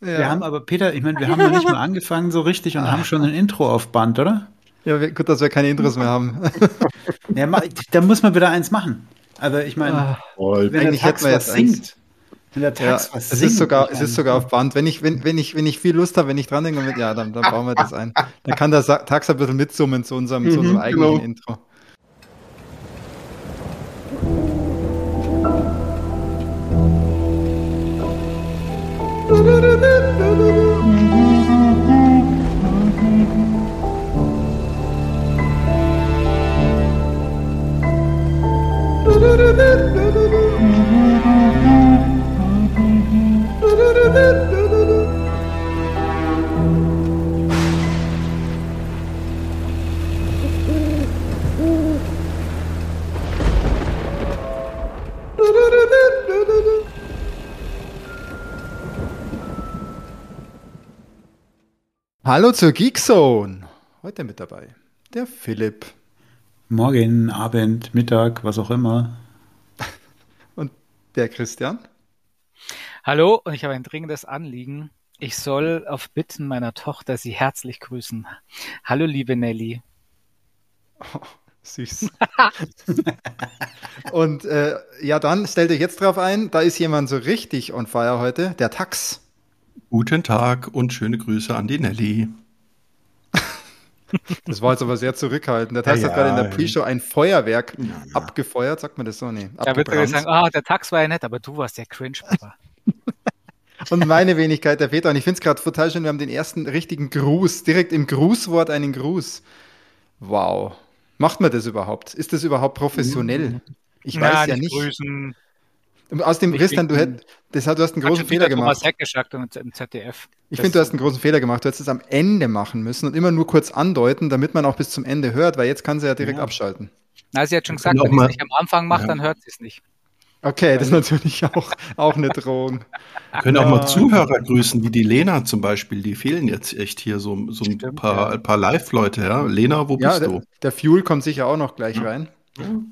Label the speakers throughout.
Speaker 1: Ja. Wir haben aber, Peter, ich meine, wir haben noch nicht mal angefangen so richtig und haben schon ein Intro auf Band, oder?
Speaker 2: Ja, gut, dass wir keine Intros mehr haben.
Speaker 1: ja, da muss man wieder eins machen. Also ich meine, ah,
Speaker 2: wenn der Tax was singt, wenn der Tax ja, was es singt, ist sogar, es ist sogar auf Band. Wenn ich, wenn, wenn ich, wenn ich viel Lust habe, wenn ich dran denke, ja, dann, dann bauen wir das ein. Dann kann der Tax ein bisschen mitsummen zu unserem, mhm, zu unserem eigenen genau. Intro. da Hallo zur Geekzone. Heute mit dabei der Philipp.
Speaker 1: Morgen, Abend, Mittag, was auch immer.
Speaker 2: Und der Christian.
Speaker 3: Hallo, und ich habe ein dringendes Anliegen. Ich soll auf Bitten meiner Tochter Sie herzlich grüßen. Hallo, liebe Nelly.
Speaker 2: Oh, süß. und äh, ja, dann stellt euch jetzt drauf ein, da ist jemand so richtig on fire heute, der Tax.
Speaker 4: Guten Tag und schöne Grüße an die Nelly.
Speaker 2: Das war jetzt aber sehr zurückhaltend. Der Tax ja, hat gerade in der Pre-Show ein Feuerwerk ja, abgefeuert, sagt man das so? Nee.
Speaker 3: Da wird er sagen, ah, oh, der Tax war ja nett, aber du warst der Cringe, Papa.
Speaker 2: Und meine Wenigkeit, der Peter. Und ich finde es gerade total schön, wir haben den ersten richtigen Gruß, direkt im Grußwort einen Gruß. Wow. Macht man das überhaupt? Ist das überhaupt professionell?
Speaker 3: Ich weiß ja, ja nicht. Grüßen.
Speaker 2: Aus dem Christian, du, hätt, das, du hast einen großen Fehler gemacht.
Speaker 3: im ZDF.
Speaker 2: Ich finde, du hast einen großen Fehler gemacht. Du hättest es am Ende machen müssen und immer nur kurz andeuten, damit man auch bis zum Ende hört, weil jetzt kann sie ja direkt ja. abschalten.
Speaker 3: Na, sie hat schon gesagt, wenn ich es nicht am Anfang mache, ja. dann hört sie es nicht.
Speaker 2: Okay, das ist natürlich auch, auch eine Drohung.
Speaker 4: Wir können auch mal Zuhörer grüßen, wie die Lena zum Beispiel. Die fehlen jetzt echt hier so, so ein Stimmt, paar, ja. paar Live-Leute. Ja? Lena, wo bist
Speaker 2: der,
Speaker 4: du?
Speaker 2: Der Fuel kommt sicher auch noch gleich rein.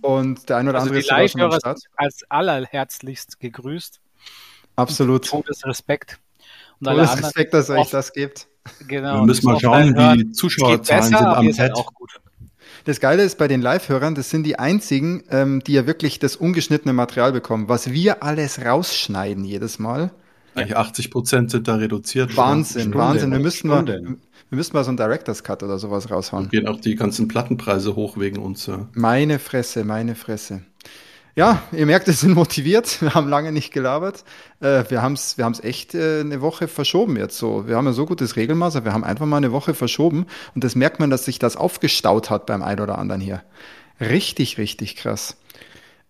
Speaker 2: Und der ein oder also andere
Speaker 3: die ist schon am Start. als allerherzlichst gegrüßt.
Speaker 2: Absolut.
Speaker 3: Todesrespekt.
Speaker 2: Und Todesrespekt, dass ihr euch das gibt.
Speaker 4: Genau. Wir müssen mal schauen, wie die Zuschauerzahlen sind am Set. Auch gut.
Speaker 2: Das Geile ist bei den Live-Hörern, das sind die einzigen, ähm, die ja wirklich das ungeschnittene Material bekommen. Was wir alles rausschneiden jedes Mal.
Speaker 4: Eigentlich 80 Prozent sind da reduziert.
Speaker 2: Wahnsinn, Stunde, Wahnsinn. Wir müssten, mal, wir müssten mal so einen Director's Cut oder sowas raushauen.
Speaker 4: Und gehen auch die ganzen Plattenpreise hoch wegen uns. Ja.
Speaker 2: Meine Fresse, meine Fresse. Ja, ihr merkt, wir sind motiviert. Wir haben lange nicht gelabert. Äh, wir haben es wir haben's echt äh, eine Woche verschoben jetzt so. Wir haben ja so gutes Regelmaß, wir haben einfach mal eine Woche verschoben. Und das merkt man, dass sich das aufgestaut hat beim einen oder anderen hier. Richtig, richtig krass.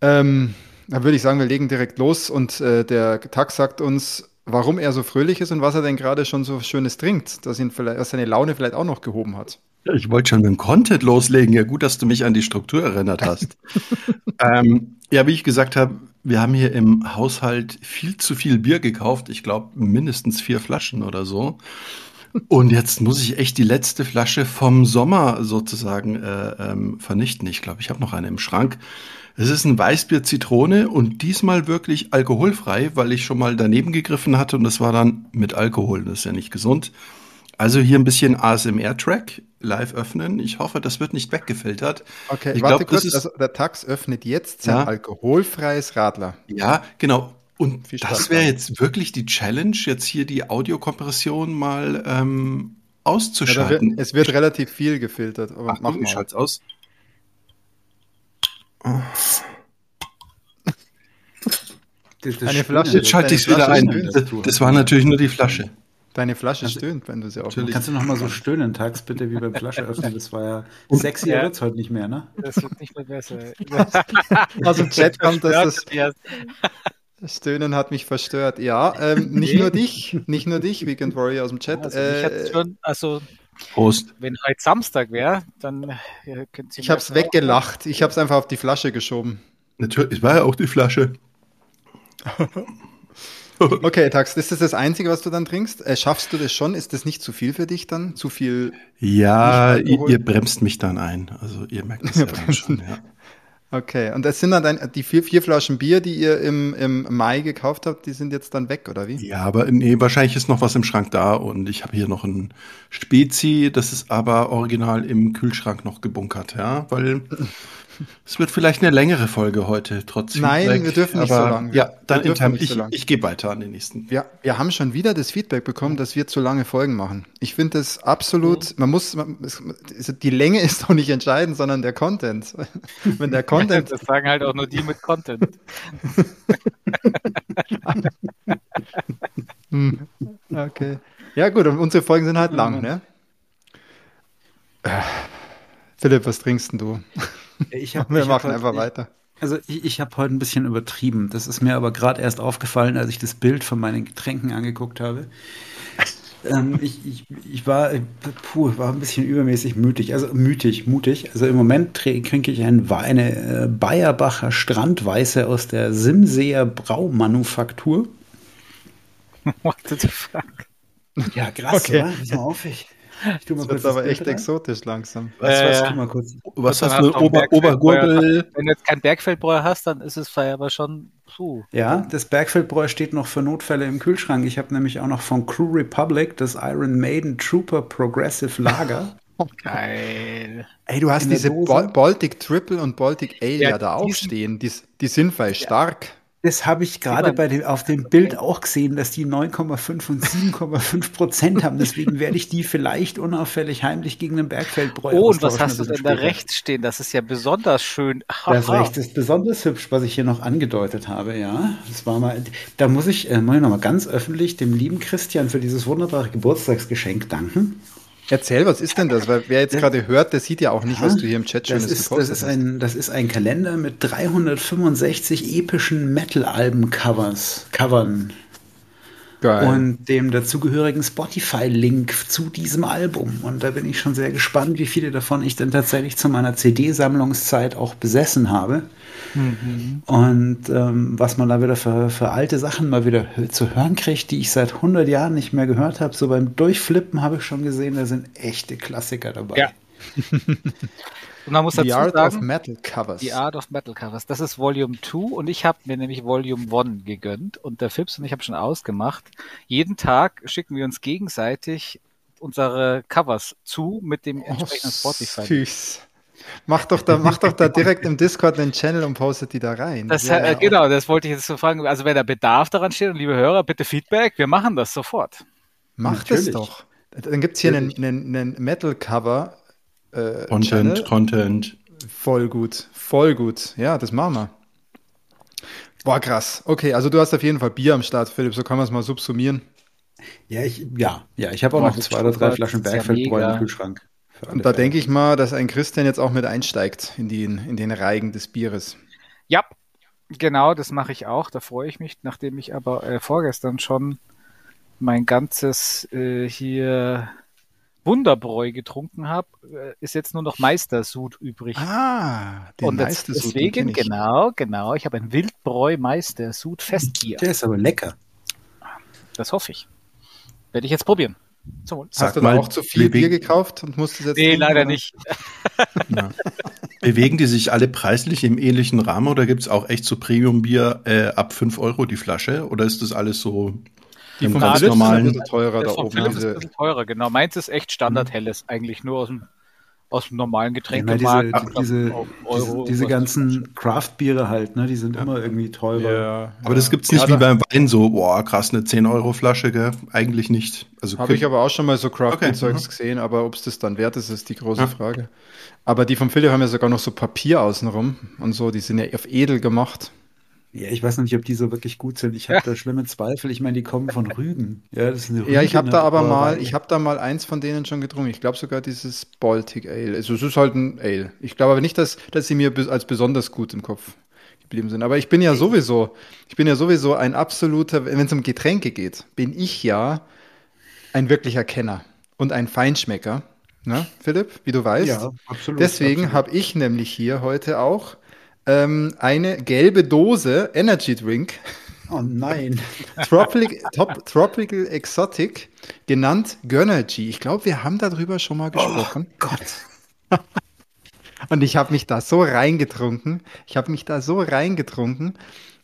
Speaker 2: Ähm, dann würde ich sagen, wir legen direkt los und äh, der Tag sagt uns, warum er so fröhlich ist und was er denn gerade schon so Schönes trinkt, dass ihn vielleicht, dass seine Laune vielleicht auch noch gehoben hat.
Speaker 4: Ich wollte schon mit dem Content loslegen. Ja, gut, dass du mich an die Struktur erinnert hast. ähm, ja, wie ich gesagt habe, wir haben hier im Haushalt viel zu viel Bier gekauft. Ich glaube, mindestens vier Flaschen oder so. Und jetzt muss ich echt die letzte Flasche vom Sommer sozusagen äh, ähm, vernichten. Ich glaube, ich habe noch eine im Schrank. Es ist ein Weißbier Zitrone und diesmal wirklich alkoholfrei, weil ich schon mal daneben gegriffen hatte und das war dann mit Alkohol. Das ist ja nicht gesund. Also hier ein bisschen ASMR-Track live öffnen. Ich hoffe, das wird nicht weggefiltert.
Speaker 2: Okay, ich warte glaub, kurz, also der Tax öffnet jetzt sein ja. alkoholfreies Radler.
Speaker 4: Ja, genau. Und das wäre jetzt wirklich die Challenge, jetzt hier die Audiokompression mal ähm, auszuschalten.
Speaker 2: Ja, wird, es wird relativ viel gefiltert, aber
Speaker 4: Ach, mach mal. Schalt's aus. Oh.
Speaker 2: Eine Flasche.
Speaker 4: Jetzt schalte ich es wieder ein. Das, das war natürlich nur die Flasche.
Speaker 2: Deine Flasche kannst stöhnt, wenn du sie aufmachst.
Speaker 1: Kannst du noch mal so stöhnen, tags bitte, wie beim Flasche öffnen? Das war ja sexy, ja. wird's heute nicht mehr, ne?
Speaker 3: Das wird nicht mehr besser.
Speaker 2: Aus dem Chat kommt, dass das, das Stöhnen hat mich verstört. Ja, ähm, nicht nur dich, nicht nur dich, Weekend Warrior aus dem Chat.
Speaker 3: Also, äh, schon, also Prost. Wenn heute Samstag wäre, dann
Speaker 2: äh, könnt ihr. Ich habe es weggelacht. Ich habe es einfach auf die Flasche geschoben.
Speaker 4: Natürlich, es war ja auch die Flasche.
Speaker 2: Okay, Tax, ist das das Einzige, was du dann trinkst? Äh, schaffst du das schon? Ist das nicht zu viel für dich dann? Zu viel?
Speaker 4: Ja, ihr, ihr, bremst mich dann ein. Also ihr merkt das ja, dann schon. Ja.
Speaker 2: Okay, und das sind dann dein, die vier, vier Flaschen Bier, die ihr im, im Mai gekauft habt, die sind jetzt dann weg, oder wie?
Speaker 4: Ja, aber nee, wahrscheinlich ist noch was im Schrank da und ich habe hier noch ein Spezi, das ist aber original im Kühlschrank noch gebunkert, ja, weil es wird vielleicht eine längere Folge heute, trotz
Speaker 2: Nein,
Speaker 4: Feedback,
Speaker 2: wir dürfen nicht
Speaker 4: aber,
Speaker 2: so lang.
Speaker 4: Ja, dann
Speaker 2: Wir dürfen
Speaker 4: intern,
Speaker 2: nicht
Speaker 4: ich,
Speaker 2: so lang.
Speaker 4: ich gehe weiter an den nächsten.
Speaker 2: Wir, wir haben schon wieder das Feedback bekommen, dass wir zu lange Folgen machen. Ich finde das absolut, man muss, man, die Länge ist doch nicht entscheidend, sondern der Content. Wenn der Content,
Speaker 3: Das sagen halt auch nur die mit Content.
Speaker 2: Okay. Ja gut, und unsere Folgen sind halt lang, ne? Äh, Philipp, was trinkst denn du?
Speaker 1: Ich hab,
Speaker 2: Wir
Speaker 1: ich hab
Speaker 2: machen
Speaker 1: heute-
Speaker 2: einfach weiter.
Speaker 1: Also ich, ich habe heute ein bisschen übertrieben. Das ist mir aber gerade erst aufgefallen, als ich das Bild von meinen Getränken angeguckt habe. ähm, ich, ich, ich war, äh, puh, war ein bisschen übermäßig mütig, also mütig, mutig. Also im Moment trinke ich ein, Wa- eine äh, Bayerbacher Strandweiße aus der Simseer Braumanufaktur.
Speaker 3: What the fuck?
Speaker 1: Ja, krass,
Speaker 2: Okay.
Speaker 1: oder? Pass mal auf, ich, tu mal
Speaker 2: Das
Speaker 1: kurz
Speaker 2: wird aber echt
Speaker 1: rein.
Speaker 2: exotisch langsam.
Speaker 1: Was,
Speaker 3: Äh,
Speaker 1: was, mal kurz.
Speaker 4: Was hast du, Ober,
Speaker 3: Bergfeldbräu.
Speaker 4: Obergurgel?
Speaker 3: Wenn du jetzt kein Bergfeldbräu hast, dann ist es vielleicht aber schon, puh.
Speaker 1: Ja, das Bergfeldbräu steht noch für Notfälle im Kühlschrank. Ich habe nämlich auch noch von Crew Republic das Iron Maiden Trooper Progressive Lager.
Speaker 3: Geil.
Speaker 2: Ey, du hast diese? Bal Baltic Triple und Baltic Ale ja,
Speaker 3: Ja,
Speaker 2: da
Speaker 3: die
Speaker 2: auch
Speaker 3: sind-
Speaker 2: stehen. Die, die sind weil stark.
Speaker 1: Das habe ich gerade bei dem, auf dem Bild auch gesehen, dass die 9,5 und 7,5 Prozent haben. Deswegen werde ich die vielleicht unauffällig heimlich gegen den Bergfeldbräu
Speaker 3: Oh, und was hast du
Speaker 1: ein bisschen
Speaker 3: denn da rechts stehen? Das ist ja besonders schön.
Speaker 1: Das rechts ist besonders hübsch, was ich hier noch angedeutet habe, ja. Das war mal, da muss ich, äh, muss ich noch mal ganz öffentlich dem lieben Christian für dieses wunderbare Geburtstagsgeschenk danken.
Speaker 2: Erzähl, was ist denn das? Weil wer jetzt gerade hört, der sieht ja auch nicht, was du hier im Chat
Speaker 1: das
Speaker 2: Schönes
Speaker 1: ist, das ist ein, das ist ein Kalender mit 365 epischen Metal-Alben-Covers, Covern
Speaker 2: Geil.
Speaker 1: und dem dazugehörigen Spotify-Link zu diesem Album. Und da bin ich schon sehr gespannt, wie viele davon ich denn tatsächlich zu meiner CD-Sammlungszeit auch besessen habe. Und ähm, was man da wieder für, für alte Sachen mal wieder zu hören kriegt, die ich seit 100 Jahren nicht mehr gehört habe. So beim Durchflippen habe ich schon gesehen, da sind echte Klassiker dabei.
Speaker 3: Ja. Und man muss dazu
Speaker 2: The Art
Speaker 3: sagen,
Speaker 2: of Metal Covers.
Speaker 3: The Art of Metal Covers. Das ist Volume 2 und ich habe mir nämlich Volume 1 gegönnt und der Fips und ich haben schon ausgemacht. Jeden Tag schicken wir uns gegenseitig unsere Covers zu mit dem
Speaker 2: Oh,
Speaker 3: entsprechenden Spotify.
Speaker 2: süß. Mach doch da, mach doch da direkt im Discord einen Channel und postet die da rein.
Speaker 3: Das,
Speaker 2: Ja,
Speaker 3: äh, genau, das wollte ich jetzt so fragen. Also wenn der Bedarf daran steht und liebe Hörer, bitte Feedback, wir machen das sofort.
Speaker 2: Mach das
Speaker 1: Natürlich.
Speaker 2: doch. Dann gibt es hier einen, einen, einen Metal-Cover. Äh,
Speaker 4: Content,
Speaker 2: Channel.
Speaker 4: Content.
Speaker 2: Voll gut, voll gut. Ja, das machen wir. Boah, krass. Okay, also du hast auf jeden Fall Bier am Start, Philipp, so kann man es mal subsumieren.
Speaker 1: Ja, ich, ja, ja, ich habe auch
Speaker 3: Boah,
Speaker 1: noch zwei oder drei Flaschen Bergfeldbräu im Kühlschrank.
Speaker 2: Und da denke ich mal, dass ein Christian jetzt auch mit einsteigt in den, in den Reigen des Bieres.
Speaker 3: Ja, genau, das mache ich auch. Da freue ich mich, nachdem ich aber äh, vorgestern schon mein ganzes äh, hier Wunderbräu getrunken habe, äh, ist jetzt nur noch Meistersud übrig.
Speaker 2: Ah, den
Speaker 3: Und
Speaker 2: Meistersud,
Speaker 3: deswegen, genau, genau, ich habe ein Wildbräu Meistersud Festbier.
Speaker 1: Der ist aber lecker.
Speaker 3: Das hoffe ich. Werde ich jetzt probieren. Zum.
Speaker 2: Hast
Speaker 4: Sag
Speaker 2: du da
Speaker 4: mal,
Speaker 2: auch zu viel Bier gekauft und musstest jetzt
Speaker 3: Nee,
Speaker 2: trinken,
Speaker 3: leider
Speaker 2: oder?
Speaker 3: nicht.
Speaker 4: Ja. Bewegen die sich alle preislich im ähnlichen Rahmen oder gibt es auch echt so Premium-Bier äh, ab 5 Euro die Flasche? Oder ist das alles so
Speaker 2: Die
Speaker 4: im
Speaker 2: von
Speaker 4: ganz
Speaker 2: Philips sind ein
Speaker 4: normalen?
Speaker 2: bisschen teurer da oben.
Speaker 3: Ist ein bisschen teurer, genau. Meins ist echt Standard-Helles, eigentlich nur aus dem, aus dem normalen Getränkemarkt.
Speaker 1: diese, diese, diese, diese ganzen Craft-Biere halt, ne, die sind immer irgendwie teurer.
Speaker 2: ja,
Speaker 4: Aber das gibt's nicht
Speaker 2: Ja,
Speaker 4: wie beim Wein so, boah, krass, eine 10-Euro-Flasche, gell? Eigentlich nicht. Also
Speaker 2: Habe ich aber auch schon mal so craft
Speaker 4: Okay,
Speaker 2: zeugs
Speaker 4: mhm.
Speaker 2: gesehen, aber ob es das dann wert ist, ist die große
Speaker 4: Ja.
Speaker 2: Frage. Aber die vom Philipp haben ja sogar noch so Papier außenrum und so, die sind ja auf edel gemacht.
Speaker 1: Ja, ich weiß noch nicht, ob die so wirklich gut sind. Ich habe da schlimme Zweifel. Ich meine, die kommen von Rügen. Ja, das ist eine
Speaker 2: Ja, ich habe da aber mal, ich habe da mal eins von denen schon getrunken. Ich glaube sogar dieses Baltic Ale. Also es ist halt ein Ale. Ich glaube aber nicht, dass, dass sie mir als besonders gut im Kopf geblieben sind. Aber ich bin ja sowieso, ich bin ja sowieso ein absoluter, wenn es um Getränke geht, bin ich ja ein wirklicher Kenner und ein Feinschmecker. Ne, Philipp, wie du weißt.
Speaker 1: Ja, absolut.
Speaker 2: Deswegen habe ich nämlich hier heute auch ähm, eine gelbe Dose Energy Drink.
Speaker 1: Oh nein.
Speaker 2: Tropical, Top, Tropical Exotic, genannt Gönnergy. Ich glaube, wir haben darüber schon mal gesprochen.
Speaker 1: Gott.
Speaker 2: Und ich habe mich da so reingetrunken. Ich habe mich da so reingetrunken.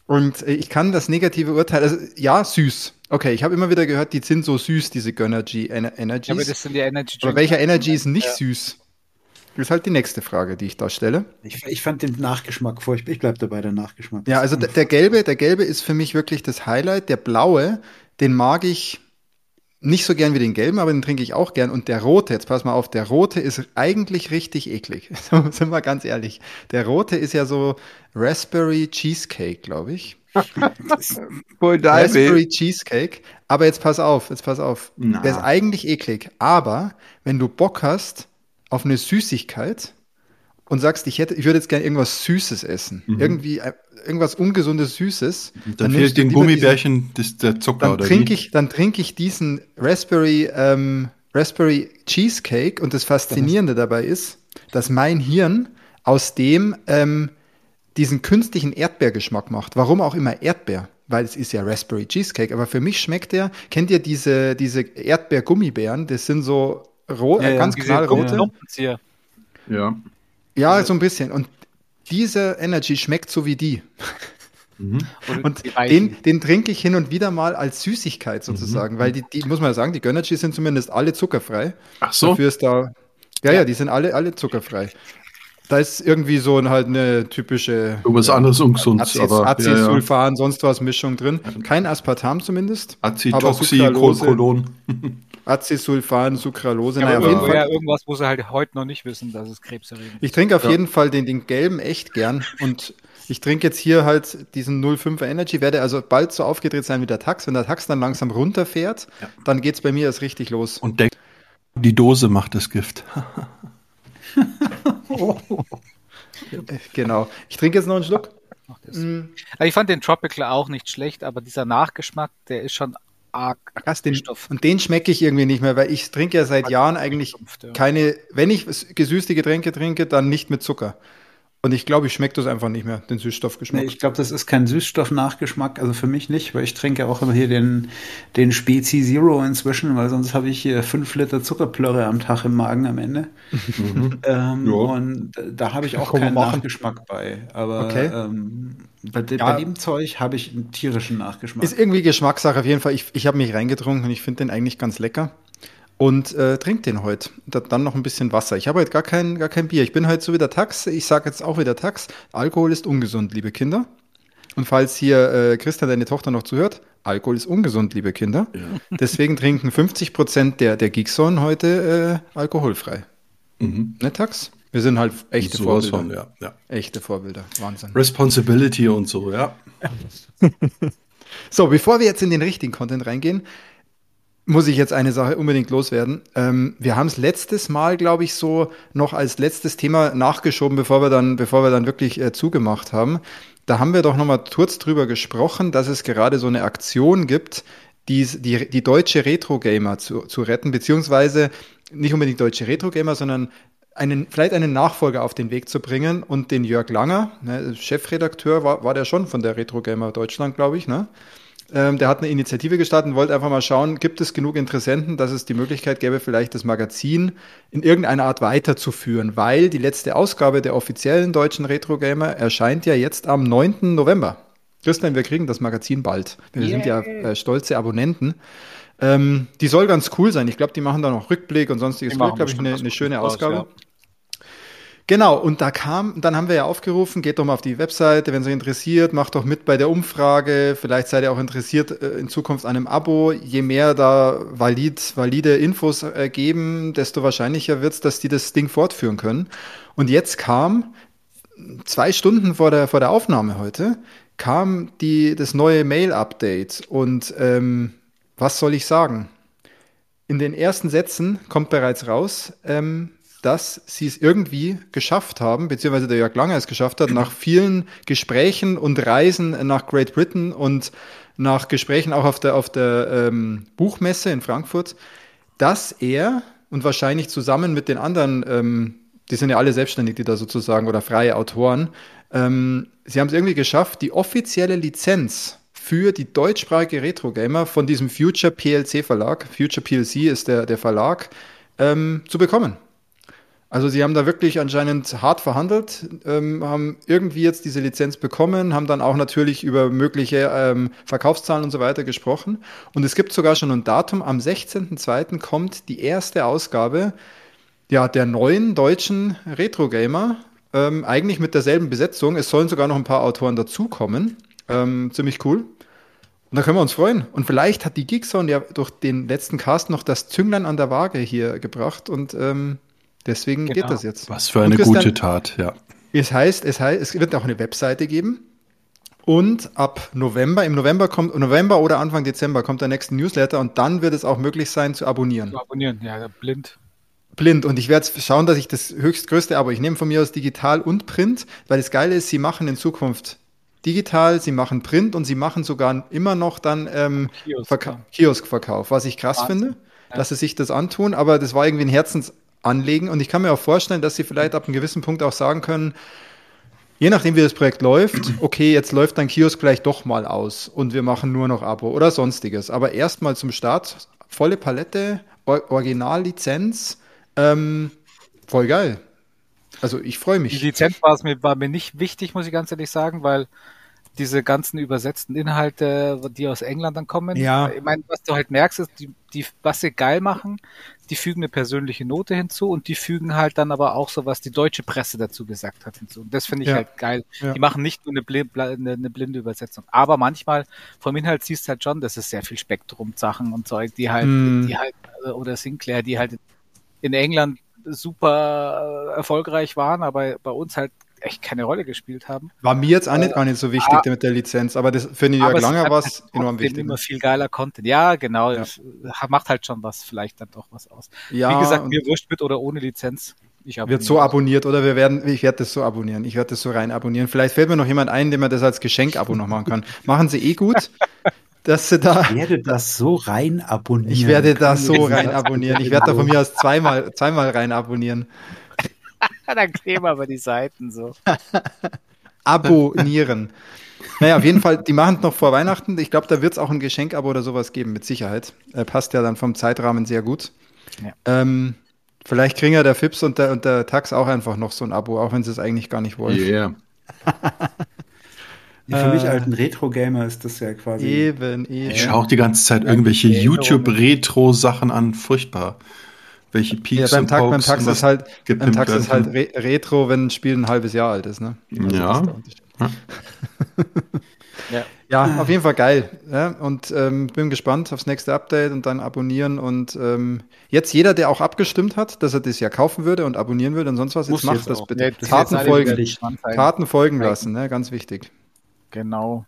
Speaker 2: Und äh, ich kann das negative Urteil, also ja, süß. Okay, ich habe immer wieder gehört, die sind so süß, diese Gönnergy Energies. Ja, aber das sind die Energy Aber welcher Energy ist nicht ja. süß? Das ist halt die nächste Frage, die ich da stelle.
Speaker 1: Ich, ich fand den Nachgeschmack furchtbar. Ich bleibe dabei, der Nachgeschmack.
Speaker 2: Ja, also der, der, gelbe, der gelbe ist für mich wirklich das Highlight. Der blaue, den mag ich nicht so gern wie den gelben, aber den trinke ich auch gern. Und der rote, jetzt pass mal auf, der rote ist eigentlich richtig eklig. Sind wir ganz ehrlich. Der rote ist ja so Raspberry Cheesecake, glaube ich. Raspberry Cheesecake. Aber jetzt pass auf, jetzt pass auf. Na. Der ist eigentlich eklig. Aber wenn du Bock hast auf eine Süßigkeit und sagst, ich hätte, ich würde jetzt gerne irgendwas Süßes essen, mhm. irgendwie äh, irgendwas ungesundes Süßes,
Speaker 4: dann, dann fehlt den Gummibärchen diesen, der Zucker
Speaker 2: dann oder trinke ich, dann trinke ich diesen Raspberry ähm, Raspberry Cheesecake und das Faszinierende dabei ist, dass mein Hirn aus dem ähm, diesen künstlichen Erdbeergeschmack macht. Warum auch immer Erdbeer? Weil es ist ja Raspberry Cheesecake, aber für mich schmeckt der, kennt ihr diese, diese Erdbeer-Gummibären? Das sind so rot, ja, ganz knallrote. Ja. ja. Ja, so ein bisschen. Und diese Energy schmeckt so wie die. Mhm. Und den, den trinke ich hin und wieder mal als Süßigkeit sozusagen, mhm. weil die, die, muss man ja sagen, die Gönnergy sind zumindest alle zuckerfrei.
Speaker 4: Ach so.
Speaker 2: Dafür ist da, ja, ja, die sind alle, alle zuckerfrei. Da ist irgendwie so halt eine typische.
Speaker 4: Irgendwas anderes ungesund,
Speaker 2: aber. Acesulfan, ja, ja. sonst was Mischung drin. Kein Aspartam zumindest.
Speaker 4: Acetoxycolon.
Speaker 2: Acesulfan, Sucralose.
Speaker 3: Ja, naja, auf jeden Fall. Ja, irgendwas, wo sie halt heute noch nicht wissen, dass es krebserregend ist.
Speaker 2: Ich trinke auf ja. jeden Fall den, den gelben echt gern und ich trinke jetzt hier halt diesen 05er Energy, werde also bald so aufgedreht sein wie der Tax. Wenn der Tax dann langsam runterfährt, ja. dann es bei mir erst richtig los.
Speaker 4: Und denk, die Dose macht das Gift.
Speaker 2: genau. Ich trinke jetzt noch einen Schluck.
Speaker 3: Mm. Ich fand den Tropical auch nicht schlecht, aber dieser Nachgeschmack, der ist schon arg.
Speaker 2: Krass, den, und den schmecke ich irgendwie nicht mehr, weil ich trinke ja seit Jahren eigentlich keine, wenn ich gesüßte Getränke trinke, dann nicht mit Zucker. Und ich glaube, ich schmecke das einfach nicht mehr, den Süßstoffgeschmack. Nee,
Speaker 1: ich glaube, das ist kein Süßstoffnachgeschmack, also für mich nicht, weil ich trinke auch immer hier den, den Spezi Zero inzwischen, weil sonst habe ich hier fünf Liter Zuckerplörre am Tag im Magen am Ende. Mhm. ähm, und da habe ich auch keinen Nachgeschmack bei. Aber okay. ähm, bei, ja. bei, dem Zeug habe ich einen tierischen Nachgeschmack.
Speaker 2: Ist irgendwie Geschmackssache auf jeden Fall. Ich, ich habe mich reingetrunken und ich finde den eigentlich ganz lecker und äh, trinkt den heute. Dann noch ein bisschen Wasser. Ich habe heute gar kein, gar kein Bier. Ich bin heute so wie der Tax. Ich sage jetzt auch wieder Tax. Alkohol ist ungesund, liebe Kinder. Und falls hier äh, Christa, deine Tochter, noch zuhört, Alkohol ist ungesund, liebe Kinder. Ja. Deswegen trinken 50 Prozent der, der Geekson heute äh, alkoholfrei. Mhm. Ne, Tax? Wir sind halt echte so Vorbilder. Von, ja, ja. Echte Vorbilder. Wahnsinn.
Speaker 4: Responsibility und so, ja.
Speaker 2: so, bevor wir jetzt in den richtigen Content reingehen, muss ich jetzt eine Sache unbedingt loswerden. Ähm, wir haben es letztes Mal, glaube ich, so noch als letztes Thema nachgeschoben, bevor wir dann, bevor wir dann wirklich äh, zugemacht haben. Da haben wir doch noch mal kurz drüber gesprochen, dass es gerade so eine Aktion gibt, die, die, die deutsche Retro-Gamer zu, zu retten, beziehungsweise nicht unbedingt deutsche Retro-Gamer, sondern einen, vielleicht einen Nachfolger auf den Weg zu bringen und den Jörg Langer, ne, Chefredakteur war, war der schon von der Retro Gamer Deutschland, glaube ich, ne? Ähm, der hat eine Initiative gestartet und wollte einfach mal schauen, gibt es genug Interessenten, dass es die Möglichkeit gäbe, vielleicht das Magazin in irgendeiner Art weiterzuführen, weil die letzte Ausgabe der offiziellen deutschen Retro Gamer erscheint ja jetzt am 9. November. Christian, wir kriegen das Magazin bald. Wir yeah. sind ja äh, stolze Abonnenten. Ähm, die soll ganz cool sein. Ich glaube, die machen da noch Rückblick und sonstiges. Die glaube ich, eine, eine schöne Ausgabe. ja. Genau, und da kam, dann haben wir ja aufgerufen, geht doch mal auf die Webseite, wenn es euch interessiert, macht doch mit bei der Umfrage, vielleicht seid ihr auch interessiert äh, in Zukunft an einem Abo. Je mehr da valid, valide Infos äh, geben, desto wahrscheinlicher wird es, dass die das Ding fortführen können. Und jetzt kam, zwei Stunden vor der, vor der Aufnahme heute, kam die, das neue Mail-Update und ähm, was soll ich sagen? In den ersten Sätzen kommt bereits raus, ähm, dass sie es irgendwie geschafft haben, beziehungsweise der Jörg Langer es geschafft hat, nach vielen Gesprächen und Reisen nach Great Britain und nach Gesprächen auch auf der, auf der ähm, Buchmesse in Frankfurt, dass er und wahrscheinlich zusammen mit den anderen, ähm, die sind ja alle selbstständig, die da sozusagen, oder freie Autoren, ähm, sie haben es irgendwie geschafft, die offizielle Lizenz für die deutschsprachige Retro-Gamer von diesem Future PLC Verlag, Future PLC ist der, der Verlag, ähm, zu bekommen. Also sie haben da wirklich anscheinend hart verhandelt, ähm, haben irgendwie jetzt diese Lizenz bekommen, haben dann auch natürlich über mögliche ähm, Verkaufszahlen und so weiter gesprochen. Und es gibt sogar schon ein Datum, am 16.02. kommt die erste Ausgabe ja, der neuen deutschen Retro-Gamer, ähm, eigentlich mit derselben Besetzung. Es sollen sogar noch ein paar Autoren dazukommen. Ähm, ziemlich cool. Und da können wir uns freuen. Und vielleicht hat die Geekzone ja durch den letzten Cast noch das Zünglein an der Waage hier gebracht und ähm, deswegen genau. geht das jetzt.
Speaker 4: Was für eine gute Tat, ja.
Speaker 2: Es heißt, es heißt, es wird auch eine Webseite geben. Und ab November, im November kommt, November oder Anfang Dezember kommt der nächste Newsletter und dann wird es auch möglich sein zu abonnieren. Zu
Speaker 3: abonnieren, ja, blind.
Speaker 2: Blind. Und ich werde schauen, dass ich das höchstgrößte Abo, ich nehme von mir aus digital und Print, weil das Geile ist, sie machen in Zukunft digital, sie machen Print und sie machen sogar immer noch dann ähm, Kiosk, Verka Kioskverkauf, was ich krass Wahnsinn. finde, ja. dass sie sich das antun, aber das war irgendwie ein Herzensanliegen und ich kann mir auch vorstellen, dass sie vielleicht ab einem gewissen Punkt auch sagen können, je nachdem wie das Projekt läuft, okay, jetzt läuft dein Kiosk vielleicht doch mal aus und wir machen nur noch Abo oder sonstiges, aber erstmal zum Start volle Palette, Or Originallizenz, ähm, voll geil. Also ich freue mich.
Speaker 3: Die Lizenz war, es mir, war mir nicht wichtig, muss ich ganz ehrlich sagen, weil diese ganzen übersetzten Inhalte, die aus England dann kommen.
Speaker 2: Ja.
Speaker 3: Ich meine, was du halt merkst, ist, die, die, was sie geil machen, die fügen eine persönliche Note hinzu und die fügen halt dann aber auch so, was die deutsche Presse dazu gesagt hat hinzu. Und das finde ich ja. halt geil. Ja. Die machen nicht nur eine, blind, eine, eine, blinde Übersetzung. Aber manchmal vom Inhalt siehst du halt schon, das ist sehr viel Spektrum-Sachen und Zeug, die halt, mm. die halt, oder Sinclair, die halt in England super erfolgreich waren, aber bei uns halt echt keine Rolle gespielt haben.
Speaker 2: War mir jetzt auch nicht, gar nicht so wichtig ah, mit der Lizenz, aber das für New York Langer war es enorm wichtig.
Speaker 3: immer viel geiler Content. Ja, genau. Ja. macht halt schon was, vielleicht dann doch was aus. Ja, Wie gesagt, mir wurscht mit oder ohne Lizenz.
Speaker 2: Ich wird so abonniert oder wir werden, ich werde das so abonnieren. Ich werde das so rein abonnieren. Vielleicht fällt mir noch jemand ein, dem man das als Geschenk-Abo noch machen kann. Machen Sie eh gut. dass sie da.
Speaker 1: Ich werde das so rein abonnieren.
Speaker 2: Ich werde das so rein abonnieren. Ich werde da von mir aus zweimal, zweimal rein abonnieren.
Speaker 3: Dann kleben aber die Seiten so.
Speaker 2: Abonnieren. Naja, auf jeden Fall, die machen es noch vor Weihnachten. Ich glaube, da wird es auch ein Geschenkabo oder sowas geben, mit Sicherheit. Äh, passt ja dann vom Zeitrahmen sehr gut. Ja. Ähm, vielleicht kriegen ja der Fips und der, und der Tax auch einfach noch so ein Abo, auch wenn sie es eigentlich gar nicht wollen.
Speaker 1: Yeah. Ja, für äh, mich alten Retro-Gamer ist das ja quasi.
Speaker 2: Eben, eben.
Speaker 4: Ich schaue auch die ganze Zeit irgendwelche YouTube-Retro-Sachen an. Furchtbar welche
Speaker 2: Peaks ja, beim, Tag, beim Tax ist halt, beim Tax ist halt Re Retro, wenn ein Spiel ein halbes Jahr alt ist, ne?
Speaker 4: Also ja.
Speaker 2: ja. ja. auf jeden Fall geil. Ja? Und ähm, bin gespannt aufs nächste Update und dann abonnieren. Und ähm, jetzt jeder, der auch abgestimmt hat, dass er das ja kaufen würde und abonnieren würde und sonst was, jetzt macht das bitte. Nee, das Karten folgen, Karten folgen lassen, ne? ganz wichtig.
Speaker 3: Genau.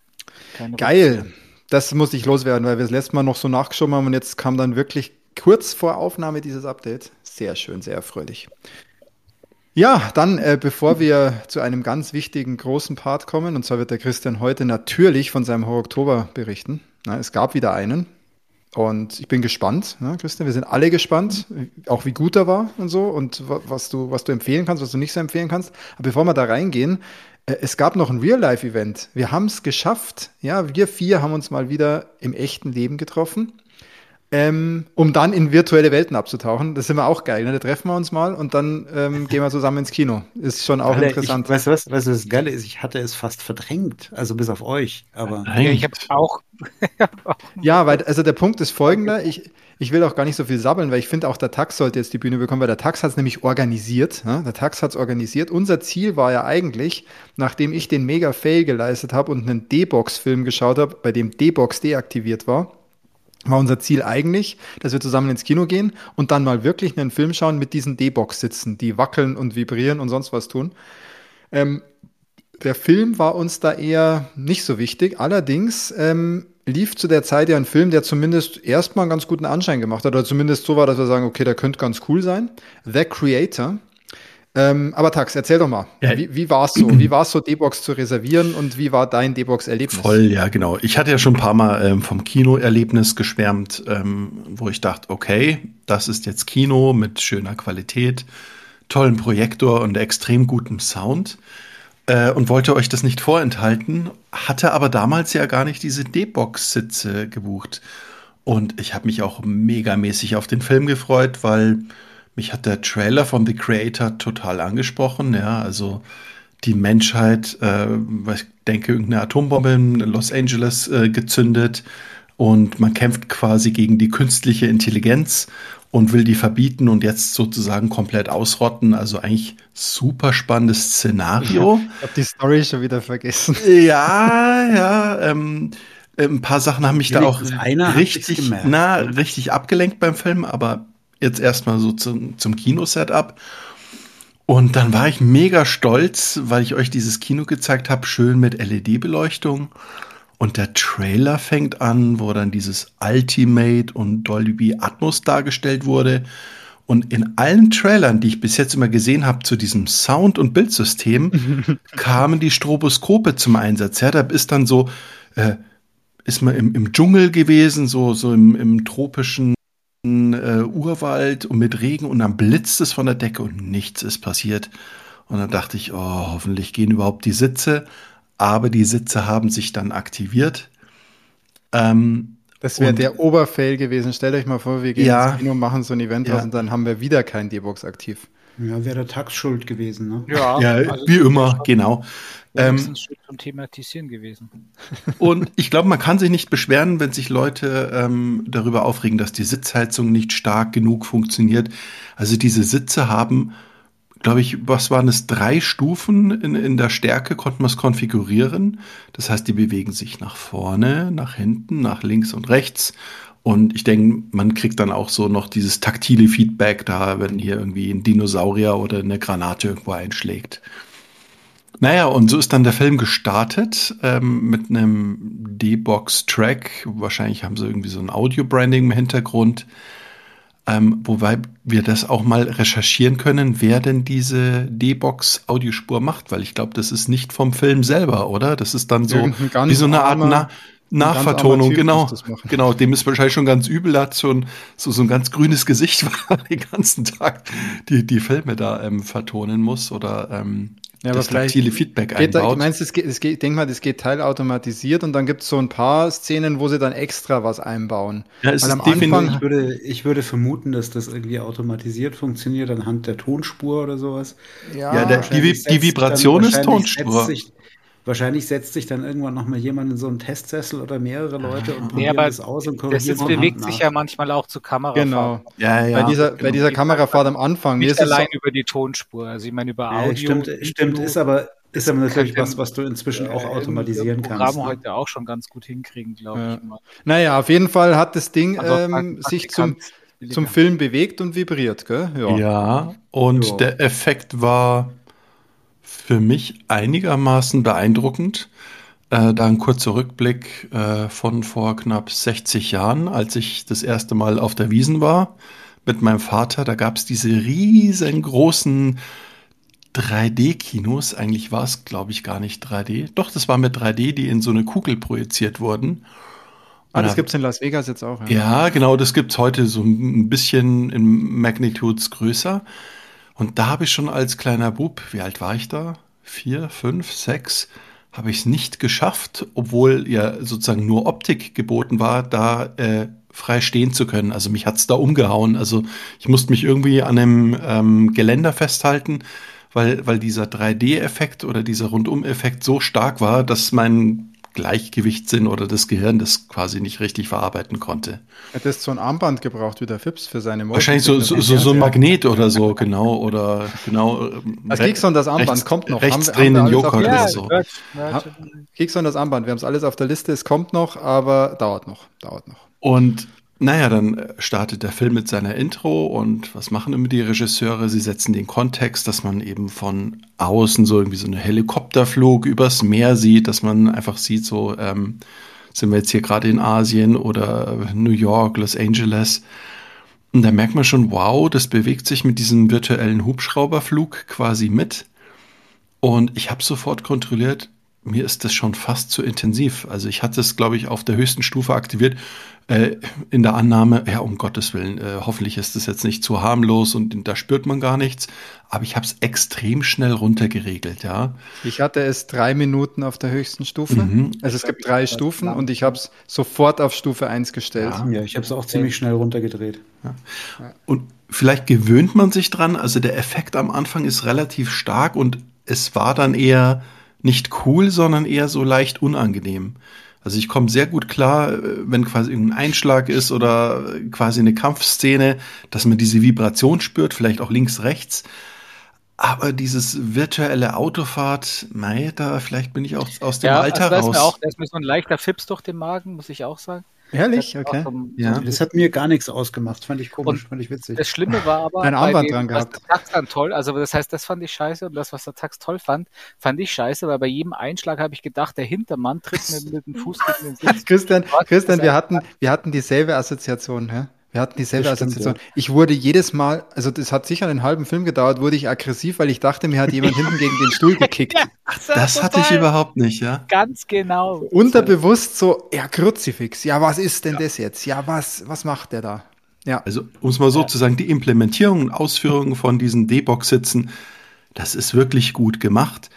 Speaker 2: Keine geil. Das muss ich loswerden, weil wir das letzte Mal noch so nachgeschoben haben und jetzt kam dann wirklich kurz vor Aufnahme dieses Updates. Sehr schön, sehr erfreulich. Ja, dann, äh, bevor wir zu einem ganz wichtigen großen Part kommen, und zwar wird der Christian heute natürlich von seinem Horror Oktober berichten. Na, es gab wieder einen. Und ich bin gespannt, ne, Christian. Wir sind alle gespannt, auch wie gut er war und so und was du, was du empfehlen kannst, was du nicht so empfehlen kannst. Aber bevor wir da reingehen, äh, es gab noch ein Real-Life-Event. Wir haben es geschafft. Ja, wir vier haben uns mal wieder im echten Leben getroffen ähm, um dann in virtuelle Welten abzutauchen. Das sind wir auch geil. Ne? Da treffen wir uns mal und dann ähm, gehen wir zusammen ins Kino. Ist schon auch Alter, interessant.
Speaker 1: Ich, weißt du was, weißt du, das Geile ist, ich hatte es fast verdrängt, also bis auf euch. Aber
Speaker 3: ja, ich habe auch.
Speaker 2: ja, weil also der Punkt ist folgender. Ich, ich will auch gar nicht so viel sabbeln, weil ich finde auch der Tax sollte jetzt die Bühne bekommen, weil der Tax hat es nämlich organisiert. Ne? Der Tax hat es organisiert. Unser Ziel war ja eigentlich, nachdem ich den Mega-Fail geleistet habe und einen D-Box-Film geschaut habe, bei dem D-Box deaktiviert war, war unser Ziel eigentlich, dass wir zusammen ins Kino gehen und dann mal wirklich einen Film schauen mit diesen D-Box sitzen, die wackeln und vibrieren und sonst was tun. Ähm, der Film war uns da eher nicht so wichtig. Allerdings ähm, lief zu der Zeit ja ein Film, der zumindest erstmal einen ganz guten Anschein gemacht hat, oder zumindest so war, dass wir sagen, okay, der könnte ganz cool sein. The Creator ähm, aber Tax, erzähl doch mal, ja. wie, wie war es so? Wie war es so, D-Box zu reservieren und wie war dein D-Box-Erlebnis?
Speaker 4: Voll, ja, genau. Ich hatte ja schon ein paar Mal ähm, vom Kino-Erlebnis geschwärmt, ähm, wo ich dachte, okay, das ist jetzt Kino mit schöner Qualität, tollen Projektor und extrem gutem Sound äh, und wollte euch das nicht vorenthalten, hatte aber damals ja gar nicht diese D-Box-Sitze gebucht. Und ich habe mich auch megamäßig auf den Film gefreut, weil mich hat der Trailer von The Creator total angesprochen. Ja, also die Menschheit, äh, ich denke, irgendeine Atombombe in Los Angeles äh, gezündet und man kämpft quasi gegen die künstliche Intelligenz und will die verbieten und jetzt sozusagen komplett ausrotten. Also eigentlich super spannendes Szenario.
Speaker 2: Ich habe die Story schon wieder vergessen.
Speaker 4: Ja, ja. Ähm, ein paar Sachen haben mich da auch richtig, na, richtig abgelenkt beim Film, aber jetzt erstmal so zum, zum Kinosetup. Und dann war ich mega stolz, weil ich euch dieses Kino gezeigt habe, schön mit LED-Beleuchtung. Und der Trailer fängt an, wo dann dieses Ultimate und Dolby Atmos dargestellt wurde. Und in allen Trailern, die ich bis jetzt immer gesehen habe zu diesem Sound- und Bildsystem, kamen die Stroboskope zum Einsatz. Ja, da ist dann so, äh, ist man im, im Dschungel gewesen, so, so im, im tropischen äh, Urwald und mit Regen und dann blitzt es von der Decke und nichts ist passiert. Und dann dachte ich, oh, hoffentlich gehen überhaupt die Sitze aber die Sitze haben sich dann aktiviert.
Speaker 2: Ähm, das wäre der Oberfail gewesen. Stellt euch mal vor, wir gehen ja, ins Kino, machen so ein Event ja. und dann haben wir wieder kein D-Box aktiv.
Speaker 1: Ja, wäre der Tax schuld gewesen, ne?
Speaker 4: Ja, ja also wie immer, genau.
Speaker 3: Ähm, schon thematisieren gewesen.
Speaker 4: Und ich glaube, man kann sich nicht beschweren, wenn sich Leute ähm, darüber aufregen, dass die Sitzheizung nicht stark genug funktioniert. Also diese Sitze haben glaube ich, was waren es, drei Stufen in, in der Stärke konnten wir es konfigurieren. Das heißt, die bewegen sich nach vorne, nach hinten, nach links und rechts. Und ich denke, man kriegt dann auch so noch dieses taktile Feedback da, wenn hier irgendwie ein Dinosaurier oder eine Granate irgendwo einschlägt. Naja, und so ist dann der Film gestartet ähm, mit einem D-Box-Track. Wahrscheinlich haben sie irgendwie so ein Audio-Branding im Hintergrund. Ähm, wobei wir das auch mal recherchieren können, wer denn diese D-Box-Audiospur macht, weil ich glaube, das ist nicht vom Film selber, oder? Das ist dann so wie so eine Art Na Nachvertonung, genau. Genau, dem ist wahrscheinlich schon ganz übel, hat schon so, so ein ganz grünes Gesicht, weil er den ganzen Tag die, die Filme da ähm, vertonen muss oder ähm,
Speaker 2: ja, das taktile Feedback geht einbaut. Da, ich meinst, es geht, es geht, denk mal, das geht teilautomatisiert und dann gibt es so ein paar Szenen, wo sie dann extra was einbauen.
Speaker 1: Ja, es am Anfang, ich würde, ich würde vermuten, dass das irgendwie automatisiert funktioniert anhand der Tonspur oder sowas.
Speaker 4: Ja, ja der, die, die Vibration ist Tonspur.
Speaker 1: Sich, Wahrscheinlich setzt sich dann irgendwann noch mal jemand in so einen Testsessel oder mehrere Leute und probiert
Speaker 3: nee, das aus und korrigiert Das bewegt sich ja manchmal auch zu Kamerafahrt.
Speaker 2: Genau. Ja, ja. Bei dieser, genau. bei dieser Kamerafahrt am Anfang.
Speaker 3: Nicht allein so über die Tonspur. Also ich meine über Audio. Ja,
Speaker 1: stimmt, stimmt, ist aber ist aber natürlich was, was du inzwischen äh, auch automatisieren kannst. Programm
Speaker 3: ne? heute auch schon ganz gut hinkriegen, glaube ja. ich. Mal.
Speaker 2: Naja, auf jeden Fall hat das Ding also ähm, sich zum, zum Film bewegt und vibriert, gell?
Speaker 4: Ja, ja und ja. der Effekt war für mich einigermaßen beeindruckend. Äh, da ein kurzer Rückblick äh, von vor knapp 60 Jahren, als ich das erste Mal auf der Wiesen war mit meinem Vater. Da gab es diese riesengroßen 3D-Kinos. Eigentlich war es, glaube ich, gar nicht 3D. Doch, das war mit 3D, die in so eine Kugel projiziert wurden.
Speaker 2: Ah, das gibt es in Las Vegas jetzt auch.
Speaker 4: Ja, ja genau, das gibt es heute so ein bisschen in Magnitudes größer. Und da habe ich schon als kleiner Bub, wie alt war ich da? Vier, fünf, sechs, habe ich es nicht geschafft, obwohl ja sozusagen nur Optik geboten war, da äh, frei stehen zu können. Also mich hat es da umgehauen. Also ich musste mich irgendwie an einem ähm, Geländer festhalten, weil, weil dieser 3D-Effekt oder dieser Rundum-Effekt so stark war, dass mein Gleichgewichtssinn oder das Gehirn das quasi nicht richtig verarbeiten konnte.
Speaker 2: Hättest so ein Armband gebraucht wie der Fips für seine
Speaker 4: Motor. Wahrscheinlich so, so, so, so ein Magnet oder so, genau, oder genau.
Speaker 2: Das Kekson, das Armband rechts, kommt noch.
Speaker 4: Rechtsdrehenden Joghurt oder so.
Speaker 2: Ja, Kekson, das Armband, wir haben es alles auf der Liste, es kommt noch, aber dauert noch, dauert noch.
Speaker 4: Und naja, dann äh, startet der Film mit seiner Intro und was machen immer die Regisseure? Sie setzen den Kontext, dass man eben von außen so irgendwie so eine Helikopterflug übers Meer sieht, dass man einfach sieht, so ähm, sind wir jetzt hier gerade in Asien oder New York, Los Angeles. Und da merkt man schon, wow, das bewegt sich mit diesem virtuellen Hubschrauberflug quasi mit. Und ich habe sofort kontrolliert, mir ist das schon fast zu intensiv. Also ich hatte es, glaube ich, auf der höchsten Stufe aktiviert, äh, in der Annahme, ja, um Gottes Willen, äh, hoffentlich ist das jetzt nicht zu harmlos und da spürt man gar nichts. Aber ich habe es extrem schnell runtergeregelt, ja.
Speaker 2: Ich hatte es drei Minuten auf der höchsten Stufe. Mhm. Also es gibt drei Stufen und ich habe es sofort auf Stufe 1 gestellt.
Speaker 1: Ja, ja ich habe es auch ziemlich schnell runtergedreht. Ja.
Speaker 4: Und vielleicht gewöhnt man sich dran. Also der Effekt am Anfang ist relativ stark und es war dann eher nicht cool, sondern eher so leicht unangenehm. Also ich komme sehr gut klar, äh, wenn quasi irgendein Einschlag ist oder quasi eine Kampfszene, dass man diese Vibration spürt, vielleicht auch links, rechts. Aber dieses virtuelle Autofahrt, mei, da vielleicht bin ich auch aus dem
Speaker 3: ja,
Speaker 4: Alter
Speaker 3: also da
Speaker 4: raus.
Speaker 3: Ist mir auch, da ist mir so ein leichter Fips durch den Magen, muss ich auch sagen.
Speaker 2: Ehrlich? Okay.
Speaker 1: So, ja. Das hat mir gar nichts ausgemacht. Fand ich komisch,
Speaker 3: und
Speaker 1: fand ich witzig.
Speaker 3: Das Schlimme war aber,
Speaker 2: ein Armband dran gehabt.
Speaker 3: Was der Tax dann toll, also das heißt, das fand ich scheiße und das, was der Tax toll fand, fand ich scheiße, weil bei jedem Einschlag habe ich gedacht, der Hintermann tritt mir mit dem Fuß gegen den
Speaker 2: Sitz. Christian, Christian, wir hatten, wir hatten dieselbe Assoziation, hä? Wir hatten dieselbe stimmt, Assoziation. Ja. Ich wurde jedes Mal, also das hat sicher einen halben Film gedauert, wurde ich aggressiv, weil ich dachte, mir hat jemand hinten gegen den Stuhl gekickt. Ja,
Speaker 4: das, das hatte ich überhaupt nicht, ja.
Speaker 3: Ganz genau.
Speaker 2: Unterbewusst so, ja, Kruzifix, ja, was ist denn ja. das jetzt? Ja, was, was macht der da?
Speaker 4: Ja. Also, um es mal so zu sagen, die Implementierung und Ausführung von diesen D-Box-Sitzen, das ist wirklich gut gemacht.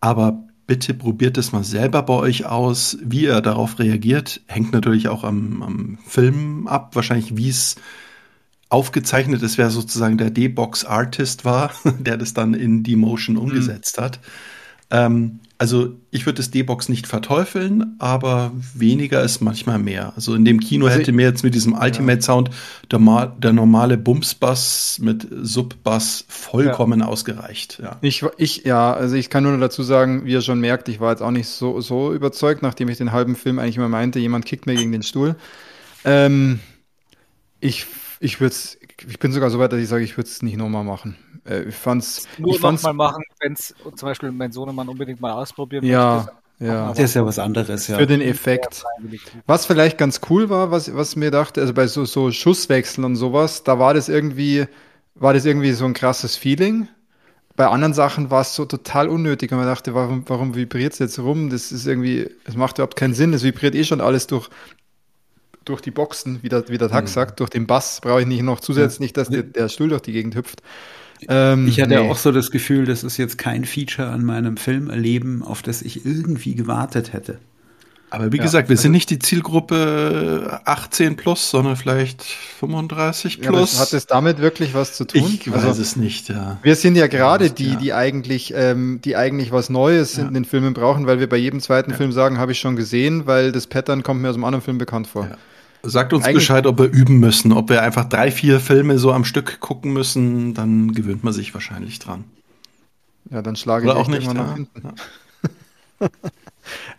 Speaker 4: Aber bitte probiert es mal selber bei euch aus. Wie ihr darauf reagiert, hängt natürlich auch am, am Film ab. Wahrscheinlich, wie es aufgezeichnet ist, wer sozusagen der D-Box-Artist war, der das dann in die Motion mhm. umgesetzt mhm. hat. Ähm, also ich würde das D-Box nicht verteufeln, aber weniger ist manchmal mehr. Also in dem Kino also hätte mir jetzt mit diesem Ultimate Sound der, der normale Bums-Bass mit Sub-Bass vollkommen ja. ausgereicht. Ja.
Speaker 2: Ich, ich, ja, also ich kann nur dazu sagen, wie ihr schon merkt, ich war jetzt auch nicht so, so überzeugt, nachdem ich den halben Film eigentlich immer meinte, jemand kickt mir gegen den Stuhl. Ähm, ich ich würde ich bin sogar so weit, dass ich sage, ich würde es nicht nochmal machen. Äh, ich fand's.
Speaker 3: Nur
Speaker 2: ich
Speaker 3: nochmal machen, wenn es zum Beispiel mein Sohnemann unbedingt mal ausprobieren
Speaker 2: ja, möchte. Ja,
Speaker 1: das ist ja was anderes, ja.
Speaker 2: Für den Effekt. Was vielleicht ganz cool war, was, was mir dachte, also bei so, so Schusswechseln und sowas, da war das irgendwie, war das irgendwie so ein krasses Feeling. Bei anderen Sachen war es so total unnötig und man dachte, warum, warum vibriert es jetzt rum? Das ist irgendwie, es macht überhaupt keinen Sinn. Es vibriert eh schon alles durch, durch die Boxen, wie der, wie der Tag mhm. sagt, durch den Bass brauche ich nicht noch zusätzlich, dass der, der Stuhl durch die Gegend hüpft.
Speaker 1: Ähm, ich hatte nee. auch so das Gefühl, das ist jetzt kein Feature an meinem Filmerleben, auf das ich irgendwie gewartet hätte.
Speaker 4: Aber wie ja, gesagt, wir also, sind nicht die Zielgruppe 18 plus, sondern vielleicht 35 plus.
Speaker 2: Ja, hat es damit wirklich was zu tun?
Speaker 4: Ich weiß also, es nicht, ja.
Speaker 2: Wir sind ja gerade die, die eigentlich, ähm, die eigentlich was Neues ja. in den Filmen brauchen, weil wir bei jedem zweiten Film sagen, habe ich schon gesehen, weil das Pattern kommt mir aus einem anderen Film bekannt vor.
Speaker 4: Sagt uns Eigentlich Bescheid, ob wir üben müssen, ob wir einfach drei, vier Filme so am Stück gucken müssen, dann gewöhnt man sich wahrscheinlich dran.
Speaker 2: Ja, dann schlage Oder ich auch nicht, immer nach hinten. Ja.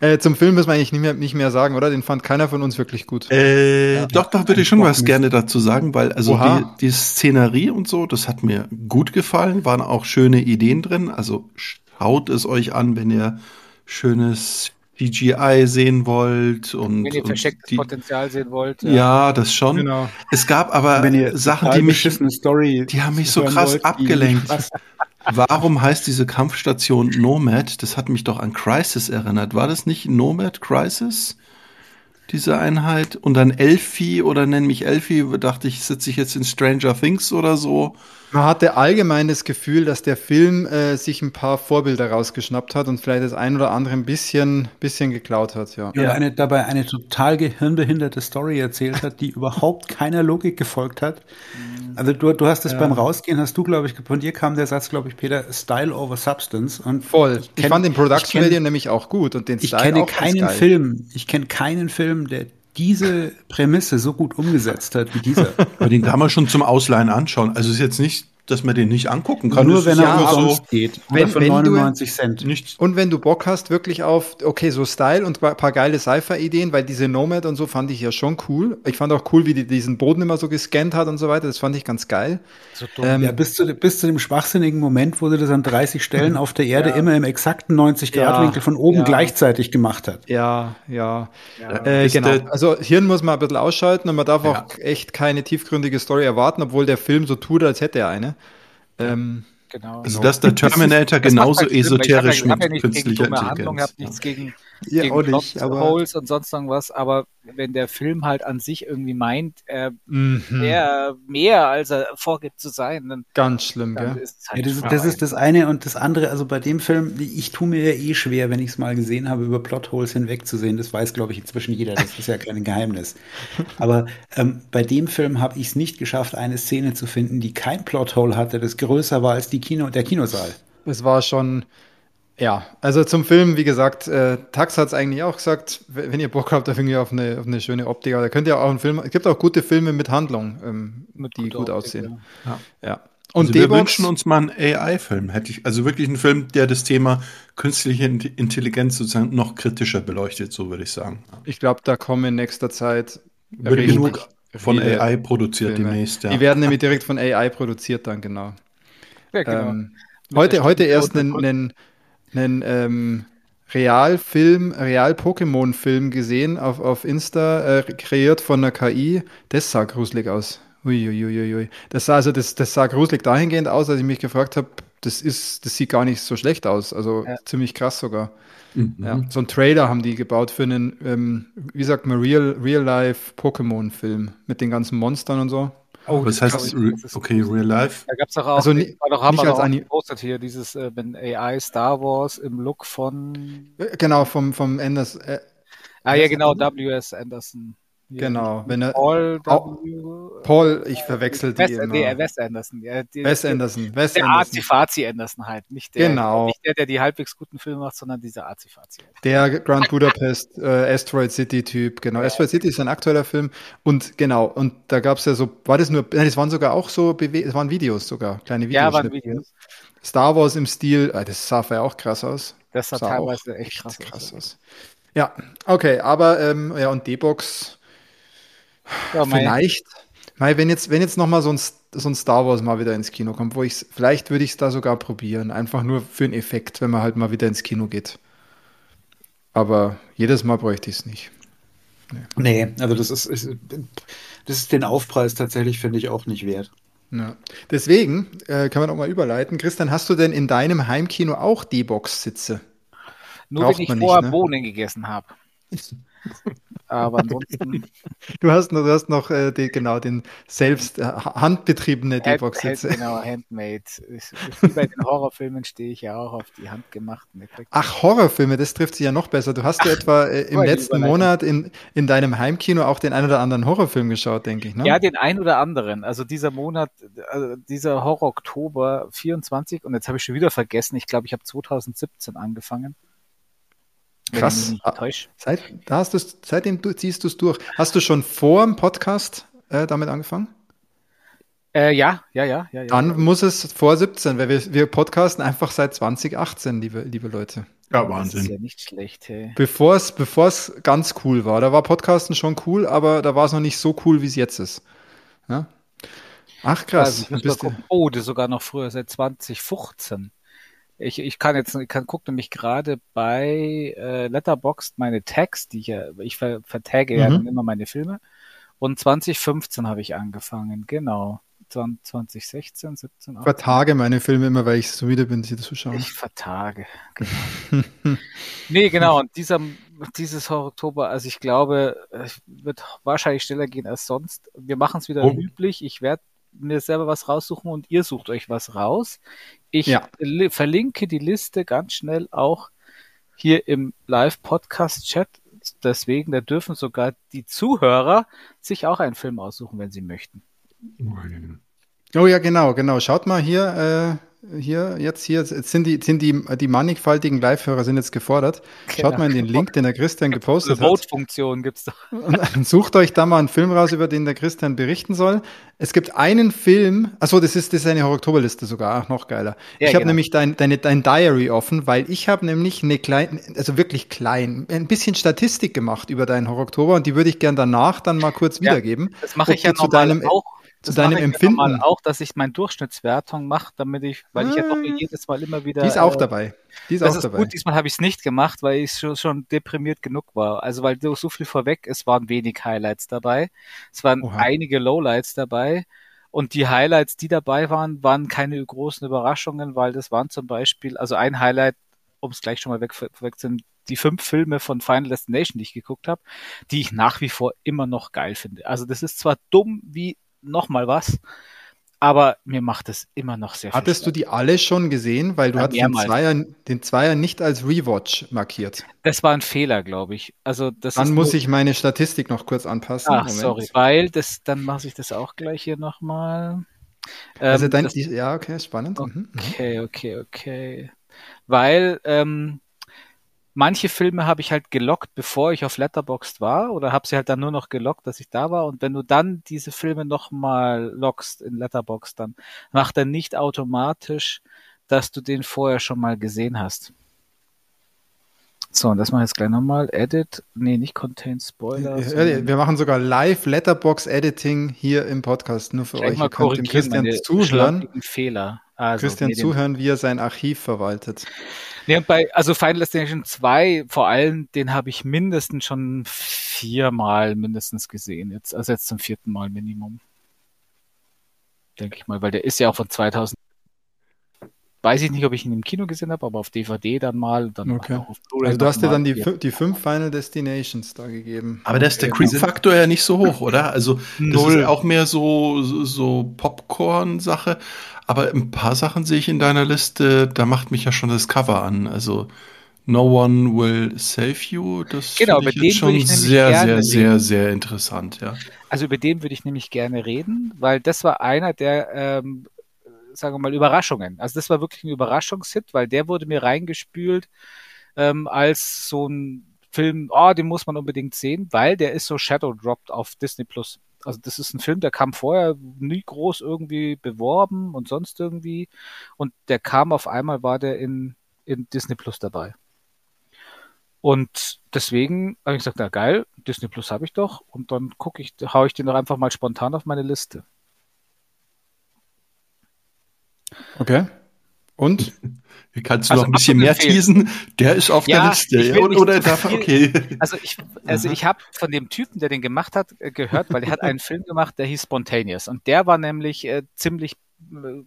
Speaker 2: äh, zum Film müssen wir eigentlich nicht mehr, nicht mehr sagen, oder? Den fand keiner von uns wirklich gut.
Speaker 4: Äh, ja. Doch, doch, würde ich schon was nicht. gerne dazu sagen, weil also die, die Szenerie und so, das hat mir gut gefallen, waren auch schöne Ideen drin. Also schaut es euch an, wenn ihr schönes CGI sehen wollt und
Speaker 3: wenn ihr verstecktes die, Potenzial sehen wollt.
Speaker 4: Ja, ja das schon. Genau. Es gab aber Sachen, die mich, Story die haben mich so krass wollt, abgelenkt. Warum heißt diese Kampfstation Nomad? Das hat mich doch an Crisis erinnert. War das nicht Nomad Crisis? Diese Einheit und dann Elfie oder nenn mich Elfie, dachte ich, sitze ich jetzt in Stranger Things oder so.
Speaker 2: Man hatte allgemein das Gefühl, dass der Film äh, sich ein paar Vorbilder rausgeschnappt hat und vielleicht das ein oder andere ein bisschen, bisschen geklaut hat, ja.
Speaker 1: Ja, eine, dabei eine total gehirnbehinderte Story erzählt hat, die überhaupt keiner Logik gefolgt hat. Also du, du hast es ja. beim Rausgehen, hast du, glaube ich, von dir kam der Satz, glaube ich, Peter, Style over Substance. Und
Speaker 2: Voll. Ich, kenn, ich fand den Production Value nämlich auch gut und den
Speaker 1: Style Ich kenne keinen Film, ich kenne keinen Film, der diese Prämisse so gut umgesetzt hat wie dieser.
Speaker 4: Aber den kann man schon zum Ausleihen anschauen. Also ist jetzt nicht dass man den nicht angucken kann.
Speaker 1: Nur wenn er
Speaker 4: ja
Speaker 1: so geht.
Speaker 2: Wenn, für wenn 99 du, Cent. Nicht. Und wenn du Bock hast, wirklich auf, okay, so Style und ein paar geile Sci-Fi-Ideen, weil diese Nomad und so fand ich ja schon cool. Ich fand auch cool, wie die diesen Boden immer so gescannt hat und so weiter. Das fand ich ganz geil.
Speaker 1: So ähm, ja, bis zu, bis zu dem schwachsinnigen Moment, wo sie das an 30 Stellen auf der Erde ja. immer im exakten 90-Grad-Winkel ja, von oben ja. gleichzeitig gemacht hat.
Speaker 2: Ja, ja. Äh, genau. Also Hirn muss man ein bisschen ausschalten und man darf auch echt keine tiefgründige Story erwarten, obwohl der Film so tut, als hätte er eine. Ähm,
Speaker 3: Genau.
Speaker 4: Also dass der Terminator genauso
Speaker 3: halt weil
Speaker 4: esoterisch
Speaker 3: ich hab ja,
Speaker 4: mit
Speaker 3: ich hab ja nichts gegen
Speaker 4: künstlicher
Speaker 3: dumme Handlung,
Speaker 4: Intelligenz.
Speaker 3: habe nichts gegen,
Speaker 2: Ja,
Speaker 3: gegen
Speaker 2: auch nicht,
Speaker 3: Plot
Speaker 2: aber-
Speaker 3: Holes und sonst irgendwas, aber wenn der Film halt an sich irgendwie meint, er
Speaker 2: Mhm.
Speaker 3: mehr, mehr als er vorgibt zu sein, dann,
Speaker 2: Ganz schlimm,
Speaker 3: dann
Speaker 2: gell?
Speaker 3: ist es
Speaker 1: Ja,
Speaker 3: halt
Speaker 1: das, das ist das eine und das andere, also bei dem Film, ich tue mir ja eh schwer, wenn ich es mal gesehen habe, über Plotholes hinwegzusehen. Das weiß, glaube ich, inzwischen jeder. Das ist ja kein Geheimnis. Aber ähm, bei dem Film habe ich es nicht geschafft, eine Szene zu finden, die kein Plothole hatte, das größer war als die Kino, der Kinosaal.
Speaker 2: Es war schon, ja, also zum Film, wie gesagt, äh, Tax hat es eigentlich auch gesagt, wenn ihr Bock habt auf irgendwie auf eine, auf eine schöne Optik, aber da könnt ihr auch einen Film, es gibt auch gute Filme mit Handlung, ähm,
Speaker 3: Mit
Speaker 2: die gut
Speaker 3: Optik,
Speaker 2: aussehen.
Speaker 3: ja.
Speaker 2: Ja.
Speaker 4: Und
Speaker 2: Und
Speaker 4: also wir wünschen uns mal einen AI-Film, hätte ich, also wirklich einen Film, der das Thema künstliche Int- Intelligenz sozusagen noch kritischer beleuchtet, so würde ich sagen.
Speaker 2: ich glaube, da kommen in nächster Zeit
Speaker 4: Wird genug von AI produziert
Speaker 2: Filme.
Speaker 4: demnächst, ja.
Speaker 2: Die werden nämlich direkt von AI produziert dann, genau.
Speaker 3: Ja, genau.
Speaker 2: Ähm, heute, heute erst einen, einen, einen ähm, Realfilm, Real-Pokémon-Film gesehen auf, auf Insta, äh, kreiert von einer KI. Das sah gruselig aus. Uiuiuiui. Das sah also das, das sah gruselig dahingehend aus, als ich mich gefragt habe, das ist, das sieht gar nicht so schlecht aus. Also
Speaker 3: Ja.
Speaker 2: ziemlich krass sogar.
Speaker 4: Mhm.
Speaker 2: Ja, so ein Trailer haben die gebaut für einen, ähm, wie sagt man, Real, Real-Life Pokémon-Film mit den ganzen Monstern und so.
Speaker 3: Oh,
Speaker 4: Was
Speaker 3: das
Speaker 4: heißt,
Speaker 3: ich,
Speaker 4: re okay, Real Life?
Speaker 3: Da gab's doch auch,
Speaker 2: Also ni-
Speaker 3: war doch, haben
Speaker 2: nicht
Speaker 3: wir
Speaker 2: als
Speaker 3: auch gepostet hier, dieses, äh, wenn AI Star Wars im Look von,
Speaker 2: Äh, Genau, vom, vom Enders, äh,
Speaker 3: ah ja genau, W.S. Anderson.
Speaker 2: Genau, wenn er,
Speaker 3: Paul
Speaker 2: Au-
Speaker 3: W.
Speaker 2: Paul, ich verwechsel die
Speaker 3: Wes,
Speaker 2: immer.
Speaker 3: nee, Wes Anderson. Ja, die,
Speaker 2: Wes Anderson, Wes
Speaker 3: Der. Azifazi Anderson halt, nicht der,
Speaker 2: Genau.
Speaker 3: nicht der, der die halbwegs guten Filme macht, sondern dieser Azifazi.
Speaker 2: Der Grand Budapest, äh, Asteroid City Typ, genau. Asteroid City ist ein aktueller Film. Und genau, und da gab es ja so, war das nur, nein, das waren sogar auch so, es waren Videos sogar, kleine Videos.
Speaker 3: Ja, waren Videos.
Speaker 2: Star Wars im Stil, äh, das sah ja auch krass aus.
Speaker 3: Das sah
Speaker 2: Sah
Speaker 3: teilweise echt krass,
Speaker 2: krass
Speaker 3: aus.
Speaker 2: aus. Ja, okay, aber, ähm, ja, und D-Box,
Speaker 3: Ja,
Speaker 2: vielleicht, Mei, wenn jetzt, wenn jetzt nochmal so ein, so ein Star Wars mal wieder ins Kino kommt, wo ich vielleicht würde ich es da sogar probieren, einfach nur für einen Effekt, wenn man halt mal wieder ins Kino geht. Aber jedes Mal bräuchte ich es nicht.
Speaker 1: Nee, also das ist, ist, das ist den Aufpreis tatsächlich, finde ich, auch nicht wert.
Speaker 2: Ja. Deswegen äh, kann man auch mal überleiten. Christian, hast du denn in deinem Heimkino auch D-Box-Sitze?
Speaker 3: nur
Speaker 2: braucht
Speaker 3: wenn ich
Speaker 2: man nicht,
Speaker 3: vorher
Speaker 2: ne?
Speaker 3: Bohnen gegessen habe. Aber ansonsten
Speaker 2: Du hast noch, du hast noch äh, die, genau den selbst äh, handbetriebene
Speaker 3: Hand, hand,
Speaker 2: D-Box-Sitze.
Speaker 3: genau, Handmade. Wie bei den Horrorfilmen stehe ich ja auch auf die handgemachten Effekte.
Speaker 2: Ach, Horrorfilme, das trifft sich ja noch besser. Du hast ja etwa äh, im letzten. Monat in, in deinem Heimkino auch den ein oder anderen Horrorfilm geschaut, denke ich. Ne?
Speaker 3: Ja, den ein oder anderen. Also dieser Monat, also dieser Horror-Oktober 24, und jetzt habe ich schon wieder vergessen, ich glaube, ich habe 2017 angefangen.
Speaker 2: Krass. Seit, da hast du's, seitdem du, ziehst du es durch. Hast du schon vor dem Podcast äh, damit angefangen?
Speaker 3: Äh, ja, ja, ja, ja, ja.
Speaker 2: Dann muss es vor 17, weil wir, wir podcasten einfach seit 2018, liebe, liebe Leute.
Speaker 4: Ja,
Speaker 3: Das ist ja
Speaker 4: Wahnsinn.
Speaker 3: nicht schlecht, hey.
Speaker 2: Bevor es, bevor es ganz cool war. Da war Podcasten schon cool, aber da war es noch nicht so cool, wie es jetzt ist. Ja? Ach krass.
Speaker 3: Also. Oh, das ist sogar noch früher, seit 2015. Ich, ich kann jetzt, ich kann, guck nämlich gerade bei äh, Letterboxd meine Tags, die ich ja, ich ver, vertagge ja
Speaker 2: Mhm.
Speaker 3: dann immer meine Filme. Und 2015 habe ich angefangen, genau. 2016, 17, 18.
Speaker 2: vertage meine Filme immer, weil ich so müde bin, sie zu schauen.
Speaker 3: Ich vertage, genau. nee, genau. Und dieser, dieses Oktober, also ich glaube, es wird wahrscheinlich schneller gehen als sonst. Wir machen es wieder
Speaker 4: Oh.
Speaker 3: üblich. Ich werde mir selber was raussuchen und ihr sucht euch was raus. Ich
Speaker 2: Ja.
Speaker 3: li- verlinke die Liste ganz schnell auch hier im Live-Podcast-Chat. Deswegen, da dürfen sogar die Zuhörer sich auch einen Film aussuchen, wenn sie möchten.
Speaker 2: Oh ja, genau, genau. Schaut mal hier, äh, hier, jetzt hier, jetzt sind die, sind die, die mannigfaltigen Live-Hörer sind jetzt gefordert. Schaut
Speaker 3: Genau.
Speaker 2: mal in den Link, den der Christian gepostet hat.
Speaker 3: Vote-Funktion gibt's da.
Speaker 2: Und sucht euch da mal einen Film raus, über den der Christian berichten soll. Es gibt einen Film, achso, das ist, das ist eine Oktoberliste sogar, ach, noch geiler.
Speaker 3: Ja,
Speaker 2: ich habe
Speaker 3: genau.
Speaker 2: nämlich dein, deine, dein Diary offen, weil ich habe nämlich eine kleine, also wirklich klein, ein bisschen Statistik gemacht über deinen Horror-Oktober und die würde ich gern danach dann mal kurz
Speaker 3: Ja,
Speaker 2: wiedergeben.
Speaker 3: Das mache ich ja
Speaker 2: zu deinem-
Speaker 3: auch.
Speaker 2: Zu deinem
Speaker 3: ich
Speaker 2: Empfinden-
Speaker 3: normal auch, dass ich meine Durchschnittswertung mache, damit ich, weil ich ja doch
Speaker 2: Ah.
Speaker 3: jedes Mal immer wieder.
Speaker 2: Die ist auch
Speaker 3: äh,
Speaker 2: dabei. Die ist
Speaker 3: Das
Speaker 2: auch
Speaker 3: ist
Speaker 2: dabei.
Speaker 3: gut, diesmal habe ich es nicht gemacht, weil ich schon, schon deprimiert genug war. Also weil so viel vorweg, es waren wenig Highlights dabei. Es waren
Speaker 2: Oha.
Speaker 3: einige Lowlights dabei. Und die Highlights, die dabei waren, waren keine großen Überraschungen, weil das waren zum Beispiel, also ein Highlight, um es gleich schon mal weg, weg zu die fünf Filme von Final Destination, die ich geguckt habe, die ich nach wie vor immer noch geil finde. Also das ist zwar dumm wie nochmal was, aber mir macht es immer noch sehr
Speaker 2: viel Hattest Spaß. du die alle schon gesehen? Weil du ja, hast den Zweier, den Zweier nicht als Rewatch markiert.
Speaker 3: Das war ein Fehler, glaube ich. Also das
Speaker 2: dann muss ich meine Statistik noch kurz anpassen.
Speaker 3: Ach, Moment. sorry, weil das, dann mache ich das auch gleich hier nochmal.
Speaker 2: Also ähm, dein, das, ja, okay, spannend.
Speaker 3: Mhm, mhm. Okay, okay, okay. Weil ähm, manche Filme habe ich halt gelockt, bevor ich auf Letterboxd war oder habe sie halt dann nur noch gelockt, dass ich da war. Und wenn du dann diese Filme nochmal lockst in Letterboxd, dann macht er nicht automatisch, dass du den vorher schon mal gesehen hast. So, und das mache ich jetzt gleich nochmal. Edit, nee, nicht Contain Spoiler.
Speaker 2: Wir machen sogar Live Letterbox Editing hier im Podcast, nur für euch.
Speaker 3: Mal Ihr könnt dem Christian zuhören.
Speaker 2: Fehler. Also, Christian zuhören, wie er sein Archiv verwaltet.
Speaker 3: Nee, und bei, also Final Destination 2 vor allem, den habe ich mindestens schon viermal mindestens gesehen. Jetzt, also jetzt zum vierten Mal Minimum. Denke ich mal, weil der ist ja auch von 2000. Weiß ich nicht, ob ich ihn im Kino gesehen habe, aber auf DVD dann mal. Dann
Speaker 2: okay. auf also du hast dir dann die, die fünf Final Destinations da gegeben.
Speaker 4: Aber da ist der Creep-Faktor ja nicht so hoch, oder? Also das Null. ist auch mehr so, so Popcorn-Sache. Aber ein paar Sachen sehe ich in deiner Liste, da macht mich ja schon das Cover an. Also No One Will Save You, das
Speaker 3: genau, ich jetzt
Speaker 4: schon sehr, sehr, sehr, sehr interessant, ja.
Speaker 3: Also über den würde ich nämlich gerne reden, weil das war einer der, ähm, sagen wir mal, Überraschungen. Also das war wirklich ein Überraschungshit, weil der wurde mir reingespült ähm, als so ein Film, oh, den muss man unbedingt sehen, weil der ist so Shadow Dropped auf Disney Plus also das ist ein Film, der kam vorher nie groß irgendwie beworben und sonst irgendwie. Und der kam auf einmal, war der in, in Disney Plus dabei. Und deswegen habe ich gesagt, na geil, Disney Plus habe ich doch. Und dann gucke ich, haue ich den doch einfach mal spontan auf meine Liste.
Speaker 2: Okay. Und?
Speaker 4: Kannst du also noch ein bisschen mehr teasen? Der ist auf ja, der Liste.
Speaker 3: Oder, oder darf okay. Also ich, also ich habe von dem Typen, der den gemacht hat, äh, gehört, weil der hat einen Film gemacht, der hieß Spontaneous. Und der war nämlich äh, ziemlich äh,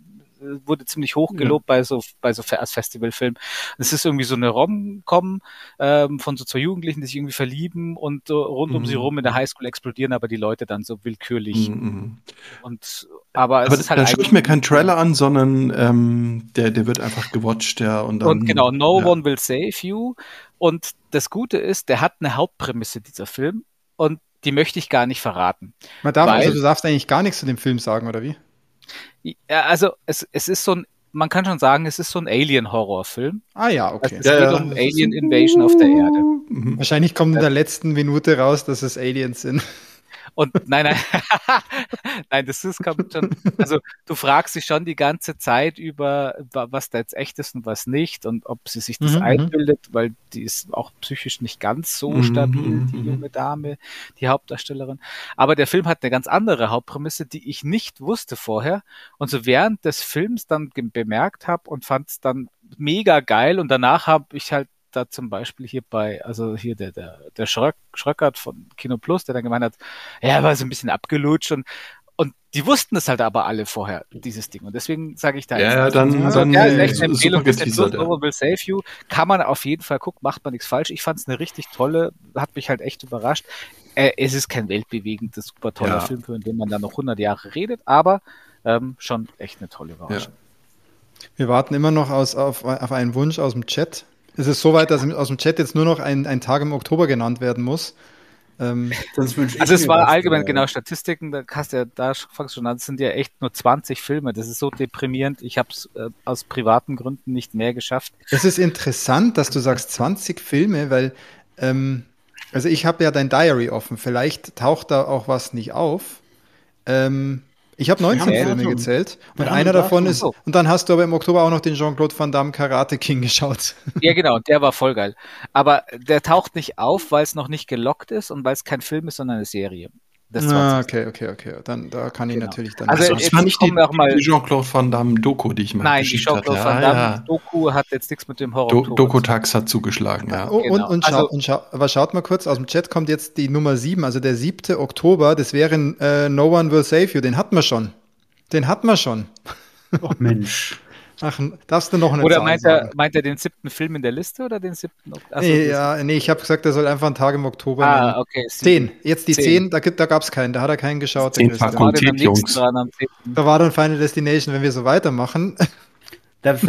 Speaker 3: wurde ziemlich hoch gelobt ja. bei so bei so als Festivalfilm. Es ist irgendwie so eine Rom-Com ähm, von so zwei Jugendlichen, die sich irgendwie verlieben und uh, rund mhm. um sie mhm. rum in der Highschool explodieren aber die Leute dann so willkürlich. Mhm. mhm. Und aber, aber
Speaker 4: es ist halt dann schaue ich mir keinen Trailer an, sondern ähm, der der wird einfach gewatcht, ja und dann,
Speaker 3: und genau No ja. One Will Save You und das Gute ist, der hat eine Hauptprämisse dieser Film und die möchte ich gar nicht verraten.
Speaker 2: Man darf, also du darfst eigentlich gar nichts zu dem Film sagen, oder wie?
Speaker 3: Ja, also es, es ist so ein, man kann schon sagen, es ist so ein Alien-Horrorfilm.
Speaker 2: Ah ja, okay.
Speaker 3: Also es ja, geht ja. um Alien Invasion auf der Erde.
Speaker 2: Wahrscheinlich kommt in der letzten Minute raus, dass es Aliens sind.
Speaker 3: Und nein, nein, nein, das ist kommt schon. Also du fragst dich schon die ganze Zeit über, was da jetzt echt ist und was nicht und ob sie sich das mhm, mhm. einbildet, weil die ist auch psychisch nicht ganz so mhm, stabil, mhm, die junge Dame, die Hauptdarstellerin. Aber der Film hat eine ganz andere Hauptprämisse, die ich nicht wusste vorher und so während des Films dann bemerkt habe und fand es dann mega geil und danach habe ich halt da zum Beispiel hier bei, also hier der, der, der Schröck, Schröckert von Kino Plus, der dann gemeint hat, ja, war so ein bisschen abgelutscht und und die wussten es halt aber alle vorher, dieses Ding. Und deswegen sage ich da
Speaker 4: ja, jetzt. Ja, dann, also, dann
Speaker 3: ja, ist echt eine Empfehlung. Geteasert, ja. Will Save You. Kann man auf jeden Fall gucken, macht man nichts falsch. Ich fand es eine richtig tolle, hat mich halt echt überrascht. Äh, es ist kein weltbewegendes, super toller ja. Film, für den man dann noch 100 Jahre redet, aber ähm, schon echt eine tolle Überraschung.
Speaker 2: Ja. Wir warten immer noch aus, auf, auf einen Wunsch aus dem Chat. Es ist soweit, dass aus dem Chat jetzt nur noch ein, ein Tag im Oktober genannt werden muss.
Speaker 3: Ähm, also es war allgemein ja. genau Statistiken, da hast du ja da fangst schon an, es sind ja echt nur 20 Filme. Das ist so deprimierend. Ich habe es äh, aus privaten Gründen nicht mehr geschafft.
Speaker 2: Es ist interessant, dass du sagst 20 Filme, weil ähm, also ich habe ja dein Diary offen. Vielleicht taucht da auch was nicht auf. Ähm, ich habe 19 ja, Filme gezählt und einer davon ist, und dann hast du aber im Oktober auch noch den Jean-Claude Van Damme Karate King geschaut.
Speaker 3: Ja, genau, der war voll geil. Aber der taucht nicht auf, weil es noch nicht gelockt ist und weil es kein Film ist, sondern eine Serie.
Speaker 2: Das ah, okay, okay, okay. Dann da kann ich genau. natürlich dann.
Speaker 4: Also, das war nicht die, die Jean-Claude Van Damme Doku, die ich mal
Speaker 3: Nein, die Jean-Claude Van Damme ja. Doku hat jetzt nichts mit dem Horror.
Speaker 4: Do Doku-Tax hat zugeschlagen, ja.
Speaker 2: Oh, genau. und, und, schau, also, und schau, aber schaut mal kurz, aus dem Chat kommt jetzt die Nummer 7, also der 7. Oktober, das wäre äh, No One Will Save You, den hatten wir schon. Den hatten wir schon.
Speaker 1: Oh Mensch.
Speaker 2: Ach, darfst du noch eine
Speaker 3: Oder
Speaker 2: Zahl
Speaker 3: meint er,
Speaker 2: sagen?
Speaker 3: meint er den siebten Film in der Liste oder den siebten? Achso,
Speaker 2: nee, ja, nee, ich habe gesagt, er soll einfach einen Tag im Oktober nehmen.
Speaker 3: Ah, okay. sieben.
Speaker 2: Zehn. Jetzt die
Speaker 3: Zehn.
Speaker 2: zehn, da, gibt- da gab es keinen, da hat er keinen geschaut.
Speaker 4: Zehn
Speaker 3: nächsten
Speaker 4: Jungs.
Speaker 3: dran?
Speaker 2: Da war dann Final Destination, wenn wir so weitermachen.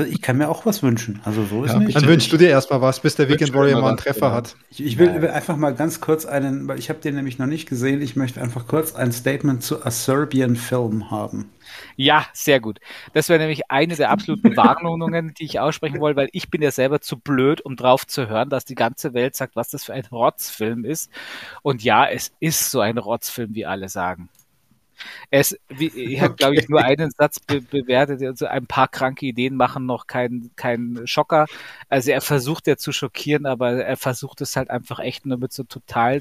Speaker 1: Ich kann mir auch was wünschen. Also so ist
Speaker 4: Ja,
Speaker 1: nicht.
Speaker 2: Dann wünschst du dir erstmal was, bis der Weekend Warrior
Speaker 3: mal
Speaker 2: einen Treffer
Speaker 3: genau.
Speaker 2: hat.
Speaker 1: Ich, ich will, will einfach mal ganz kurz einen, weil ich habe den nämlich noch nicht gesehen. Ich möchte einfach kurz ein Statement zu A Serbian Film haben.
Speaker 3: Ja, sehr gut. Das wäre nämlich eine der absoluten Warnungen, die ich aussprechen wollte, weil ich bin ja selber zu blöd, um drauf zu hören, dass die ganze Welt sagt, was das für ein Rotzfilm ist. Und ja, es ist so ein Rotzfilm, wie alle sagen. Es, wie, ich habe, glaube ich, nur einen Satz be bewertet. Also ein paar kranke Ideen machen noch keinen keinen Schocker. Also er versucht ja zu schockieren, aber er versucht es halt einfach echt nur mit so total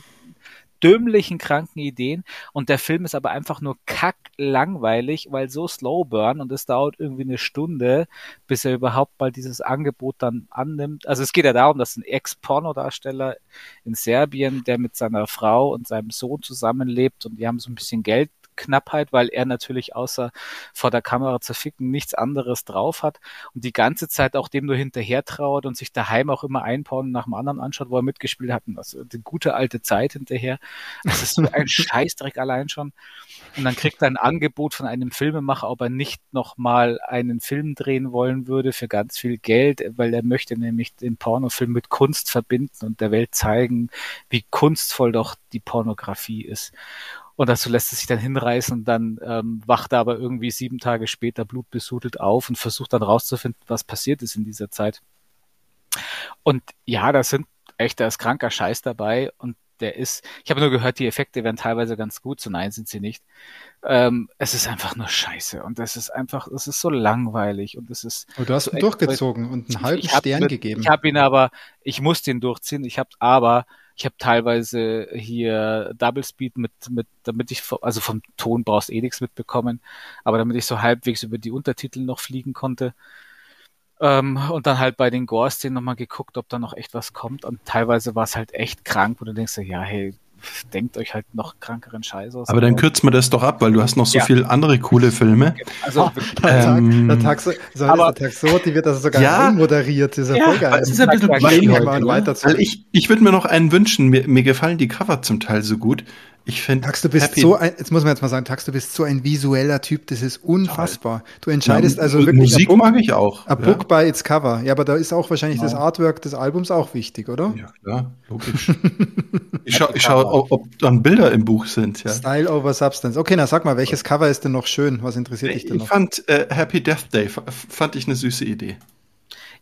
Speaker 3: dümmlichen, kranken Ideen. Und der Film ist aber einfach nur kack langweilig, weil so slow burn und es dauert irgendwie eine Stunde, bis er überhaupt mal dieses Angebot dann annimmt. Also es geht ja darum, dass ein Ex-Pornodarsteller in Serbien, der mit seiner Frau und seinem Sohn zusammenlebt und die haben so ein bisschen Geld Knappheit, weil er natürlich außer vor der Kamera zu ficken nichts anderes drauf hat und die ganze Zeit auch dem nur hinterher trauert und sich daheim auch immer ein Porno nach dem anderen anschaut, wo er mitgespielt hat. Und das die gute alte Zeit hinterher. Das ist so ein Scheißdreck allein schon. Und dann kriegt er ein Angebot von einem Filmemacher, ob er nicht nochmal einen Film drehen wollen würde für ganz viel Geld, weil er möchte nämlich den Pornofilm mit Kunst verbinden und der Welt zeigen, wie kunstvoll doch die Pornografie ist. Und dazu lässt es sich dann hinreißen und dann ähm, wacht er aber irgendwie sieben Tage später blutbesudelt auf und versucht dann rauszufinden, was passiert ist in dieser Zeit. Und ja, da sind echt, da ist kranker Scheiß dabei und der ist, ich habe nur gehört, die Effekte wären teilweise ganz gut, so nein sind sie nicht. Ähm, es ist einfach nur scheiße und es ist einfach, es ist so langweilig und es ist.
Speaker 2: Aber du hast
Speaker 3: so
Speaker 2: ihn durchgezogen und einen halben Stern
Speaker 3: mit-
Speaker 2: gegeben.
Speaker 3: Ich habe ihn aber, ich muss den durchziehen. Ich habe aber, ich habe teilweise hier Double Speed mit, mit, damit ich, also vom Ton brauchst eh nichts mitbekommen, aber damit ich so halbwegs über die Untertitel noch fliegen konnte. Ähm, und dann halt bei den Gore-Szenen nochmal geguckt, ob da noch echt was kommt. Und teilweise war es halt echt krank, wo du denkst, ja, hey, denkt euch halt noch krankeren Scheiß aus.
Speaker 4: Aber dann kürzen wir das doch ab, weil du hast noch so
Speaker 3: Ja.
Speaker 4: viel andere coole Filme.
Speaker 3: also,
Speaker 2: Der Tag,
Speaker 4: Ähm,
Speaker 2: der Tag, so,
Speaker 3: aber-
Speaker 2: der Tag so motiviert, dass er sogar
Speaker 4: Ja.
Speaker 2: einmoderiert. Das ist ja, geil.
Speaker 1: Es ist ein bisschen heute, ne?
Speaker 4: Weil ich, ich würde mir noch einen wünschen. Mir, mir gefallen die Cover zum Teil so gut. Ich finde.
Speaker 2: Tax, du bist so ein, jetzt muss man jetzt mal sagen, Tax, du bist so ein visueller Typ, das ist unfassbar. Du entscheidest also wirklich
Speaker 4: Musik
Speaker 2: book,
Speaker 4: mag ich auch.
Speaker 2: a book by its cover. Ja, aber da ist auch wahrscheinlich das
Speaker 1: Genau.
Speaker 2: Artwork des Albums auch wichtig, oder?
Speaker 4: ja. ja, klar, logisch. ich schaue, ich schau, ob, dann Bilder im Buch sind. Ja.
Speaker 2: Style over Substance. Okay, na sag mal, welches Cover ist denn noch schön? Was interessiert dich denn
Speaker 4: Ich
Speaker 2: noch?
Speaker 4: fand äh, Happy Death Day fand ich eine süße Idee.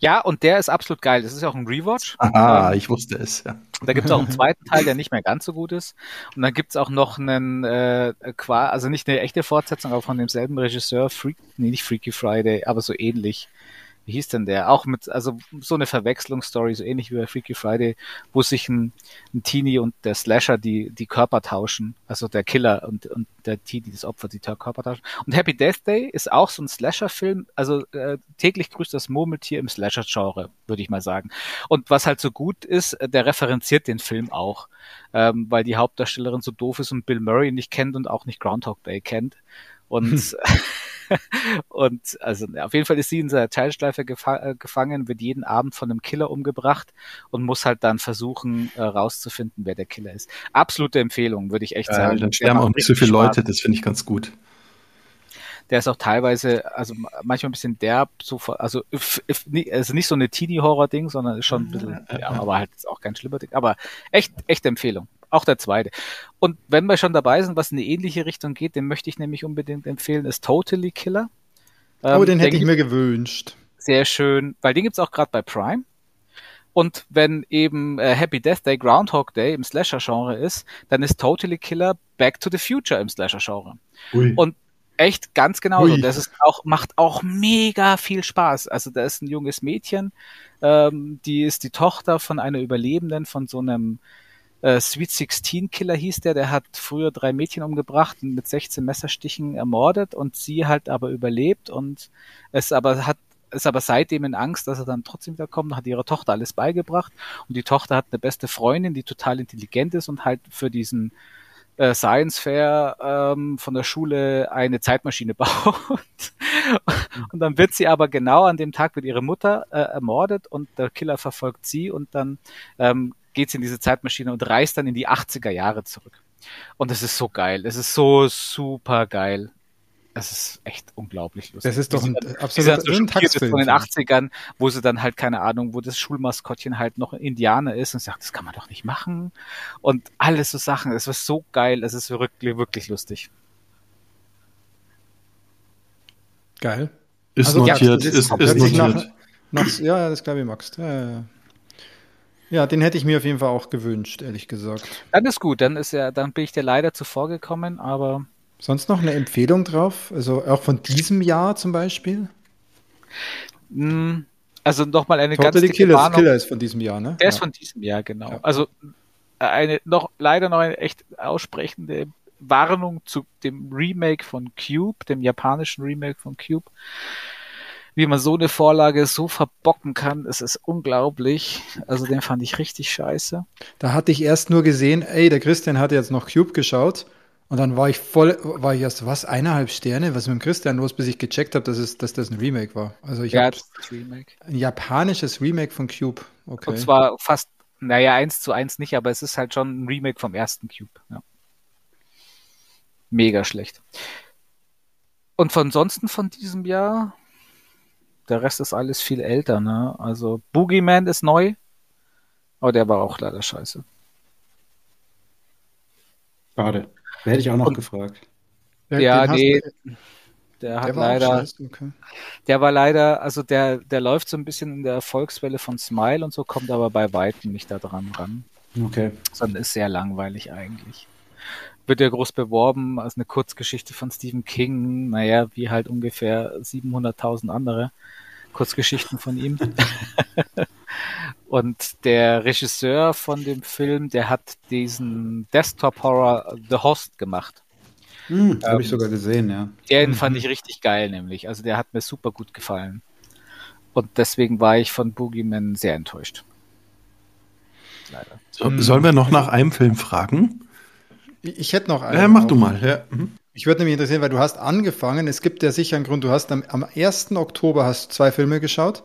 Speaker 3: Ja, und der ist absolut geil. Das ist ja auch ein Rewatch.
Speaker 4: Aha, ich wusste es. Ja.
Speaker 3: Da gibt es auch einen zweiten Teil, der nicht mehr ganz so gut ist. Und dann gibt es auch noch einen, äh, qua- also nicht eine echte Fortsetzung, aber von demselben Regisseur, Freak, nee, nicht Freaky Friday, aber so ähnlich. Wie hieß denn der? Auch mit, also so eine Verwechslungsstory, so ähnlich wie bei Freaky Friday, wo sich ein, ein Teenie und der Slasher die, die Körper tauschen. Also der Killer und, und der Teenie, das Opfer, die Körper tauschen. Und Happy Death Day ist auch so ein Slasher-Film, also äh, täglich grüßt das Murmeltier im Slasher-Genre, würde ich mal sagen. Und was halt so gut ist, äh, der referenziert den Film auch, ähm, weil die Hauptdarstellerin so doof ist und Bill Murray nicht kennt und auch nicht Groundhog Day kennt. Und, und also auf jeden Fall ist sie in seiner Teilschleife gefa äh, gefangen, wird jeden Abend von einem Killer umgebracht und muss halt dann versuchen, äh, rauszufinden, wer der Killer ist. Absolute Empfehlung, würde ich echt
Speaker 4: Äh,
Speaker 3: sagen.
Speaker 4: dann
Speaker 3: Der
Speaker 4: sterben auch nicht so viele
Speaker 3: Spaß.
Speaker 4: Leute, das finde ich ganz gut.
Speaker 3: Der ist auch teilweise, also manchmal ein bisschen derb, so, also, nie- also nicht so eine Teenie-Horror-Ding, sondern ist schon ein bisschen, ja, aber halt ist auch kein schlimmer Ding. Aber echt, echte Empfehlung. Auch der zweite. Und wenn wir schon dabei sind, was in eine ähnliche Richtung geht, den möchte ich nämlich unbedingt empfehlen, ist Totally Killer.
Speaker 2: Oh,
Speaker 3: Ähm,
Speaker 2: den
Speaker 3: der
Speaker 2: hätte ich
Speaker 3: gibt-
Speaker 2: mir gewünscht.
Speaker 3: sehr schön, weil den gibt's auch gerade bei Prime. Und wenn eben äh, Happy Death Day Groundhog Day im Slasher-Genre ist, dann ist Totally Killer Back to the Future im Slasher-Genre. Und echt ganz genauso.
Speaker 2: Ui.
Speaker 3: Das ist auch, macht auch mega viel Spaß. Also da ist ein junges Mädchen, ähm, die ist die Tochter von einer Überlebenden von so einem äh, Sweet 16 Killer hieß der, der hat früher drei Mädchen umgebracht und mit 16 Messerstichen ermordet und sie halt aber überlebt und es aber hat ist aber seitdem in Angst, dass er dann trotzdem wieder kommt, hat ihrer Tochter alles beigebracht und die Tochter hat eine beste Freundin, die total intelligent ist und halt für diesen äh, Science Fair ähm, von der Schule eine Zeitmaschine baut. und dann wird sie aber genau an dem Tag wird ihre Mutter äh, ermordet und der Killer verfolgt sie und dann ähm, geht sie in diese Zeitmaschine und reist dann in die 80er Jahre zurück. Und es ist so geil. Es ist so super geil. Es ist echt unglaublich lustig.
Speaker 2: Das ist doch ein
Speaker 3: absoluter so Taxfilm. von den 80ern, wo sie dann halt, keine Ahnung, wo das Schulmaskottchen halt noch ein Indianer ist und sagt, das kann man doch nicht machen. Und alles so Sachen. Es ist so geil. Es ist wirklich, wirklich lustig.
Speaker 2: Geil.
Speaker 4: Ist also, notiert, ja, ist, ist, ist notiert. Nach,
Speaker 2: nach, ja, das glaube ich, Max. Ja, ja. Ja, den hätte ich mir auf jeden Fall auch gewünscht, ehrlich gesagt.
Speaker 3: Dann ist gut, dann ist ja, dann bin ich dir leider zuvor gekommen, aber.
Speaker 2: Sonst noch eine Empfehlung drauf? Also auch von diesem Jahr zum Beispiel?
Speaker 3: Hm, also nochmal eine
Speaker 2: Totally ganz Killer, Warnung. Killer ist von diesem Jahr, ne?
Speaker 3: Der ja. ist von diesem Jahr, genau. Ja. Also eine noch leider noch eine echt aussprechende Warnung zu dem Remake von Cube, dem japanischen Remake von Cube wie man so eine Vorlage so verbocken kann, es ist unglaublich. Also den fand ich richtig scheiße.
Speaker 2: Da hatte ich erst nur gesehen, ey, der Christian hat jetzt noch Cube geschaut. Und dann war ich voll, war ich erst, was, eineinhalb Sterne? Was ist mit dem Christian los, bis ich gecheckt habe, dass, es, dass das ein Remake war? Also ich ja, habe ein japanisches Remake von Cube.
Speaker 3: Okay. Und zwar fast, naja, eins zu eins nicht, aber es ist halt schon ein Remake vom ersten Cube. Ja. Mega schlecht. Und von ansonsten von diesem Jahr, der Rest ist alles viel älter, ne? Also Boogeyman ist neu, aber der war auch leider scheiße.
Speaker 1: Schade. Hätte ich auch noch Und, gefragt.
Speaker 3: Ja, nee. Der hat der leider, okay. der war leider, also der, der läuft so ein bisschen in der Erfolgswelle von Smile und so, kommt aber bei weitem nicht da dran ran.
Speaker 1: Okay.
Speaker 3: Sondern ist sehr langweilig eigentlich. Wird ja groß beworben als eine Kurzgeschichte von Stephen King, naja, wie halt ungefähr 700.000 andere. Kurzgeschichten von ihm. und der Regisseur von dem Film, der hat diesen Desktop-Horror The Host gemacht.
Speaker 1: Hm, ähm, Habe ich sogar gesehen, ja.
Speaker 3: Den fand ich richtig geil, nämlich. Also der hat mir super gut gefallen. Und deswegen war ich von Boogeyman sehr enttäuscht.
Speaker 4: Leider. So, sollen wir noch nach einem Film fragen?
Speaker 2: Ich, hätte noch einen.
Speaker 4: Ja, mach auch. du mal. Ja. Mhm.
Speaker 2: Ich würde nämlich interessieren, weil du hast angefangen, es gibt ja sicher einen Grund, du hast am, am 1. Oktober hast du zwei Filme geschaut.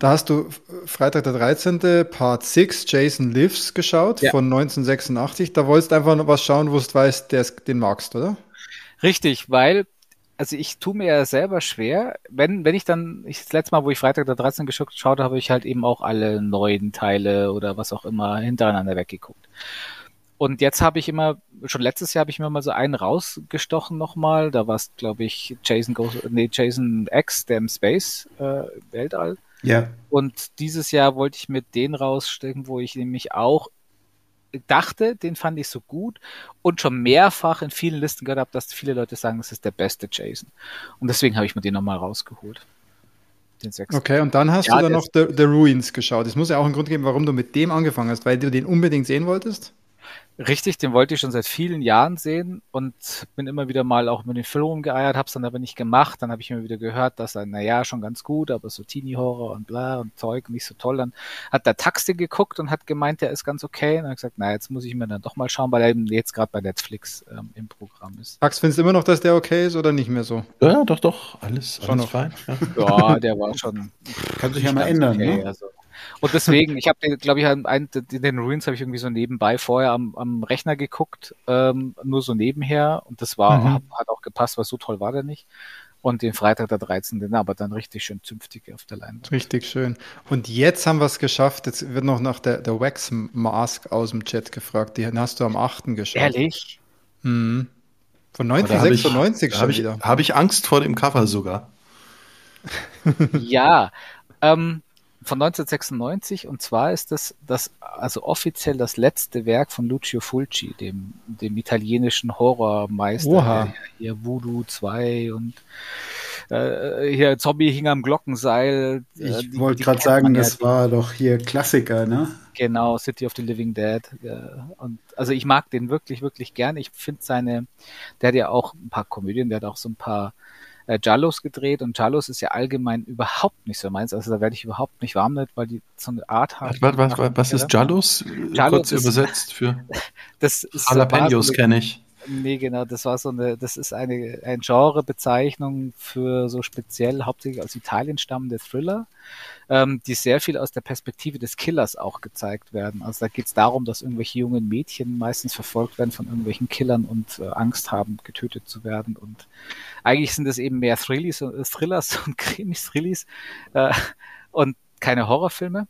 Speaker 2: Da hast du Freitag der 13. Part 6, Jason Lives geschaut ja. von 1986. Da wolltest du einfach noch was schauen, wo du weißt, der ist, den magst, oder?
Speaker 3: Richtig, weil, also ich tue mir ja selber schwer, wenn, wenn ich dann, ich, das letzte Mal, wo ich Freitag der 13. geschaut habe, habe ich halt eben auch alle neuen Teile oder was auch immer hintereinander weggeguckt. Und jetzt habe ich immer, schon letztes Jahr habe ich mir mal so einen rausgestochen nochmal. Da war es, glaube ich, Jason Goes, nee, Jason X, der im Space, äh, Weltall.
Speaker 1: Ja.
Speaker 3: Und dieses Jahr wollte ich mir den rausstecken, wo ich nämlich auch dachte, den fand ich so gut und schon mehrfach in vielen Listen gehört habe, dass viele Leute sagen, es ist der beste Jason. Und deswegen habe ich mir den nochmal rausgeholt.
Speaker 2: Den sechsten. Okay, und dann hast ja, du dann noch The, The Ruins geschaut. Es muss ja auch einen Grund geben, warum du mit dem angefangen hast, weil du den unbedingt sehen wolltest?
Speaker 3: Richtig, den wollte ich schon seit vielen Jahren sehen und bin immer wieder mal auch mit den Film rumgeeiert, hab's dann aber nicht gemacht. Dann habe ich mir wieder gehört, dass er, naja, schon ganz gut, aber so Teenie-Horror und bla und Zeug, nicht so toll. Dann hat der Taxi geguckt und hat gemeint, der ist ganz okay. Und dann habe ich gesagt, na, jetzt muss ich mir dann doch mal schauen, weil er eben jetzt gerade bei Netflix ähm, im Programm ist.
Speaker 2: Tax, findest du immer noch, dass der okay ist oder nicht mehr so?
Speaker 4: Ja, doch, doch, alles,
Speaker 3: schon alles fein. Ja. ja. der war schon.
Speaker 1: Kann sich ja mal ändern, okay, ne? Also.
Speaker 3: Und deswegen, ich habe, glaube ich, einen, den Ruins habe ich irgendwie so nebenbei vorher am, am Rechner geguckt, ähm, nur so nebenher. Und das war, mhm. hat, hat, auch gepasst, weil so toll war der nicht. Und den Freitag der 13. aber dann richtig schön zünftig auf der Leinwand.
Speaker 2: Richtig schön. Und jetzt haben wir es geschafft. Jetzt wird noch nach der, der Wax Mask aus dem Chat gefragt. Die hast du am 8. geschaut.
Speaker 3: Ehrlich?
Speaker 2: Mhm. Von 1996
Speaker 4: schon hab ich, wieder. Habe ich Angst vor dem Cover sogar.
Speaker 3: ja, ähm, von 1996 und zwar ist das das also offiziell das letzte Werk von Lucio Fulci, dem dem italienischen Horrormeister,
Speaker 2: Oha.
Speaker 3: hier Voodoo 2 und äh, hier Zombie hing am Glockenseil.
Speaker 1: Ich wollte gerade sagen, das ja, war doch hier Klassiker, ne?
Speaker 3: Genau, City of the Living Dead. Ja. Und also ich mag den wirklich wirklich gern. Ich finde seine, der hat ja auch ein paar Komödien, der hat auch so ein paar äh, Jallos gedreht und Jallos ist ja allgemein überhaupt nicht so meins. Also da werde ich überhaupt nicht warm mit, weil die so eine Art haben.
Speaker 4: Was, was, was, ist Jallos? Kurz
Speaker 3: ist-
Speaker 4: übersetzt für
Speaker 3: Das ist
Speaker 4: Jalapenos
Speaker 3: so
Speaker 4: kenne ich.
Speaker 3: Nee, genau, das war so eine, das ist eine, eine Genrebezeichnung für so speziell hauptsächlich aus Italien stammende Thriller, ähm, die sehr viel aus der Perspektive des Killers auch gezeigt werden. Also da geht es darum, dass irgendwelche jungen Mädchen meistens verfolgt werden von irgendwelchen Killern und äh, Angst haben, getötet zu werden. Und eigentlich sind es eben mehr Thrillis, und- äh, Thrillers und Krimis, Thrillis äh, und keine Horrorfilme.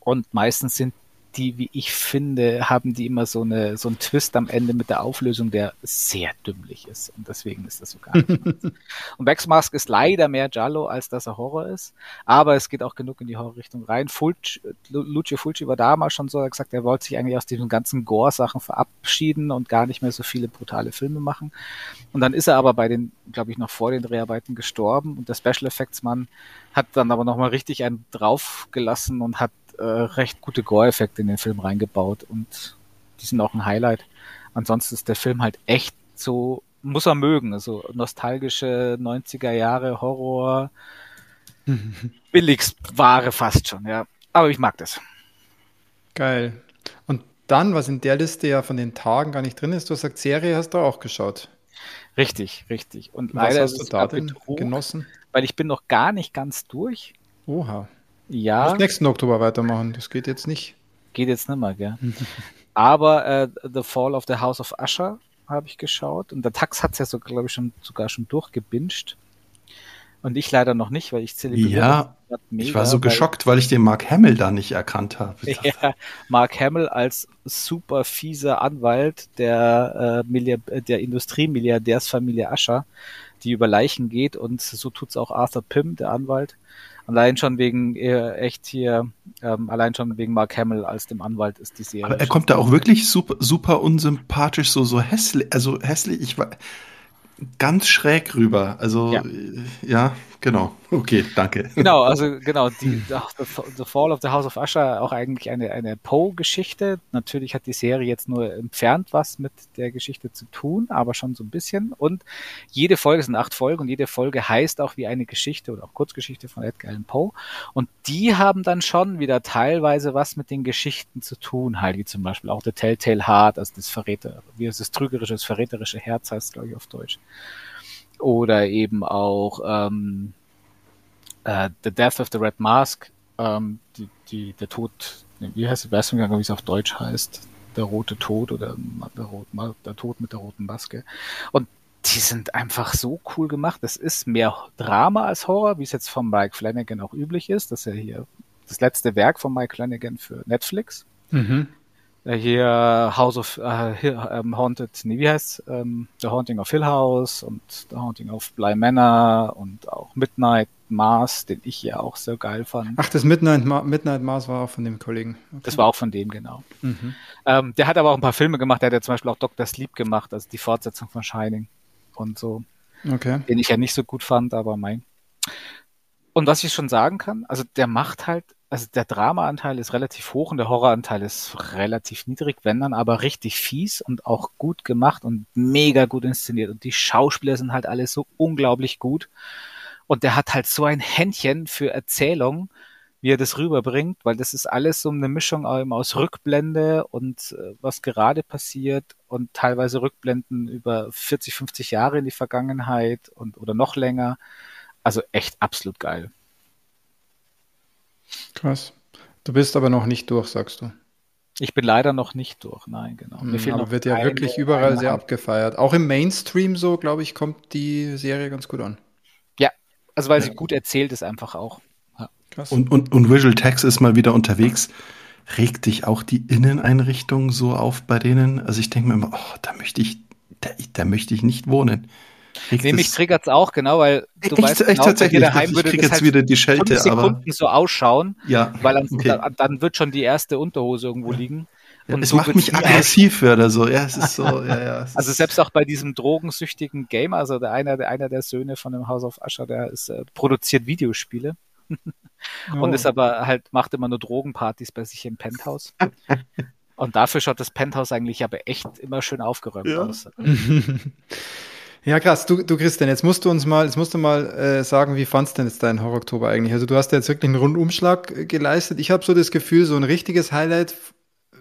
Speaker 3: Und meistens sind die, wie ich finde, haben die immer so eine so einen Twist am Ende mit der Auflösung, der sehr dümmlich ist. Und deswegen ist das so gar nicht. Und Wax Mask ist leider mehr Giallo, als dass er Horror ist. Aber es geht auch genug in die Horrorrichtung rein. Fulci, Lu- Lucio Fulci war damals schon so, er hat gesagt, er wollte sich eigentlich aus diesen ganzen Gore-Sachen verabschieden und gar nicht mehr so viele brutale Filme machen. Und dann ist er aber bei den, glaube ich, noch vor den Dreharbeiten gestorben und der Special Effects Mann hat dann aber nochmal richtig einen draufgelassen und hat äh, recht gute Gore-Effekte in den Film reingebaut und die sind auch ein Highlight. Ansonsten ist der Film halt echt so, muss er mögen, also nostalgische 90er Jahre Horror, Billigsware fast schon, ja. Aber ich mag das.
Speaker 2: Geil. Und dann, was in der Liste ja von den Tagen gar nicht drin ist, du hast gesagt, Serie hast du auch geschaut.
Speaker 3: Richtig, richtig. Und
Speaker 2: Was
Speaker 3: leider
Speaker 2: hast du da denn genossen?
Speaker 3: weil ich bin noch gar nicht ganz durch.
Speaker 2: Oha. Du
Speaker 3: Ja,
Speaker 2: musst nächsten Oktober weitermachen. Das geht jetzt nicht.
Speaker 3: geht jetzt nicht mehr, gell? Aber äh, The Fall of the House of Usher habe ich geschaut und der Tax hat es ja so, glaube ich, schon sogar schon durchgebinged. Und ich leider noch nicht, weil ich zelebriere
Speaker 4: Ja,
Speaker 3: grad
Speaker 4: Ich
Speaker 3: mega,
Speaker 4: war so geschockt, weil ich den Mark Hamill da nicht erkannt habe.
Speaker 3: Ja, Mark Hamill als super fieser Anwalt der, äh, Milliard der Industriemilliardärsfamilie Ascher, die über Leichen geht und so tut's auch Arthur Pym, der Anwalt. Allein schon wegen äh, echt hier, ähm, allein schon wegen Mark Hamill als dem Anwalt ist die Serie.
Speaker 4: Aber er kommt da auch wirklich super, super unsympathisch, so, so hässlich, also hässlich, ich war ganz schräg rüber. Also,
Speaker 3: Ja.
Speaker 4: ja, genau. Okay, danke.
Speaker 3: Genau, also genau, die, the, Fall of the House of Usher auch eigentlich eine, eine Poe-Geschichte. Natürlich hat die Serie jetzt nur entfernt was mit der Geschichte zu tun, aber schon so ein bisschen. Und jede Folge sind acht Folgen und jede Folge heißt auch wie eine Geschichte oder auch Kurzgeschichte von Edgar Allan Poe. Und die haben dann schon wieder teilweise was mit den Geschichten zu tun, halt wie zum Beispiel auch The Telltale Heart, also das Verräter, wie es das trügerische, das verräterische Herz heißt, glaube ich, auf Deutsch. Oder eben auch ähm, äh, The Death of the Red Mask, ähm, die, die, der Tod, wie heißt es, weiß nicht, wie es auf Deutsch heißt, der rote Tod oder der, Rot, der Tod mit der roten Maske. Und die sind einfach so cool gemacht. Das ist mehr Drama als Horror, wie es jetzt von Mike Flanagan auch üblich ist. Das ist ja hier das letzte Werk von Mike Flanagan für Netflix.
Speaker 2: Mhm.
Speaker 3: Äh, Hier House of äh, ähm, Haunted, nee, wie heißt ähm, The Haunting of Hill House und The Haunting of Bly Manor und auch Midnight Mars, den ich ja auch sehr geil fand.
Speaker 2: Ach, das Midnight, Ma Midnight Mars war auch von dem Kollegen. Okay.
Speaker 3: Das war auch von dem, genau.
Speaker 2: Mhm.
Speaker 3: Ähm, der hat aber auch ein paar Filme gemacht, der hat ja zum Beispiel auch Dr. Sleep gemacht, also die Fortsetzung von Shining und so,
Speaker 2: Okay.
Speaker 3: den ich ja nicht so gut fand, aber mein. Und was ich schon sagen kann, also der macht halt, also der Drama-Anteil ist relativ hoch und der Horroranteil ist relativ niedrig, wenn dann aber richtig fies und auch gut gemacht und mega gut inszeniert. Und die Schauspieler sind halt alle so unglaublich gut. Und der hat halt so ein Händchen für Erzählung, wie er das rüberbringt, weil das ist alles so eine Mischung aus Rückblende und äh, was gerade passiert und teilweise Rückblenden über 40, 50 Jahre in die Vergangenheit und oder noch länger. Also echt absolut geil.
Speaker 2: Krass. Du bist aber noch nicht durch, sagst du.
Speaker 3: Ich bin leider noch nicht durch, nein, genau. Mir
Speaker 2: Mhm,
Speaker 3: fehlen
Speaker 2: aber
Speaker 3: noch
Speaker 2: wird ja
Speaker 3: eine-
Speaker 2: wirklich überall sehr
Speaker 3: Hand.
Speaker 2: abgefeiert. Auch im Mainstream so, glaube ich, kommt die Serie ganz gut an.
Speaker 3: Ja, also weil sie gut erzählt ist einfach auch.
Speaker 2: Krass.
Speaker 4: Und, und, und Visual Text ist mal wieder unterwegs. Regt dich auch die Inneneinrichtung so auf bei denen? Also ich denke mir immer, oh, da möchte ich, da, da möchte ich nicht wohnen. Regt
Speaker 3: Nee, mich
Speaker 4: es-
Speaker 3: auch, genau, weil du
Speaker 4: echt,
Speaker 3: weißt
Speaker 4: echt
Speaker 3: genau,
Speaker 4: tatsächlich.
Speaker 3: daheim
Speaker 4: ich
Speaker 3: würde
Speaker 4: krieg
Speaker 3: das
Speaker 4: jetzt
Speaker 3: halt
Speaker 4: wieder die
Speaker 3: fünf
Speaker 4: Schelte, aber
Speaker 3: Sekunden so ausschauen,
Speaker 4: ja.
Speaker 3: weil dann,
Speaker 4: okay.
Speaker 3: dann, dann wird schon die erste Unterhose irgendwo liegen.
Speaker 4: Ja,
Speaker 3: Und
Speaker 4: es
Speaker 3: so
Speaker 4: macht mich aggressiv oder so. Ja, es ist so, ja, ja.
Speaker 3: Also selbst auch bei diesem drogensüchtigen Gamer, also der einer, der einer der Söhne von dem House of Usher, der ist, äh, produziert Videospiele und
Speaker 2: Oh.
Speaker 3: ist aber halt, macht immer nur Drogenpartys bei sich im Penthouse. und dafür schaut das Penthouse eigentlich aber echt immer schön aufgeräumt
Speaker 4: Ja.
Speaker 3: aus.
Speaker 2: Ja, krass. Du, du Christian, jetzt musst du uns mal, jetzt musst du mal äh, sagen, wie fandst du denn jetzt deinen Horror-Oktober eigentlich? Also du hast ja jetzt wirklich einen Rundumschlag äh, geleistet. Ich habe so das Gefühl, so ein richtiges Highlight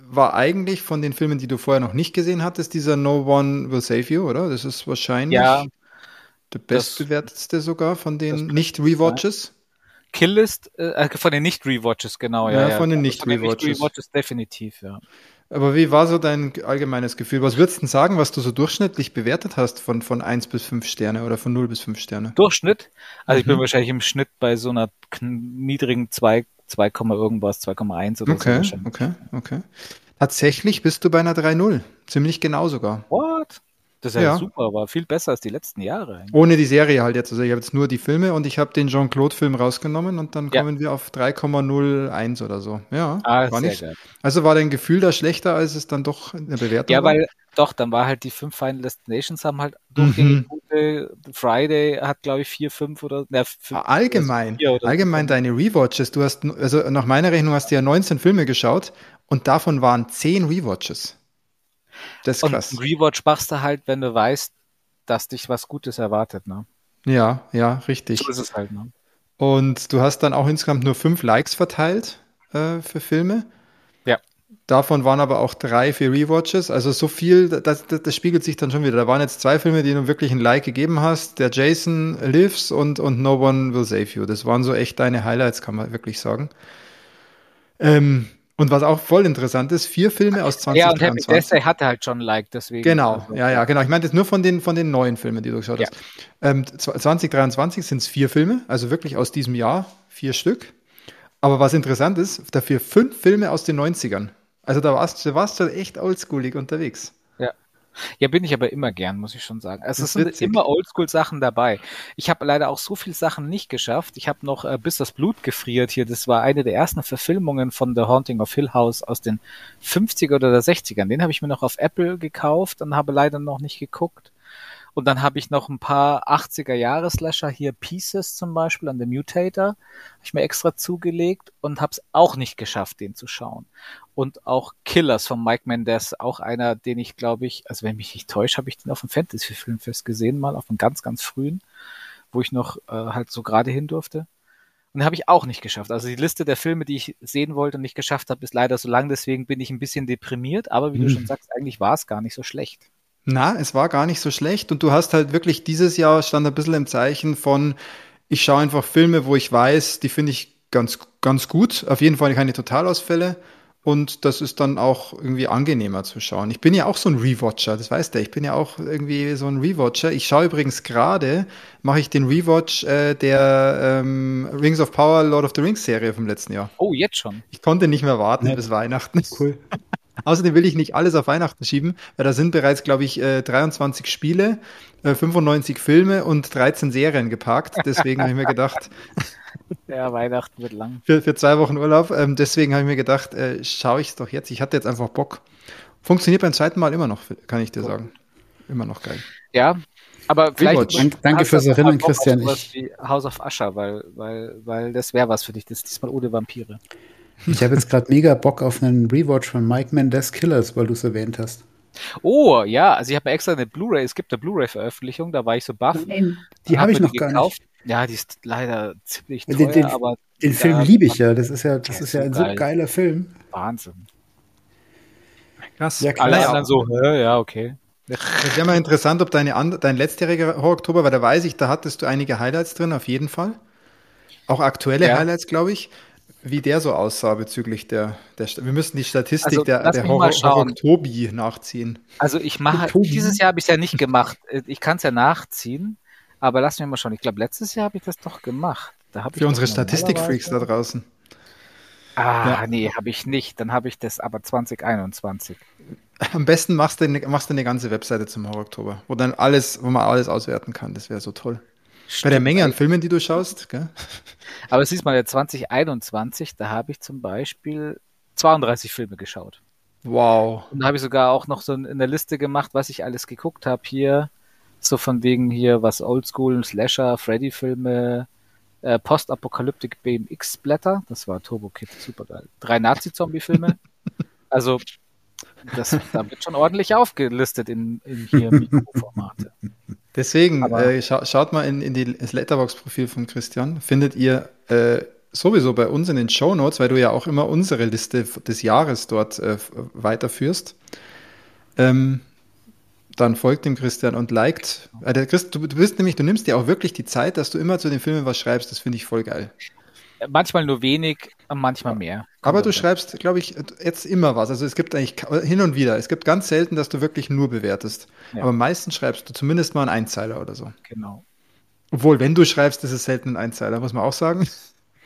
Speaker 2: war eigentlich von den Filmen, die du vorher noch nicht gesehen hattest, dieser No One Will Save You, oder? Das ist wahrscheinlich
Speaker 3: Ja,
Speaker 2: der bestbewertetste sogar von den Nicht-Rewatches.
Speaker 3: Killlist, äh, von den Nicht-Rewatches, genau. Ja,
Speaker 2: Ja, von den
Speaker 3: Von den
Speaker 2: Nicht-Rewatches.
Speaker 3: Nicht-Rewatches definitiv, ja.
Speaker 2: Aber wie war so dein allgemeines Gefühl? Was würdest du denn sagen, was du so durchschnittlich bewertet hast von, von 1 bis 5 Sterne oder von 0 bis 5 Sterne?
Speaker 3: Durchschnitt. Also ich bin
Speaker 2: Mhm.
Speaker 3: wahrscheinlich im Schnitt bei so einer niedrigen 2, 2, irgendwas, 2,1 oder so
Speaker 2: Okay, okay, okay. Tatsächlich bist du bei einer 3-0. Ziemlich genau sogar.
Speaker 3: What? Das ist ja,
Speaker 2: Ja.
Speaker 3: super, war viel besser als die letzten Jahre. eigentlich.
Speaker 2: Ohne die Serie halt jetzt. Also ich habe jetzt nur die Filme und ich habe den Jean-Claude-Film rausgenommen und dann
Speaker 3: Ja.
Speaker 2: kommen wir auf 3,01 oder so. Ja,
Speaker 3: Ah,
Speaker 2: war nicht.
Speaker 3: geil.
Speaker 2: Also war dein Gefühl da schlechter, als es dann doch in der Bewertung
Speaker 3: Ja,
Speaker 2: war?
Speaker 3: weil doch, dann war halt die fünf Final Destinations haben halt durchgängig
Speaker 2: Mhm.
Speaker 3: gute. Friday hat, glaube ich, vier, fünf oder na, fünf,
Speaker 2: Allgemein,
Speaker 3: vier oder so
Speaker 2: allgemein
Speaker 3: bekommen.
Speaker 2: deine Rewatches. Du hast, also nach meiner Rechnung hast du ja 19 Filme geschaut und davon waren 10 Rewatches. Das ist
Speaker 3: Und
Speaker 2: krass.
Speaker 3: einen Rewatch machst du halt, wenn du weißt, dass dich was Gutes erwartet. Ne?
Speaker 2: Ja, ja, richtig.
Speaker 3: So ist es halt. Ne?
Speaker 2: Und du hast dann auch insgesamt nur 5 Likes verteilt äh, für Filme.
Speaker 3: Ja.
Speaker 2: Davon waren aber auch drei für Rewatches. Also so viel, das, das, das spiegelt sich dann schon wieder. Da waren jetzt zwei Filme, die du wirklich ein Like gegeben hast. Der Jason Lives und, und No One Will Save You. Das waren so echt deine Highlights, kann man wirklich sagen. Ähm, und was auch voll interessant ist, vier Filme aus
Speaker 3: Ja, und Happy
Speaker 2: 2023.
Speaker 3: Death Day hatte halt schon ein Like, deswegen.
Speaker 2: Genau,
Speaker 3: also,
Speaker 2: ja, ja, genau. Ich meinte jetzt nur von den, von den neuen Filmen, die du geschaut
Speaker 3: Ja.
Speaker 2: hast. Ähm, zw- 2023 sind es vier Filme, also wirklich aus diesem Jahr, vier Stück. Aber was interessant ist, dafür fünf Filme aus den 90ern. Also da warst du warst schon echt oldschoolig unterwegs.
Speaker 3: Ja, bin ich aber immer gern, muss ich schon sagen. Also es sind
Speaker 2: witzig.
Speaker 3: immer Oldschool-Sachen dabei. Ich habe leider auch so viele Sachen nicht geschafft. Ich habe noch äh, bis das Blut gefriert hier. Das war eine der ersten Verfilmungen von The Haunting of Hill House aus den 50er oder der 60ern. Den habe ich mir noch auf Apple gekauft und habe leider noch nicht geguckt. Und dann habe ich noch ein paar 80er Jahre Slasher hier, Pieces zum Beispiel an The Mutator, habe ich mir extra zugelegt und habe es auch nicht geschafft, den zu schauen. Und auch Killers von Mike Mendez, auch einer, den ich glaube ich, also wenn mich nicht täuscht, habe ich den auf dem Fantasy Filmfest gesehen, mal auf einem ganz, ganz frühen, wo ich noch äh, halt so gerade hin durfte. Und den habe ich auch nicht geschafft. Also die Liste der Filme, die ich sehen wollte und nicht geschafft habe, ist leider so lang. Deswegen bin ich ein bisschen deprimiert. Aber wie du
Speaker 2: Hm.
Speaker 3: schon sagst, eigentlich war es gar nicht so schlecht.
Speaker 2: Na, es war gar nicht so schlecht und du hast halt wirklich dieses Jahr stand ein bisschen im Zeichen von, ich schaue einfach Filme, wo ich weiß, die finde ich ganz, ganz gut. Auf jeden Fall keine Totalausfälle. Und das ist dann auch irgendwie angenehmer zu schauen. Ich bin ja auch so ein Rewatcher, das weißt du. Ich bin ja auch irgendwie so ein Rewatcher. Ich schaue übrigens gerade, mache ich den Rewatch äh, der ähm, Rings of Power Lord of the Rings Serie vom letzten Jahr.
Speaker 3: Oh, jetzt schon.
Speaker 2: Ich konnte nicht mehr warten
Speaker 1: Nett.
Speaker 2: bis Weihnachten.
Speaker 1: Cool.
Speaker 2: Außerdem will ich nicht alles auf Weihnachten schieben, weil da sind bereits, glaube ich, äh, 23 Spiele, äh, 95 Filme und 13 Serien geparkt. Deswegen habe ich mir gedacht,
Speaker 3: Ja, Weihnachten wird lang.
Speaker 2: für, für zwei Wochen Urlaub, ähm, deswegen habe ich mir gedacht, äh, schaue ich es doch jetzt. Ich hatte jetzt einfach Bock. Funktioniert beim zweiten Mal immer noch, kann ich dir sagen. Immer noch geil.
Speaker 3: Ja, aber vielleicht.
Speaker 1: Danke
Speaker 3: hast
Speaker 1: fürs Erinnern, Christian. Ich-
Speaker 3: wie House of Usher, weil, weil, weil das wäre was für dich. Das ist diesmal ohne Vampire.
Speaker 1: Ich habe jetzt gerade mega Bock auf einen Rewatch von Mike Mendez Killers, weil du es erwähnt hast.
Speaker 3: Oh, ja, also ich habe mir extra eine Blu-ray, es gibt eine Blu-ray-Veröffentlichung, da war ich so baff.
Speaker 1: Die habe ich
Speaker 3: mir
Speaker 1: noch gar
Speaker 3: gekauft.
Speaker 1: nicht.
Speaker 3: Ja, die ist leider ziemlich
Speaker 1: Den-
Speaker 3: teuer,
Speaker 1: den-
Speaker 3: aber
Speaker 1: Den
Speaker 3: Ja,
Speaker 1: Film liebe ich ja. Das ist ja, das ist
Speaker 3: ist
Speaker 1: ja ein so
Speaker 3: geil.
Speaker 1: geiler Film.
Speaker 3: Wahnsinn.
Speaker 2: Krass.
Speaker 1: Ja, klar.
Speaker 3: Alle anderen so, hä, ja, okay.
Speaker 2: Das wäre mal interessant, ob deine, and- dein letztjähriger Horror-Oktober, weil da weiß ich, da hattest du einige Highlights drin, auf jeden Fall. Auch aktuelle
Speaker 3: Ja.
Speaker 2: Highlights, glaube ich. Wie der so aussah bezüglich der, der wir müssen die Statistik
Speaker 3: Also,
Speaker 2: der, der Horror,
Speaker 3: schauen.
Speaker 2: Horror-Oktobi nachziehen.
Speaker 3: Also ich mache,
Speaker 1: Tobi.
Speaker 3: dieses Jahr habe ich es ja nicht gemacht. Ich kann es ja nachziehen, aber lass mich mal schauen. Ich glaube, letztes Jahr habe ich das doch gemacht. Da
Speaker 2: Für unsere Statistikfreaks da draußen.
Speaker 3: Ah, nee, habe ich nicht. Dann habe ich das aber 2021.
Speaker 2: Am besten machst du, eine, machst du eine ganze Webseite zum Horror-Oktober, wo dann alles, wo man alles auswerten kann. Das wäre so toll. Bei der Menge an Filmen, die du schaust, gell?
Speaker 3: Aber siehst mal, der 2021, da habe ich zum Beispiel 32 Filme geschaut.
Speaker 2: Wow.
Speaker 3: Und da habe ich sogar auch noch so in der Liste gemacht, was ich alles geguckt habe hier. So von wegen hier, was Oldschool, Slasher, Freddy-Filme, äh, Post-Apocalyptic BMX-Blätter, das war Turbo Kid, super geil. Drei Nazi-Zombie-Filme. also, das, da wird schon ordentlich aufgelistet in, in hier Mikroformate.
Speaker 2: Deswegen, äh, scha schaut mal in, in die, das Letterbox-Profil von Christian. Findet ihr äh, sowieso bei uns in den Show Notes, weil du ja auch immer unsere Liste des Jahres dort äh, weiterführst. Ähm, dann folgt dem Christian und liked. Äh, Christ, du, du bist nämlich, du nimmst dir auch wirklich die Zeit, dass du immer zu den Filmen was schreibst. Das finde ich voll geil.
Speaker 3: Manchmal nur wenig, manchmal mehr.
Speaker 2: Aber du schreibst, glaube ich, jetzt immer was. Also es gibt eigentlich hin und wieder. Es gibt ganz selten, dass du wirklich nur bewertest. Ja. Aber meistens schreibst du zumindest mal einen Einzeiler oder so.
Speaker 3: Genau.
Speaker 2: Obwohl, wenn du schreibst, ist es selten ein Einzeiler, muss man auch sagen.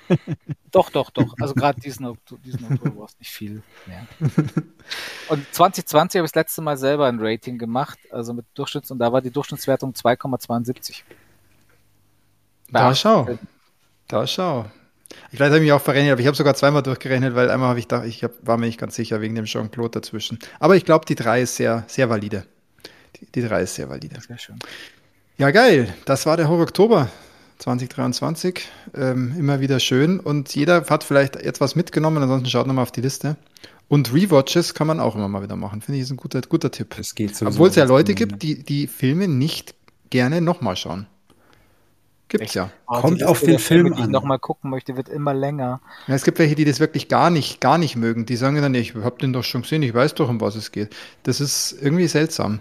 Speaker 3: doch, doch, doch. Also gerade diesen, diesen Oktober war es nicht viel mehr. Und 2020 habe ich das letzte Mal selber ein Rating gemacht, also mit Durchschnitts, und da war die Durchschnittswertung 2,72.
Speaker 2: Da schau. Da schau. Vielleicht habe ich mich auch verrechnet, aber ich habe sogar zweimal durchgerechnet, weil einmal habe ich gedacht, ich hab, war mir nicht ganz sicher wegen dem Jean-Claude dazwischen. Aber ich glaube, die 3 ist sehr, sehr valide. Die, die 3 ist sehr valide. Sehr schön. Ja, geil. Das war der Horror Oktober 2023. Ähm, immer wieder schön. Und jeder hat vielleicht etwas mitgenommen, ansonsten schaut nochmal auf die Liste. Und Rewatches kann man auch immer mal wieder machen. Finde ich, ist ein guter, guter Tipp.
Speaker 1: Es geht
Speaker 2: Obwohl es ja Leute gibt, die die Filme nicht gerne nochmal schauen. Gibt's ja.
Speaker 3: Oh, Kommt auf den Film Filme, an. Nochmal gucken möchte, wird immer länger.
Speaker 2: Ja, es gibt welche, die das wirklich gar nicht, gar nicht mögen. Die sagen dann, ich habe den doch schon gesehen, ich weiß doch, um was es geht. Das ist irgendwie seltsam.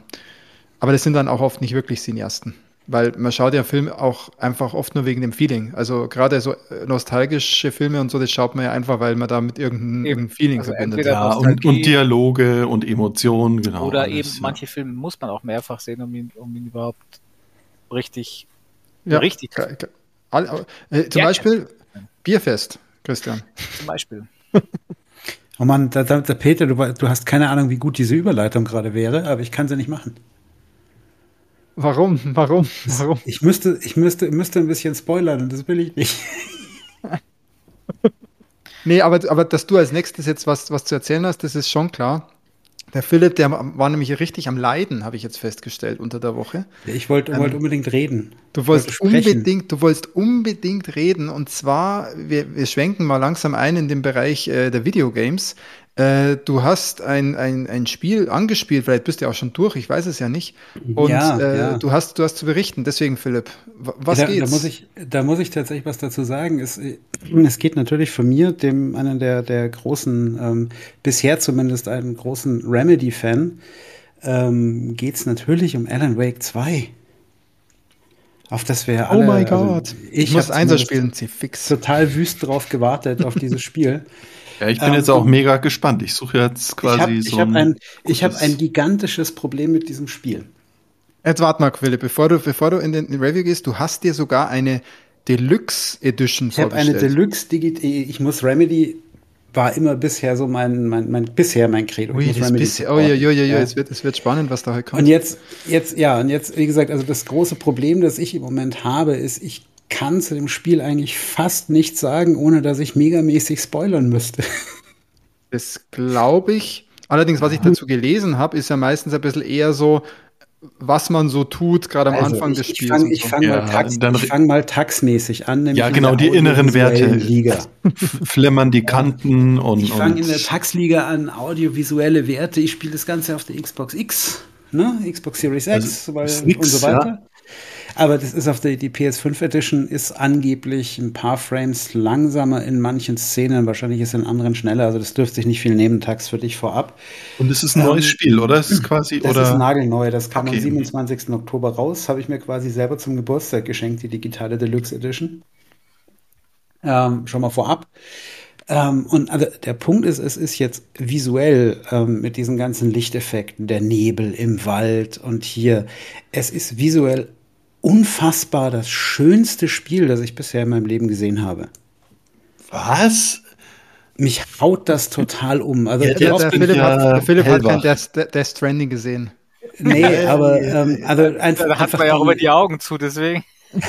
Speaker 2: Aber das sind dann auch oft nicht wirklich Cineasten. Weil man schaut ja Film auch einfach oft nur wegen dem Feeling. Also gerade so äh, nostalgische Filme und so, das schaut man ja einfach, weil man da mit irgendeinem, irgendeinem Feeling also verbindet.
Speaker 4: Ja, und, und, Dialoge und Emotionen, genau.
Speaker 3: Oder alles, eben ja. manche Filme muss man auch mehrfach sehen, um ihn, um ihn überhaupt richtig
Speaker 2: ja, richtig. All, äh, zum ja, Beispiel ja. Bierfest, Christian.
Speaker 3: Zum Beispiel.
Speaker 1: oh Mann, da, da Peter, du, du, hast keine Ahnung, wie gut diese Überleitung gerade wäre, aber ich kann sie nicht machen.
Speaker 2: Warum? Warum? Warum?
Speaker 1: Ich müsste, ich müsste, müsste ein bisschen spoilern und das will ich nicht.
Speaker 2: nee, aber, aber dass du als nächstes jetzt was, was zu erzählen hast, das ist schon klar. Der Philipp, der war nämlich richtig am Leiden, habe ich jetzt festgestellt unter der Woche.
Speaker 1: Ich wollte ähm, wollt unbedingt reden.
Speaker 2: Du wolltest unbedingt, du wolltest unbedingt reden. Und zwar, wir, wir schwenken mal langsam ein in den Bereich äh, der Videogames. Äh, du hast ein, ein, ein Spiel angespielt, vielleicht bist du ja auch schon durch, ich weiß es ja nicht. Und ja, äh, ja. Du, hast, du hast zu berichten, deswegen Philipp, was
Speaker 1: da,
Speaker 2: geht's?
Speaker 1: Da muss, ich, da muss ich tatsächlich was dazu sagen. Es, es geht natürlich von mir, dem einer der, der großen, ähm, bisher zumindest einen großen Remedy-Fan, ähm, geht es natürlich um Alan Wake 2. Auf das wir
Speaker 2: oh alle. Oh mein also Gott. Also,
Speaker 1: ich, ich muss Einser spielen, sie fix. Total wüst drauf gewartet auf dieses Spiel.
Speaker 4: Ja, ich bin ähm, jetzt auch mega gespannt. Ich suche jetzt quasi
Speaker 1: ich hab, so. Ich habe ein, ich hab ein gigantisches Problem mit diesem Spiel.
Speaker 2: Jetzt warte mal, Quille, bevor du, bevor du in den Review gehst, du hast dir sogar eine Deluxe Edition
Speaker 1: ich vorgestellt. Ich habe eine Deluxe Digit. Ich muss Remedy war immer bisher so mein, mein, mein bisher mein Credo.
Speaker 2: Ui, das bisher, oh, ja, ja, ja, ja, es wird, es wird spannend, was da heute kommt.
Speaker 1: Und jetzt, jetzt, ja, und jetzt, wie gesagt, also das große Problem, das ich im Moment habe, ist, ich kann zu dem Spiel eigentlich fast nichts sagen, ohne dass ich megamäßig spoilern müsste.
Speaker 2: Das glaube ich. Allerdings, was ich dazu gelesen habe, ist ja meistens ein bisschen eher so, was man so tut, gerade am also Anfang ich, des Spiels.
Speaker 1: Ich fange so. fang ja, mal, tax, fang mal taxmäßig an.
Speaker 4: Ja, genau, die inneren Werte. Liga. Flimmern die Kanten ja. und.
Speaker 1: Ich fange in der Taxliga an, audiovisuelle Werte. Ich spiele das Ganze auf der Xbox X, ne? Xbox Series X also, weil, und so weiter. Ja. Aber das ist auf der die PS5 Edition ist angeblich ein paar Frames langsamer in manchen Szenen. Wahrscheinlich ist in anderen schneller. Also das dürfte sich nicht viel nehmen. Tax für dich vorab.
Speaker 4: Und es ist ein ähm, neues Spiel, oder? Es ist quasi
Speaker 1: das
Speaker 4: oder?
Speaker 1: ist nagelneu. Das kam okay. am 27. Oktober raus. Habe ich mir quasi selber zum Geburtstag geschenkt, die digitale Deluxe Edition. Ähm, schon mal vorab. Ähm, und also der Punkt ist, es ist jetzt visuell ähm, mit diesen ganzen Lichteffekten, der Nebel im Wald und hier, es ist visuell unfassbar das schönste Spiel, das ich bisher in meinem Leben gesehen habe.
Speaker 4: Was?
Speaker 1: Mich haut das total um. Also
Speaker 2: ja, der, der, Philipp, hat, der Philipp hat kein Death, Death Stranding gesehen.
Speaker 1: Nee, aber ähm, also einfach.
Speaker 3: Da hat man ja auch immer die Augen zu, deswegen.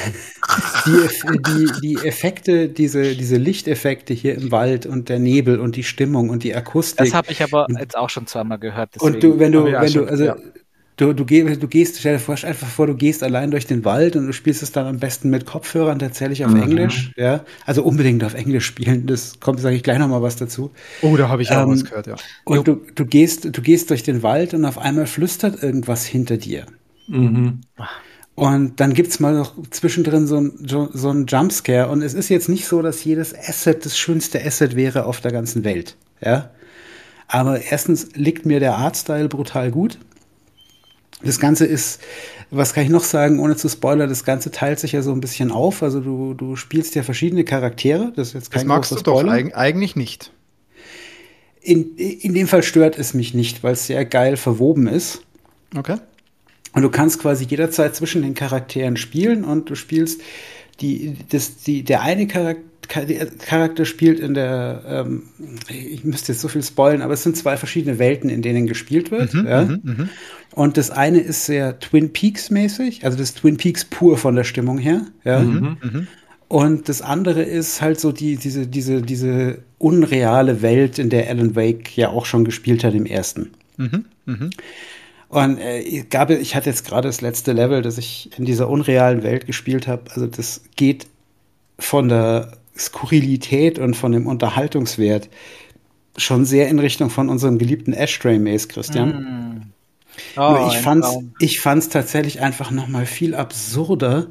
Speaker 1: Die, die, die Effekte, diese, diese Lichteffekte hier im Wald und der Nebel und die Stimmung und die Akustik. Das
Speaker 3: habe ich aber jetzt auch schon zweimal gehört.
Speaker 1: Und du, wenn du, wenn du, also ja. Du, du, du gehst, stell dir vor, einfach vor, du gehst allein durch den Wald und du spielst es dann am besten mit Kopfhörern, da erzähle ich auf mhm. Englisch, ja. Also unbedingt auf Englisch spielen, das kommt, sage ich gleich nochmal was dazu.
Speaker 2: Oh, da habe ich auch ähm, was gehört, ja.
Speaker 1: Und du, du gehst, du gehst durch den Wald und auf einmal flüstert irgendwas hinter dir. Mhm. Und dann gibt's mal noch zwischendrin so ein, so ein Jumpscare. Und es ist jetzt nicht so, dass jedes Asset das schönste Asset wäre auf der ganzen Welt. Ja. Aber erstens liegt mir der Artstyle brutal gut. Das Ganze ist, was kann ich noch sagen, ohne zu spoilern, das Ganze teilt sich ja so ein bisschen auf. Also du, du spielst ja verschiedene Charaktere. Das ist jetzt kein
Speaker 2: das magst du doch eig eigentlich nicht.
Speaker 1: In, in dem Fall stört es mich nicht, weil es sehr geil verwoben ist.
Speaker 2: Okay.
Speaker 1: Und du kannst quasi jederzeit zwischen den Charakteren spielen und du spielst die, das, die, der eine Charakter, Charakter spielt in der, ähm, ich müsste jetzt so viel spoilen, aber es sind zwei verschiedene Welten, in denen gespielt wird. Mhm, ja. Mhm, mhm. Und das eine ist sehr Twin Peaks mäßig, also das Twin Peaks pur von der Stimmung her. Ja. Mhm, mhm. Und das andere ist halt so die, diese, diese, diese unreale Welt, in der Alan Wake ja auch schon gespielt hat im ersten. Mhm, mh. Und äh, gab, ich hatte jetzt gerade das letzte Level, das ich in dieser unrealen Welt gespielt habe. Also das geht von der Skurrilität und von dem Unterhaltungswert schon sehr in Richtung von unserem geliebten Ashtray Maze, Christian. Mm. Oh, Nur ich fand's, ich fand's tatsächlich einfach noch mal viel absurder,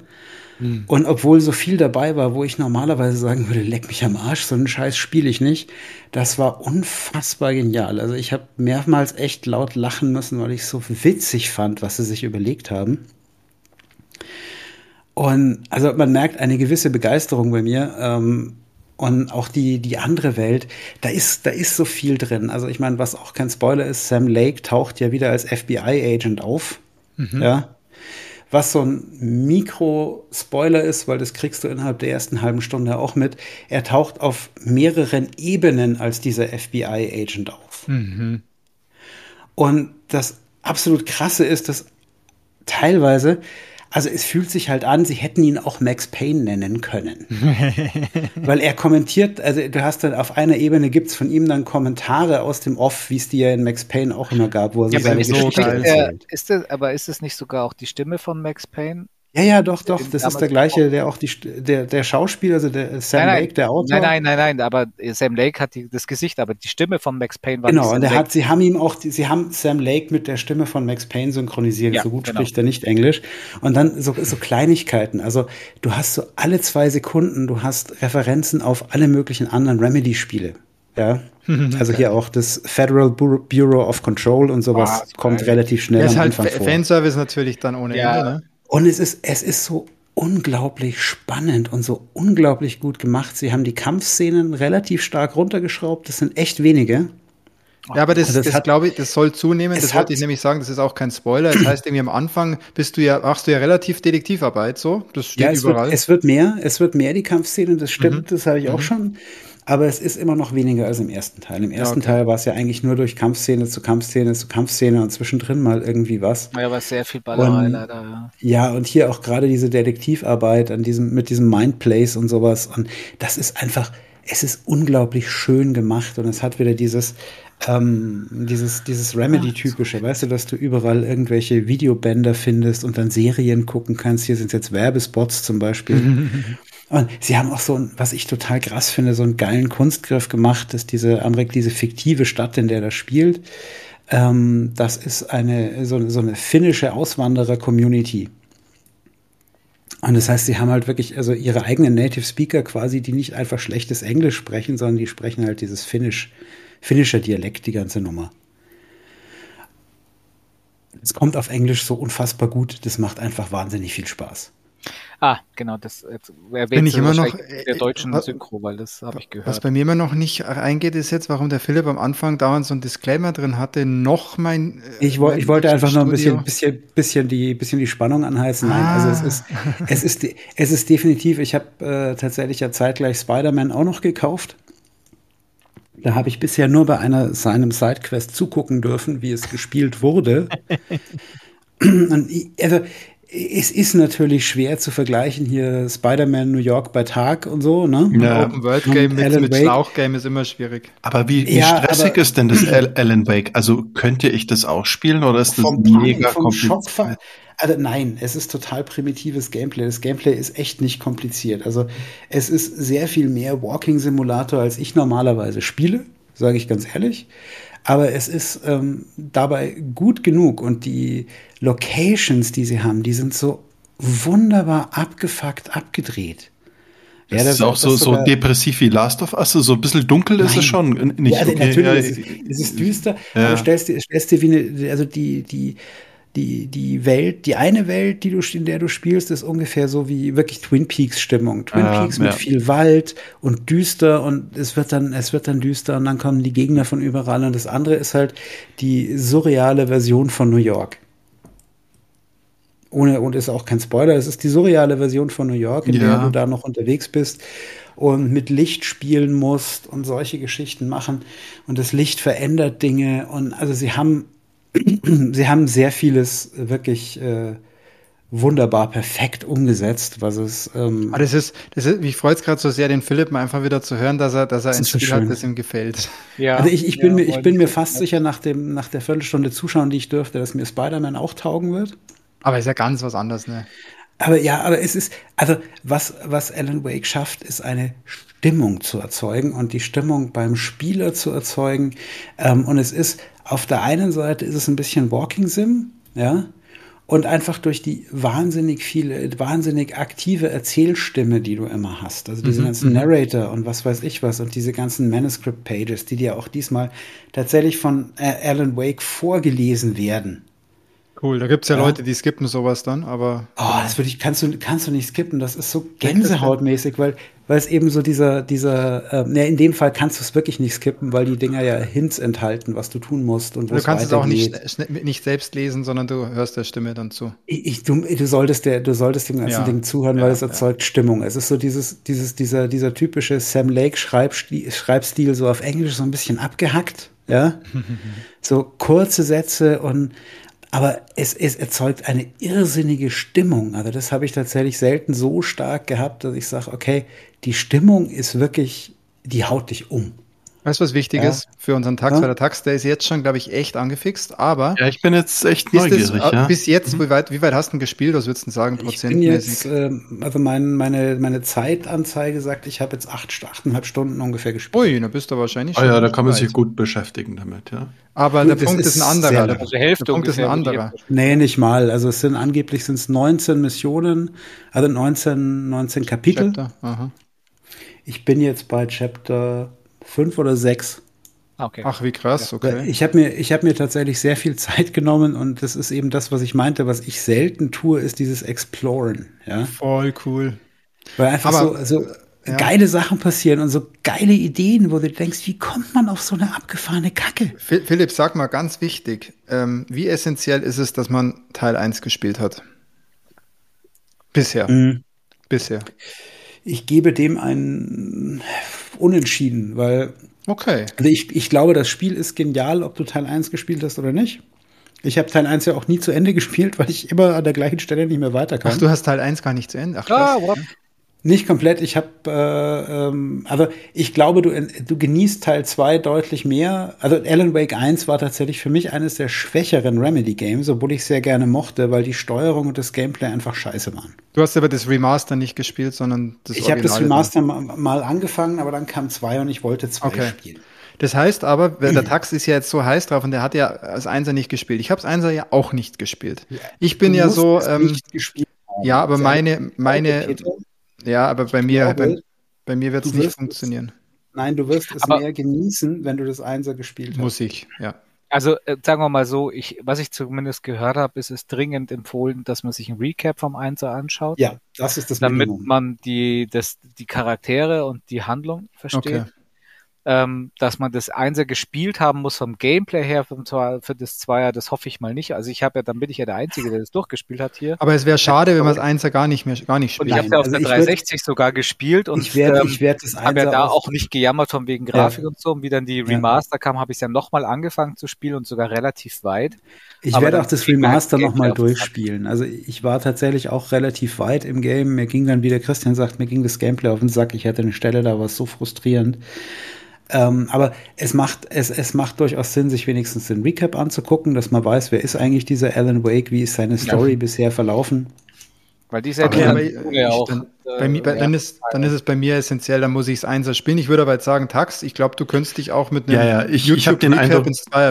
Speaker 1: hm. Und obwohl so viel dabei war, wo ich normalerweise sagen würde, leck mich am Arsch, so einen Scheiß spiele ich nicht, das war unfassbar genial. Also ich habe mehrmals echt laut lachen müssen, weil ich so witzig fand, was sie sich überlegt haben. Und also man merkt eine gewisse Begeisterung bei mir. Ähm, und auch die, die andere Welt, da ist, da ist so viel drin. Also ich meine, was auch kein Spoiler ist, Sam Lake taucht ja wieder als FBI-Agent auf. Mhm. Ja was so ein Mikro-Spoiler ist, weil das kriegst du innerhalb der ersten halben Stunde auch mit. Er taucht auf mehreren Ebenen als dieser FBI-Agent auf. Mhm. Und das absolut krasse ist, dass teilweise also es fühlt sich halt an, sie hätten ihn auch Max Payne nennen können. Weil er kommentiert, also du hast dann auf einer Ebene gibt's von ihm dann Kommentare aus dem Off, wie es die ja in Max Payne auch immer gab, wo er ja, seine Geschichte
Speaker 3: erzählt. Ist das, aber ist es nicht sogar auch die Stimme von Max Payne?
Speaker 1: Ja, ja, doch, doch. Das ist der gleiche, der auch die, der, der Schauspieler, also der Sam
Speaker 3: nein,
Speaker 1: Lake, der
Speaker 3: Autor. Nein, nein, nein, nein, aber Sam Lake hat die, das Gesicht, aber die Stimme von Max Payne war
Speaker 1: Genau, und er hat, sie haben ihm auch, sie haben Sam Lake mit der Stimme von Max Payne synchronisiert. Ja, so gut genau. spricht er nicht Englisch. Und dann so, so Kleinigkeiten. Also, du hast so alle zwei Sekunden, du hast Referenzen auf alle möglichen anderen Remedy-Spiele. Ja. Also hier auch das Federal Bureau of Control und sowas oh, kommt relativ schnell
Speaker 2: am halt Anfang vor. Fanservice natürlich dann ohne ja. Ende, ne?
Speaker 1: Und es ist, es ist so unglaublich spannend und so unglaublich gut gemacht. Sie haben die Kampfszenen relativ stark runtergeschraubt. Das sind echt wenige.
Speaker 2: Ja, aber das, also das, das glaube ich, das soll zunehmen. Das wollte ich nämlich sagen, das ist auch kein Spoiler. Das heißt, irgendwie am Anfang bist du ja, machst du ja relativ Detektivarbeit, so. Das steht ja,
Speaker 1: es
Speaker 2: überall.
Speaker 1: Wird, es wird mehr, es wird mehr die Kampfszenen, das stimmt, mhm. das habe ich auch mhm. schon aber es ist immer noch weniger als im ersten Teil. Im ersten ja, okay. Teil war es ja eigentlich nur durch Kampfszene zu Kampfszene zu Kampfszene und zwischendrin mal irgendwie was.
Speaker 3: Ja,
Speaker 1: aber
Speaker 3: sehr viel Ballerei leider, ja.
Speaker 1: Ja, und hier auch gerade diese Detektivarbeit an diesem, mit diesem Mindplace und sowas. Und das ist einfach, es ist unglaublich schön gemacht und es hat wieder dieses, ähm, dieses, dieses Remedy-typische, weißt du, dass du überall irgendwelche Videobänder findest und dann Serien gucken kannst. Hier sind jetzt Werbespots zum Beispiel. Und sie haben auch so, ein, was ich total krass finde, so einen geilen Kunstgriff gemacht, dass diese Amerik, diese fiktive Stadt, in der das spielt, ähm, das ist eine, so, so eine finnische Auswanderer-Community. Und das heißt, sie haben halt wirklich, also ihre eigenen Native Speaker quasi, die nicht einfach schlechtes Englisch sprechen, sondern die sprechen halt dieses Finnisch, finnischer Dialekt, die ganze Nummer. Es kommt auf Englisch so unfassbar gut, das macht einfach wahnsinnig viel Spaß.
Speaker 3: Ah, genau, das
Speaker 2: erwähnt ich immer noch
Speaker 3: der deutschen was, Synchro, weil das habe ich gehört.
Speaker 2: Was bei mir immer noch nicht eingeht, ist jetzt, warum der Philipp am Anfang dauernd so ein Disclaimer drin hatte, noch mein.
Speaker 1: Äh, ich, mein ich wollte einfach noch ein bisschen, bisschen, bisschen, die, bisschen die Spannung anheizen. Nein, ah. also es ist, es ist, es ist definitiv, ich habe äh, tatsächlich ja zeitgleich Spider-Man auch noch gekauft. Da habe ich bisher nur bei einer seinem Sidequest zugucken dürfen, wie es gespielt wurde. Und ich, also es ist natürlich schwer zu vergleichen hier Spider-Man New York bei Tag und so, ne?
Speaker 2: Ja. Open World Game mit, mit Schlauchgame ist immer schwierig.
Speaker 4: Aber wie, wie ja, stressig ist denn das Alan Wake? Also könnte ich das auch spielen oder ist das vom mega vom kompliziert?
Speaker 1: Also nein, es ist total primitives Gameplay. Das Gameplay ist echt nicht kompliziert. Also es ist sehr viel mehr Walking Simulator, als ich normalerweise spiele, sage ich ganz ehrlich. Aber es ist ähm, dabei gut genug und die Locations, die sie haben, die sind so wunderbar abgefuckt abgedreht.
Speaker 4: Ja, das, das ist auch so, so depressiv wie Last of Us, so ein bisschen dunkel Nein. ist es schon.
Speaker 1: Nicht, ja, okay, natürlich, ja, es, ist, es ist düster, ja. aber stellst dir, stellst dir wie eine, also die, die, die, die Welt, die eine Welt, die du, in der du spielst, ist ungefähr so wie wirklich Twin Peaks Stimmung. Twin ah, Peaks mit viel Wald und düster und es wird dann, es wird dann düster und dann kommen die Gegner von überall und das andere ist halt die surreale Version von New York ohne und ist auch kein Spoiler, es ist die surreale Version von New York, in ja. der du da noch unterwegs bist und mit Licht spielen musst und solche Geschichten machen und das Licht verändert Dinge und also sie haben sie haben sehr vieles wirklich äh, wunderbar perfekt umgesetzt, was es. Ähm,
Speaker 2: Aber das ist, das ist, mich freut es gerade so sehr, den Philipp mal einfach wieder zu hören, dass er, dass er ein Spiel so hat, das ihm gefällt.
Speaker 1: Ja. Also ich, ich bin ja, mir, ich bin mir fast sicher nach dem, nach der Viertelstunde Zuschauen, die ich dürfte, dass mir Spider-Man auch taugen wird.
Speaker 2: Aber ist ja ganz was anderes, ne?
Speaker 1: Aber ja, aber es ist, also was, was Alan Wake schafft, ist eine Stimmung zu erzeugen und die Stimmung beim Spieler zu erzeugen. Ähm, und es ist, auf der einen Seite ist es ein bisschen Walking Sim, ja, und einfach durch die wahnsinnig viele, wahnsinnig aktive Erzählstimme, die du immer hast. Also diese mhm, ganzen mhm. Narrator und was weiß ich was und diese ganzen Manuscript Pages, die dir auch diesmal tatsächlich von Alan Wake vorgelesen werden.
Speaker 2: Cool, da gibt es ja, ja, Leute, die skippen sowas dann, aber.
Speaker 1: Oh, das würde ich, kannst du, kannst du nicht skippen, das ist so gänsehautmäßig, weil, weil es eben so dieser, dieser, äh, ne, in dem Fall kannst du es wirklich nicht skippen, weil die Dinger ja Hints enthalten, was du tun musst und
Speaker 2: Du kannst es auch nicht, nicht selbst lesen, sondern du hörst der Stimme dann zu.
Speaker 1: Ich, du, du solltest der, du solltest dem ganzen ja. Ding zuhören, ja, weil es erzeugt Stimmung. Es ist so dieses, dieses, dieser, dieser typische Sam Lake Schreibstil, Schreibstil so auf Englisch so ein bisschen abgehackt, ja. so kurze Sätze und aber es, es erzeugt eine irrsinnige Stimmung. Also das habe ich tatsächlich selten so stark gehabt, dass ich sage, okay, die Stimmung ist wirklich, die haut dich um.
Speaker 2: Weißt du, was wichtig ja. ist für unseren Tax? Ja. Weil der Tax, der ist jetzt schon, glaube ich, echt angefixt, aber.
Speaker 4: Ja, ich bin jetzt echt neugierig.
Speaker 2: Das, ja. Bis jetzt, mhm. wie, weit, wie weit hast du denn gespielt? Was würdest du sagen,
Speaker 1: prozentmäßig? Ich bin jetzt, äh, also mein, meine, meine Zeitanzeige sagt, ich habe jetzt acht, achteinhalb Stunden ungefähr gespielt.
Speaker 2: Ui, da bist du wahrscheinlich
Speaker 4: schon. Ah ja, da kann man sich gut beschäftigen damit, ja.
Speaker 2: Aber Gut, der Punkt ist, ist ein anderer.
Speaker 3: Also die Hälfte der Punkt ist ein
Speaker 1: anderer. Nee, nicht mal. Also es sind angeblich sind es 19 Missionen, also 19, 19 Kapitel. Chapter, ich bin jetzt bei Chapter 5 oder 6.
Speaker 2: Ah, okay. Ach, wie krass, okay.
Speaker 1: Ich habe mir, hab mir tatsächlich sehr viel Zeit genommen und das ist eben das, was ich meinte. Was ich selten tue, ist dieses Exploren. Ja?
Speaker 2: Voll cool.
Speaker 1: Weil einfach Aber, so, so ja. geile Sachen passieren und so geile Ideen, wo du denkst, wie kommt man auf so eine abgefahrene Kacke?
Speaker 2: Philipp, sag mal ganz wichtig, ähm, wie essentiell ist es, dass man Teil 1 gespielt hat? Bisher. Mhm. Bisher.
Speaker 1: Ich gebe dem einen Unentschieden, weil
Speaker 2: Okay.
Speaker 1: Also ich, ich glaube, das Spiel ist genial, ob du Teil 1 gespielt hast oder nicht. Ich habe Teil 1 ja auch nie zu Ende gespielt, weil ich immer an der gleichen Stelle nicht mehr weiterkam.
Speaker 2: Ach, du hast Teil 1 gar nicht zu Ende. Ach, ah,
Speaker 1: nicht komplett. Ich habe, äh, ähm, aber ich glaube, du, du genießt Teil 2 deutlich mehr. Also Alan Wake 1 war tatsächlich für mich eines der schwächeren Remedy-Games, obwohl ich sehr gerne mochte, weil die Steuerung und das Gameplay einfach scheiße waren.
Speaker 2: Du hast aber das Remaster nicht gespielt, sondern
Speaker 1: das Ich habe das Remaster mal, mal angefangen, aber dann kam 2 und ich wollte 2 okay. spielen.
Speaker 2: Das heißt aber, der Tax ist ja jetzt so heiß drauf und der hat ja als Einser nicht gespielt. Ich habe als Einser ja auch nicht gespielt. Ich bin du ja so. Ähm, ja, aber meine, meine, ja, aber bei mir, glaube, bei, bei, mir wird es nicht funktionieren.
Speaker 1: Es, nein, du wirst es aber mehr genießen, wenn du das Einser gespielt hast.
Speaker 2: Muss ich, ja.
Speaker 3: Also äh, sagen wir mal so, ich, was ich zumindest gehört habe, ist es dringend empfohlen, dass man sich ein Recap vom Einser anschaut.
Speaker 1: Ja, das ist das
Speaker 3: Damit Minimum. man die, das, die Charaktere und die Handlung versteht. Okay ähm, dass man das Einser gespielt haben muss vom Gameplay her für, für das Zweier, das hoffe ich mal nicht. Also ich habe ja, dann bin ich ja der Einzige, der das durchgespielt hat hier.
Speaker 2: Aber es wäre schade, wenn man das Einser gar nicht mehr gar nicht spielt.
Speaker 3: Und ich habe ja auf also der 360 würd, sogar gespielt und
Speaker 1: ich werde, ähm, ich werde das
Speaker 3: habe ja da auch nicht gejammert von wegen Grafik ja. und so. Und wie dann die Remaster ja. kam, habe ich es ja nochmal angefangen zu spielen und sogar relativ weit.
Speaker 1: Ich werde auch das Remaster nochmal durchspielen. Also ich war tatsächlich auch relativ weit im Game. Mir ging dann, wie der Christian sagt, mir ging das Gameplay auf den Sack. Ich hatte eine Stelle, da war es so frustrierend. Ähm, aber es macht, es, es macht durchaus Sinn, sich wenigstens den Recap anzugucken, dass man weiß, wer ist eigentlich dieser Alan Wake, wie ist seine Story ja. bisher verlaufen.
Speaker 3: Weil die okay,
Speaker 2: aber ja auch. Dann, bei mir, bei, dann, ist, dann ist es bei mir essentiell, dann muss ich es Einser spielen. Ich würde aber jetzt sagen, Tax, ich glaube, du könntest dich auch mit
Speaker 4: einem ja, ja, ich, ich habe den Eindruck,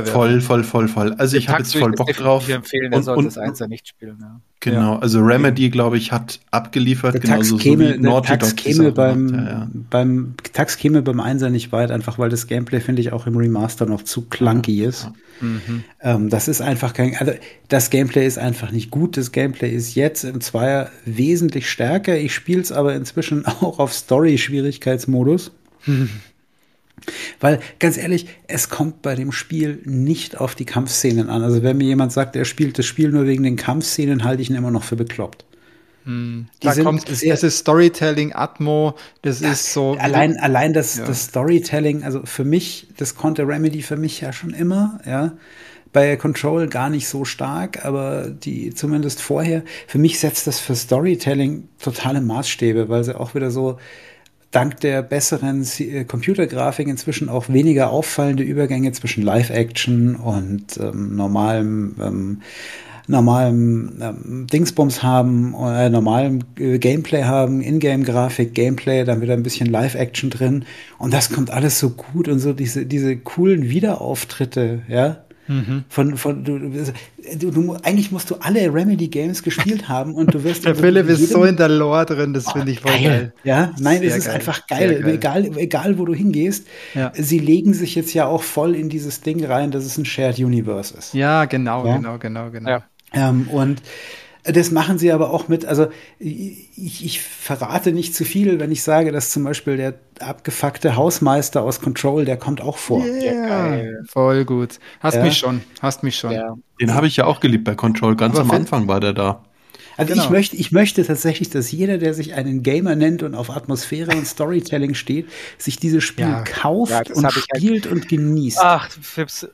Speaker 4: voll, voll, voll, voll. Also ich habe jetzt voll Bock drauf.
Speaker 3: Ich empfehlen, er sollte das Einser nicht spielen. Ja.
Speaker 4: Genau, also Remedy, glaube ich, hat abgeliefert,
Speaker 1: der genauso Tax käme, so wie der Tax käme beim, ja, ja. beim Tax käme beim Einser nicht weit, einfach weil das Gameplay, finde ich, auch im Remaster noch zu clunky ist. Mhm. Ähm, das ist einfach kein, also das Gameplay ist einfach nicht gut. Das Gameplay ist jetzt im Zweier wesentlich stärker. Ich spiele es aber inzwischen auch auf Story-Schwierigkeitsmodus. Weil, ganz ehrlich, es kommt bei dem Spiel nicht auf die Kampfszenen an. Also wenn mir jemand sagt, er spielt das Spiel nur wegen den Kampfszenen, halte ich ihn immer noch für bekloppt.
Speaker 2: Hm. Da kommt, das ist Storytelling, Atmo, das, das ist so.
Speaker 1: Allein, allein das, ja. das Storytelling, also für mich, das konnte Remedy für mich ja schon immer, ja. Bei Control gar nicht so stark, aber die zumindest vorher. Für mich setzt das für Storytelling totale Maßstäbe, weil sie auch wieder so, dank der besseren äh, Computergrafik inzwischen auch weniger auffallende Übergänge zwischen Live-Action und ähm, normalem ähm, normalem ähm, Dingsbums haben, äh, normalem äh, Gameplay haben, Ingame-Grafik, Gameplay, dann wieder ein bisschen Live-Action drin. Und das kommt alles so gut und so diese, diese coolen Wiederauftritte, ja, Mhm. Von, von, du, du, du, eigentlich musst du alle Remedy Games gespielt haben und du wirst.
Speaker 2: der Philipp ist so in der Lore drin, das oh, finde ich voll geil. geil.
Speaker 1: Ja, nein, Sehr es ist geil. einfach geil. geil. Egal, egal, wo du hingehst. Ja. Sie legen sich jetzt ja auch voll in dieses Ding rein, dass es ein Shared Universe ist.
Speaker 2: Ja, genau, ja? genau, genau, genau. Ja.
Speaker 1: Ähm, und das machen sie aber auch mit, also ich, ich, verrate nicht zu viel, wenn ich sage, dass zum Beispiel der abgefuckte Hausmeister aus Control, der kommt auch vor.
Speaker 2: Yeah, ja, voll gut. Hast ja. mich schon, hast mich schon.
Speaker 4: Ja. Den habe ich ja auch geliebt bei Control, ganz aber am Anfang war der da.
Speaker 1: Also genau. ich möchte, ich möchte tatsächlich, dass jeder, der sich einen Gamer nennt und auf Atmosphäre und Storytelling steht, sich dieses Spiel kauft und spielt halt. und genießt.
Speaker 3: Ach, Fips,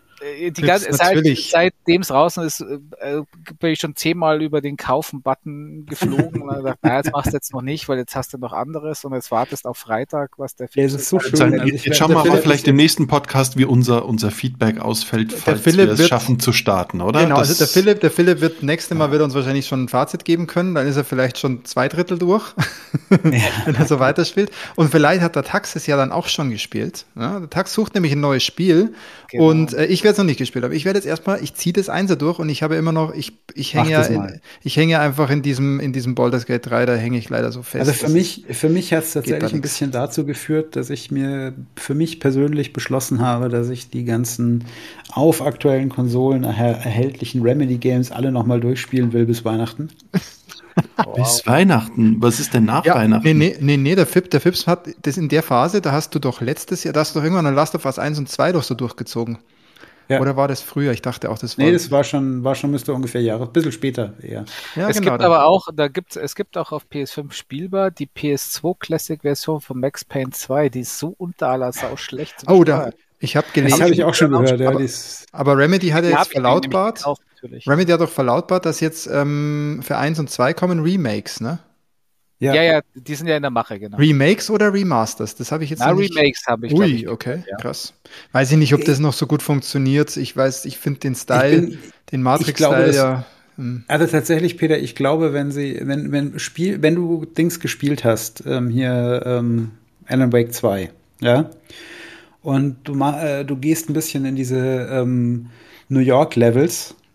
Speaker 3: die ganze, seit, seitdem es draußen ist, äh, bin ich schon zehnmal über den Kaufen-Button geflogen und gesagt, naja, jetzt machst du jetzt noch nicht, weil jetzt hast du noch anderes und jetzt wartest auf Freitag, was der
Speaker 4: Film ja, ist. So schön. Also jetzt, jetzt schauen wir mal vielleicht im nächsten Podcast, wie unser, unser Feedback ausfällt, falls wir es schaffen zu starten, oder?
Speaker 2: Genau, das also der Philipp, der Philipp wird nächste Mal wird uns wahrscheinlich schon ein Fazit geben können, dann ist er vielleicht schon zwei Drittel durch, ja. wenn er so weiterspielt. Und vielleicht hat der Tax es ja dann auch schon gespielt. Ja, der Tax sucht nämlich ein neues Spiel genau. und äh, ich werde es noch nicht gespielt, aber ich werde jetzt erstmal, ich ziehe das Einser durch und ich habe immer noch, ich, ich hänge ja, in, ich hänge einfach in diesem, in diesem Baldur's Gate 3, da hänge ich leider so fest.
Speaker 1: Also für mich, für mich hat es tatsächlich ein bisschen dazu geführt, dass ich mir für mich persönlich beschlossen habe, dass ich die ganzen auf aktuellen Konsolen er erhältlichen Remedy Games alle nochmal durchspielen will bis Weihnachten.
Speaker 4: Wow. Bis Weihnachten. Was ist denn nach
Speaker 2: ja,
Speaker 4: Weihnachten?
Speaker 2: Nee, nee, nee, nee, der Fip, der Fips hat das in der Phase, da hast du doch letztes Jahr, da hast du doch irgendwann ein Last of Us 1 und 2 doch so durchgezogen. Ja. Oder war das früher? Ich dachte auch, das
Speaker 1: war. Nee, das war schon, war schon müsste ungefähr Jahre, ein bisschen später eher.
Speaker 3: Ja, es genau, gibt aber auch, da gibt's, es gibt auch auf PS5 spielbar die PS2 Classic Version von Max Payne 2, die ist so unter aller Sau schlecht.
Speaker 2: Oh, da, ich habe gelesen. Das
Speaker 1: habe ich auch schon gehört,
Speaker 2: ja. Aber, aber Remedy hat ja jetzt verlautbart. Auch, Remedy hat doch verlautbart, dass jetzt ähm, für 1 und 2 kommen Remakes, ne?
Speaker 3: Ja. ja, ja, die sind ja in der Mache, genau.
Speaker 2: Remakes oder Remasters? Das habe ich jetzt
Speaker 3: Na, nicht. Remakes habe ich.
Speaker 2: Ui, ich, okay, ja. krass. Weiß ich nicht, ob das noch so gut funktioniert. Ich weiß, ich finde den Style, bin, den Matrix-Style ja.
Speaker 1: Also tatsächlich, Peter, ich glaube, wenn sie, wenn, wenn Spiel, wenn du Dings gespielt hast, ähm, hier ähm, Alan Wake 2, ja, und du, äh, du gehst ein bisschen in diese ähm, New York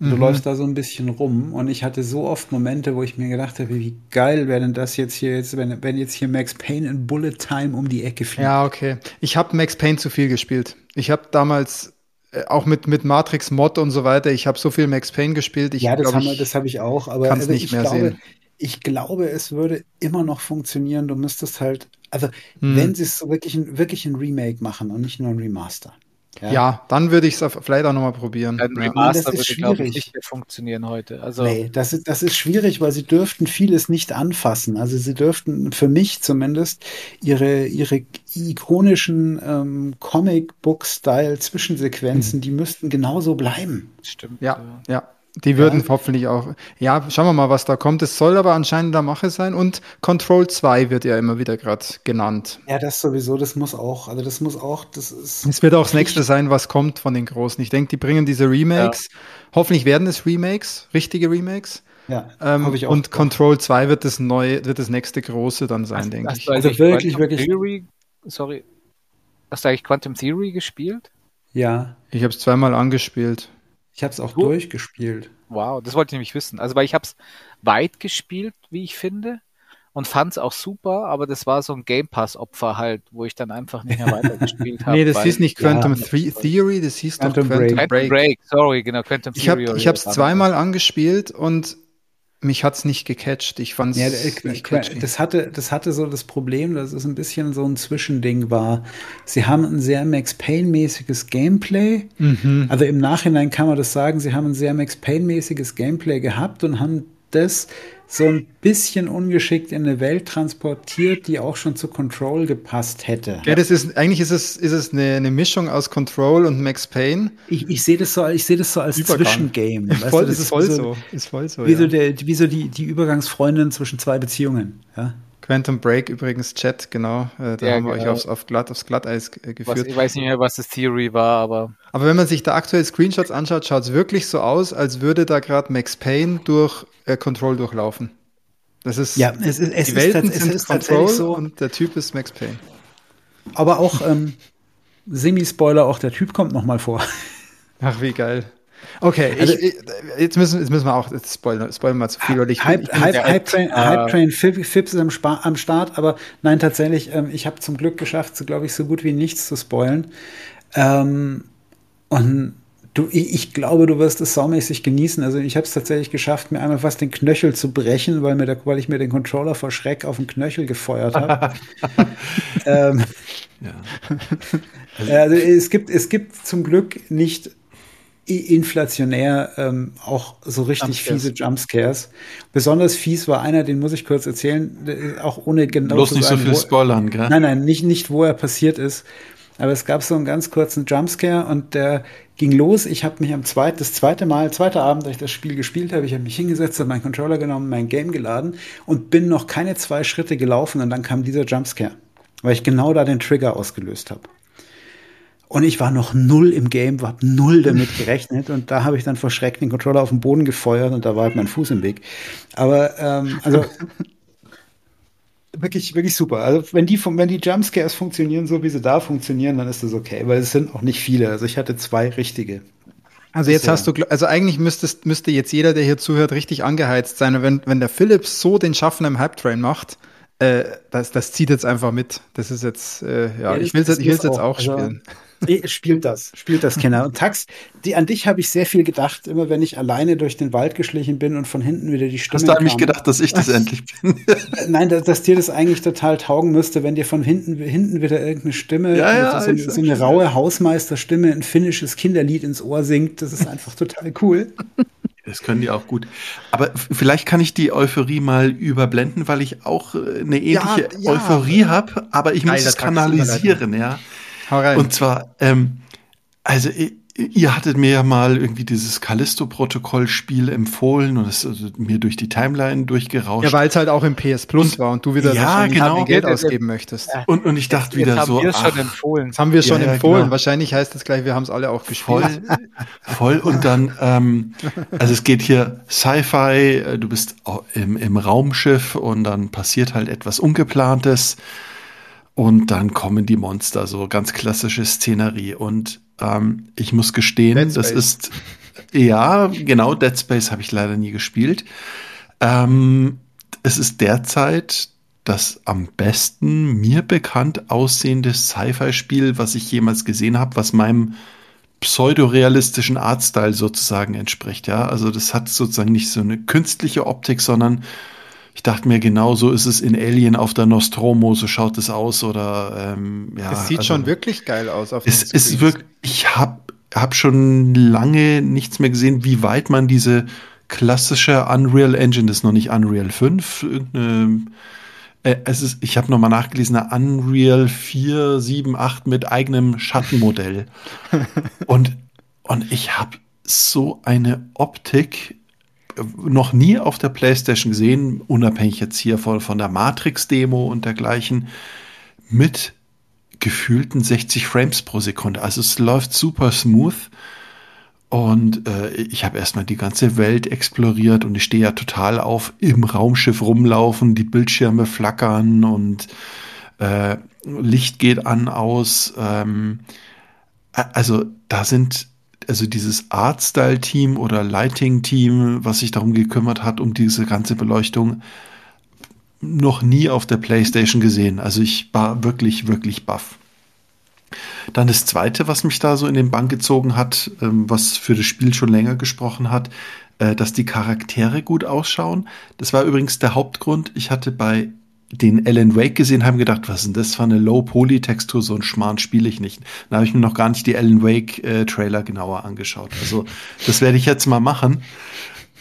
Speaker 1: Levels Du mhm. läufst da so ein bisschen rum und ich hatte so oft Momente, wo ich mir gedacht habe, wie geil wäre denn das jetzt hier jetzt, wenn, wenn jetzt hier Max Payne in Bullet Time um die Ecke fliegt.
Speaker 2: Ja, okay. Ich habe Max Payne zu viel gespielt. Ich habe damals äh, auch mit, mit Matrix Mod und so weiter, ich habe so viel Max Payne gespielt. Ich
Speaker 1: ja, das, glaub, das habe ich auch, aber
Speaker 2: also nicht mehr
Speaker 1: glaube,
Speaker 2: sehen.
Speaker 1: Ich glaube, es würde immer noch funktionieren. Du müsstest halt, also hm. wenn sie es so wirklich ein, wirklich ein Remake machen und nicht nur ein Remaster.
Speaker 2: Ja, ja dann würde ich es vielleicht auch nochmal probieren.
Speaker 3: Ein Remaster das ist würde, schwierig. nicht mehr funktionieren heute. Also
Speaker 1: nee, das ist, das ist schwierig, weil sie dürften vieles nicht anfassen. Also sie dürften für mich zumindest ihre, ihre ikonischen ähm, Comic-Book-Style-Zwischensequenzen, mhm. die müssten genauso bleiben.
Speaker 2: Stimmt. Ja, ja. ja. Die würden ja. hoffentlich auch. Ja, schauen wir mal, was da kommt. Es soll aber anscheinend der Mache sein. Und Control 2 wird ja immer wieder gerade genannt.
Speaker 1: Ja, das sowieso, das muss auch. Also das muss auch, das ist.
Speaker 2: Es wird auch das nächste sein, was kommt von den Großen. Ich denke, die bringen diese Remakes. Ja. Hoffentlich werden es Remakes, richtige Remakes.
Speaker 1: Ja,
Speaker 2: ähm, ich auch. Und Control 2 wird das neue, wird das nächste große dann sein, denke ich.
Speaker 3: Also wirklich, wirklich. Theory, sorry. Hast du eigentlich Quantum Theory gespielt?
Speaker 1: Ja.
Speaker 2: Ich habe es zweimal angespielt.
Speaker 1: Ich habe es auch du? durchgespielt.
Speaker 3: Wow, das wollte ich nämlich wissen. Also, weil ich habe es weit gespielt, wie ich finde, und fand es auch super, aber das war so ein Game Pass-Opfer halt, wo ich dann einfach nicht mehr weitergespielt habe.
Speaker 2: nee, das hieß nicht Quantum ja, Theory, das hieß Quantum doch Quantum
Speaker 3: Break. Break. Quantum Break. Sorry, genau, Quantum
Speaker 2: Theory. Ich habe es zweimal angespielt und mich hat's nicht gecatcht. Ich fand's
Speaker 1: ja, nicht catchy. das hatte, das hatte so das Problem, dass es ein bisschen so ein Zwischending war. Sie haben ein sehr Max Payne-mäßiges Gameplay. Mhm. Also im Nachhinein kann man das sagen, sie haben ein sehr Max Payne-mäßiges Gameplay gehabt und haben das so ein bisschen ungeschickt in eine Welt transportiert, die auch schon zu Control gepasst hätte.
Speaker 2: Ja, das ist eigentlich ist es, ist es eine, eine Mischung aus Control und Max Payne.
Speaker 1: Ich, ich sehe das so, ich sehe das so als Übergang. Zwischengame.
Speaker 2: Voll, du, das ist voll so, so, ist voll so.
Speaker 1: Wie ja. so, der, wie so die, die Übergangsfreundin zwischen zwei Beziehungen. Ja.
Speaker 2: Quantum Break übrigens Chat, genau. Äh, da ja, haben wir genau. euch aufs, auf glatt, aufs Glatteis äh, geführt.
Speaker 3: Was, ich weiß nicht mehr, was das Theory war, aber.
Speaker 2: Aber wenn man sich da aktuell Screenshots anschaut, schaut es wirklich so aus, als würde da gerade Max Payne durch äh, Control durchlaufen. Das ist,
Speaker 1: ja, es ist, es
Speaker 2: die Welten
Speaker 1: ist,
Speaker 2: sind es ist Control so. und der Typ ist Max Payne.
Speaker 1: Aber auch ähm, Semi-Spoiler, auch der Typ kommt noch mal vor.
Speaker 2: Ach, wie geil. Okay, also, ich, jetzt, müssen, jetzt müssen wir auch jetzt spoilern, spoilern mal zu viel. Weil ich,
Speaker 1: Hype, ich Hype, Hype, Train, äh, Hype Train Fips ist am, am, Start, aber nein, tatsächlich, ähm, ich habe zum Glück geschafft, so glaube ich, so gut wie nichts zu spoilen. Ähm, und Du, ich, ich, glaube, du wirst es saumäßig genießen. Also ich habe es tatsächlich geschafft, mir einmal fast den Knöchel zu brechen, weil, mir der, weil ich mir den Controller vor Schreck auf den Knöchel gefeuert habe. ähm, ja. also, es, gibt, es gibt zum Glück nicht inflationär ähm, auch so richtig Jumpscares. fiese Jumpscares. Besonders fies war einer, den muss ich kurz erzählen, auch ohne genau
Speaker 4: Bloß nicht sagen, so viel spoilern, gell?
Speaker 1: Nein, nein, nicht, nicht wo er passiert ist. Aber es gab so einen ganz kurzen Jumpscare und der ging los. Ich habe mich am zweiten, das zweite Mal, zweiter Abend, als ich das Spiel gespielt habe, ich habe mich hingesetzt, habe meinen Controller genommen, mein Game geladen und bin noch keine zwei Schritte gelaufen und dann kam dieser Jumpscare, weil ich genau da den Trigger ausgelöst habe. Und ich war noch null im Game, habe null damit gerechnet und da habe ich dann vor Schreck den Controller auf den Boden gefeuert und da war halt mein Fuß im Weg. Aber ähm, also wirklich, wirklich super. Also wenn die, wenn die Jumpscares funktionieren, so wie sie da funktionieren, dann ist das okay, weil es sind auch nicht viele. Also ich hatte zwei richtige.
Speaker 2: Also jetzt hast du, also eigentlich müsstest, müsste jetzt jeder, der hier zuhört, richtig angeheizt sein. wenn, wenn der Philips so den Schaffen im Hype Train macht, äh, das, das zieht jetzt einfach mit. Das ist jetzt, äh, ja, ja ich will es jetzt, jetzt auch also, spielen.
Speaker 1: Nee, spielt das, spielt das, Kenner. Und Tax, die, an dich habe ich sehr viel gedacht, immer wenn ich alleine durch den Wald geschlichen bin und von hinten wieder die Stimme
Speaker 4: Hast du an mich gedacht, dass ich das endlich bin?
Speaker 1: Nein, dass, dass, dir das eigentlich total taugen müsste, wenn dir von hinten, hinten wieder irgendeine Stimme,
Speaker 4: ja, ja,
Speaker 1: so, so, eine raue Hausmeisterstimme, ein finnisches Kinderlied ins Ohr singt. Das ist einfach total cool.
Speaker 4: Das können die auch gut. Aber vielleicht kann ich die Euphorie mal überblenden, weil ich auch äh, eine ähnliche ja, ja. Euphorie habe, aber ich muss es kanalisieren, ja. Hau rein. Und zwar, ähm, also ihr hattet mir ja mal irgendwie dieses Callisto-Protokoll-Spiel empfohlen und es also mir durch die Timeline durchgerauscht.
Speaker 2: Ja, weil es halt auch im PS Plus und, war und du wieder
Speaker 4: ja, genau.
Speaker 2: Geld ausgeben möchtest.
Speaker 4: Und, und ich dachte wieder
Speaker 3: haben
Speaker 4: so.
Speaker 3: Wir ach, schon empfohlen.
Speaker 2: Das haben wir schon ja, empfohlen. Genau. Wahrscheinlich heißt das gleich, wir haben es alle auch gespielt.
Speaker 4: Voll, voll. Und dann, ähm, also es geht hier Sci-Fi, äh, du bist im, im Raumschiff und dann passiert halt etwas Ungeplantes. Und dann kommen die Monster, so ganz klassische Szenerie. Und ähm, ich muss gestehen, das ist ja genau Dead Space habe ich leider nie gespielt. Ähm, es ist derzeit das am besten mir bekannt aussehende Sci-Fi-Spiel, was ich jemals gesehen habe, was meinem pseudorealistischen Artstyle sozusagen entspricht. Ja, also das hat sozusagen nicht so eine künstliche Optik, sondern ich dachte mir, genau so ist es in Alien auf der Nostromo, so schaut es aus oder ähm, ja.
Speaker 2: Es sieht also, schon wirklich geil aus.
Speaker 4: Auf es ist wirklich, ich habe hab schon lange nichts mehr gesehen, wie weit man diese klassische Unreal Engine, das ist noch nicht Unreal 5, irgendeine äh, es ist, ich habe nochmal nachgelesen, eine Unreal 4, 7, 8 mit eigenem Schattenmodell. und, und ich habe so eine Optik noch nie auf der PlayStation gesehen, unabhängig jetzt hier von, von der Matrix-Demo und dergleichen, mit gefühlten 60 Frames pro Sekunde. Also es läuft super smooth. Und äh, ich habe erstmal die ganze Welt exploriert und ich stehe ja total auf im Raumschiff rumlaufen, die Bildschirme flackern und äh, Licht geht an, aus. Ähm, also da sind also dieses Artstyle-Team oder Lighting-Team, was sich darum gekümmert hat, um diese ganze Beleuchtung, noch nie auf der PlayStation gesehen. Also ich war wirklich, wirklich baff. Dann das zweite, was mich da so in den Bann gezogen hat, ähm, was für das Spiel schon länger gesprochen hat, äh, dass die Charaktere gut ausschauen. Das war übrigens der Hauptgrund. Ich hatte bei den Alan Wake gesehen, haben gedacht, was ist denn das für eine Low-Poly-Textur, so ein Schmarrn spiele ich nicht. Da habe ich mir noch gar nicht die Alan Wake-Trailer äh, genauer angeschaut. Also das werde ich jetzt mal machen.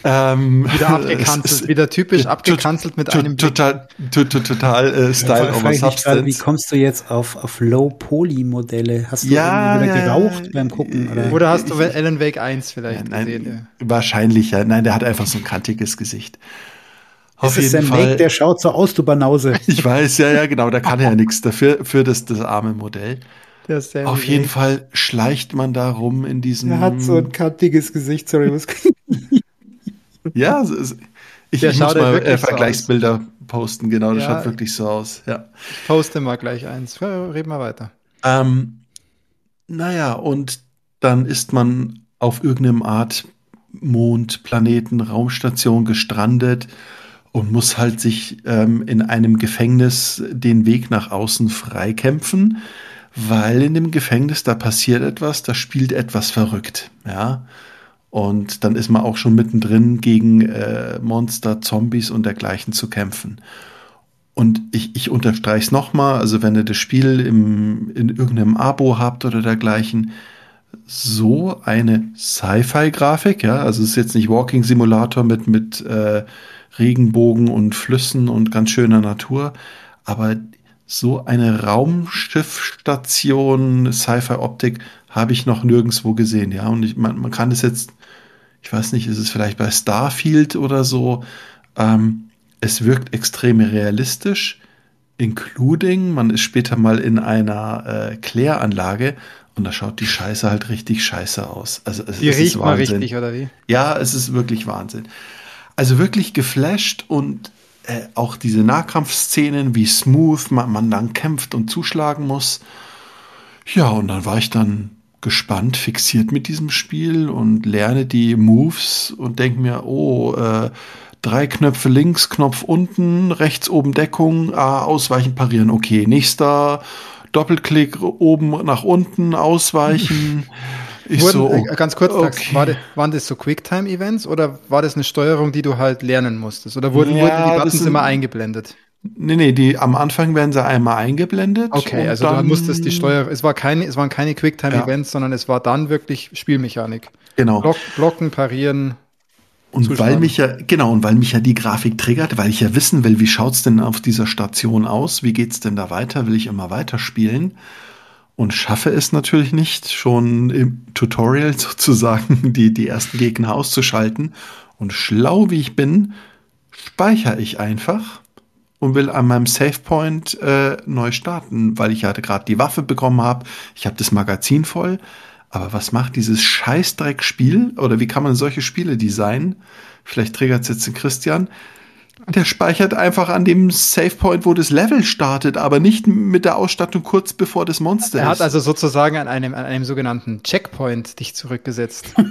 Speaker 2: Ähm, wieder abgekanzelt, wieder typisch abgekanzelt mit einem
Speaker 4: total, total, total äh, Style ja, over
Speaker 1: Substance. Wie kommst du jetzt auf, auf Low-Poly-Modelle? Hast du ja, irgendwie wieder geraucht beim Gucken?
Speaker 2: Oder? oder hast du Alan Wake 1 vielleicht gesehen?
Speaker 4: Wahrscheinlich, ja. Nein, der hat einfach so ein kantiges Gesicht.
Speaker 1: Auf das jeden ist Fall. Make, der schaut so aus, du Banause.
Speaker 4: Ich weiß, ja, ja, genau, da kann er ja nichts dafür, für das, das arme Modell. Auf jeden Fall schleicht man da rum in diesem.
Speaker 1: Er hat so ein kantiges Gesicht, sorry, was
Speaker 4: Ja, ich, ich muss mal äh, Vergleichsbilder so posten, genau, das ja, schaut wirklich so aus. Ja.
Speaker 2: Ich poste mal gleich eins. Reden wir weiter.
Speaker 4: Ähm, naja, und dann ist man auf irgendeinem Art Mond, Planeten, Raumstation gestrandet und muss halt sich ähm, in einem Gefängnis den Weg nach außen freikämpfen, weil in dem Gefängnis da passiert etwas, da spielt etwas verrückt, ja. Und dann ist man auch schon mittendrin, gegen äh, Monster, Zombies und dergleichen zu kämpfen. Und ich, ich unterstreiche es nochmal, also wenn ihr das Spiel im, in irgendeinem Abo habt oder dergleichen, so eine Sci-Fi-Grafik, ja, also es ist jetzt nicht Walking Simulator mit, mit äh, Regenbogen und Flüssen und ganz schöner Natur, aber so eine Raumschiffstation Sci-Fi-Optik habe ich noch nirgendwo gesehen, ja, und ich, man, man kann es jetzt ich weiß nicht, ist es vielleicht bei Starfield oder so, ähm, es wirkt extrem realistisch, including, man ist später mal in einer äh, Kläranlage und da schaut die Scheiße halt richtig scheiße aus. Also es,
Speaker 2: die es riecht ist mal richtig, oder wie?
Speaker 4: Ja, es ist wirklich Wahnsinn. Also wirklich geflasht und äh, auch diese Nahkampfszenen, wie smooth man, man dann kämpft und zuschlagen muss. Ja, und dann war ich dann gespannt, fixiert mit diesem Spiel und lerne die Moves und denke mir, oh, äh, drei Knöpfe links, Knopf unten, rechts oben Deckung, ah, ausweichen, parieren, okay, nächster, Doppelklick oben nach unten, ausweichen.
Speaker 2: Ich Wurden, so, äh, ganz kurz, okay. war das, waren das so Quicktime-Events oder war das eine Steuerung, die du halt lernen musstest? Oder wurden, ja, wurden die Buttons immer eingeblendet?
Speaker 4: Nee, nee, die, am Anfang werden sie einmal eingeblendet.
Speaker 2: Okay, also dann, du musstest die Steuer, es war keine, es waren keine Quicktime-Events, ja. sondern es war dann wirklich Spielmechanik.
Speaker 4: Genau.
Speaker 2: Block, blocken, parieren.
Speaker 4: Und zuschlagen. weil mich ja, genau, und weil mich ja die Grafik triggert, weil ich ja wissen will, wie schaut's denn auf dieser Station aus? Wie geht's denn da weiter? Will ich immer weiterspielen? Und schaffe es natürlich nicht, schon im Tutorial sozusagen die, die ersten Gegner auszuschalten. Und schlau wie ich bin, speichere ich einfach und will an meinem Savepoint äh, neu starten, weil ich ja gerade die Waffe bekommen habe. Ich habe das Magazin voll. Aber was macht dieses Scheißdreck-Spiel? Oder wie kann man solche Spiele designen? Vielleicht triggert es jetzt den Christian. Der speichert einfach an dem Savepoint, wo das Level startet, aber nicht mit der Ausstattung kurz bevor das Monster
Speaker 2: ist. Er hat also sozusagen an einem, an einem sogenannten Checkpoint dich zurückgesetzt.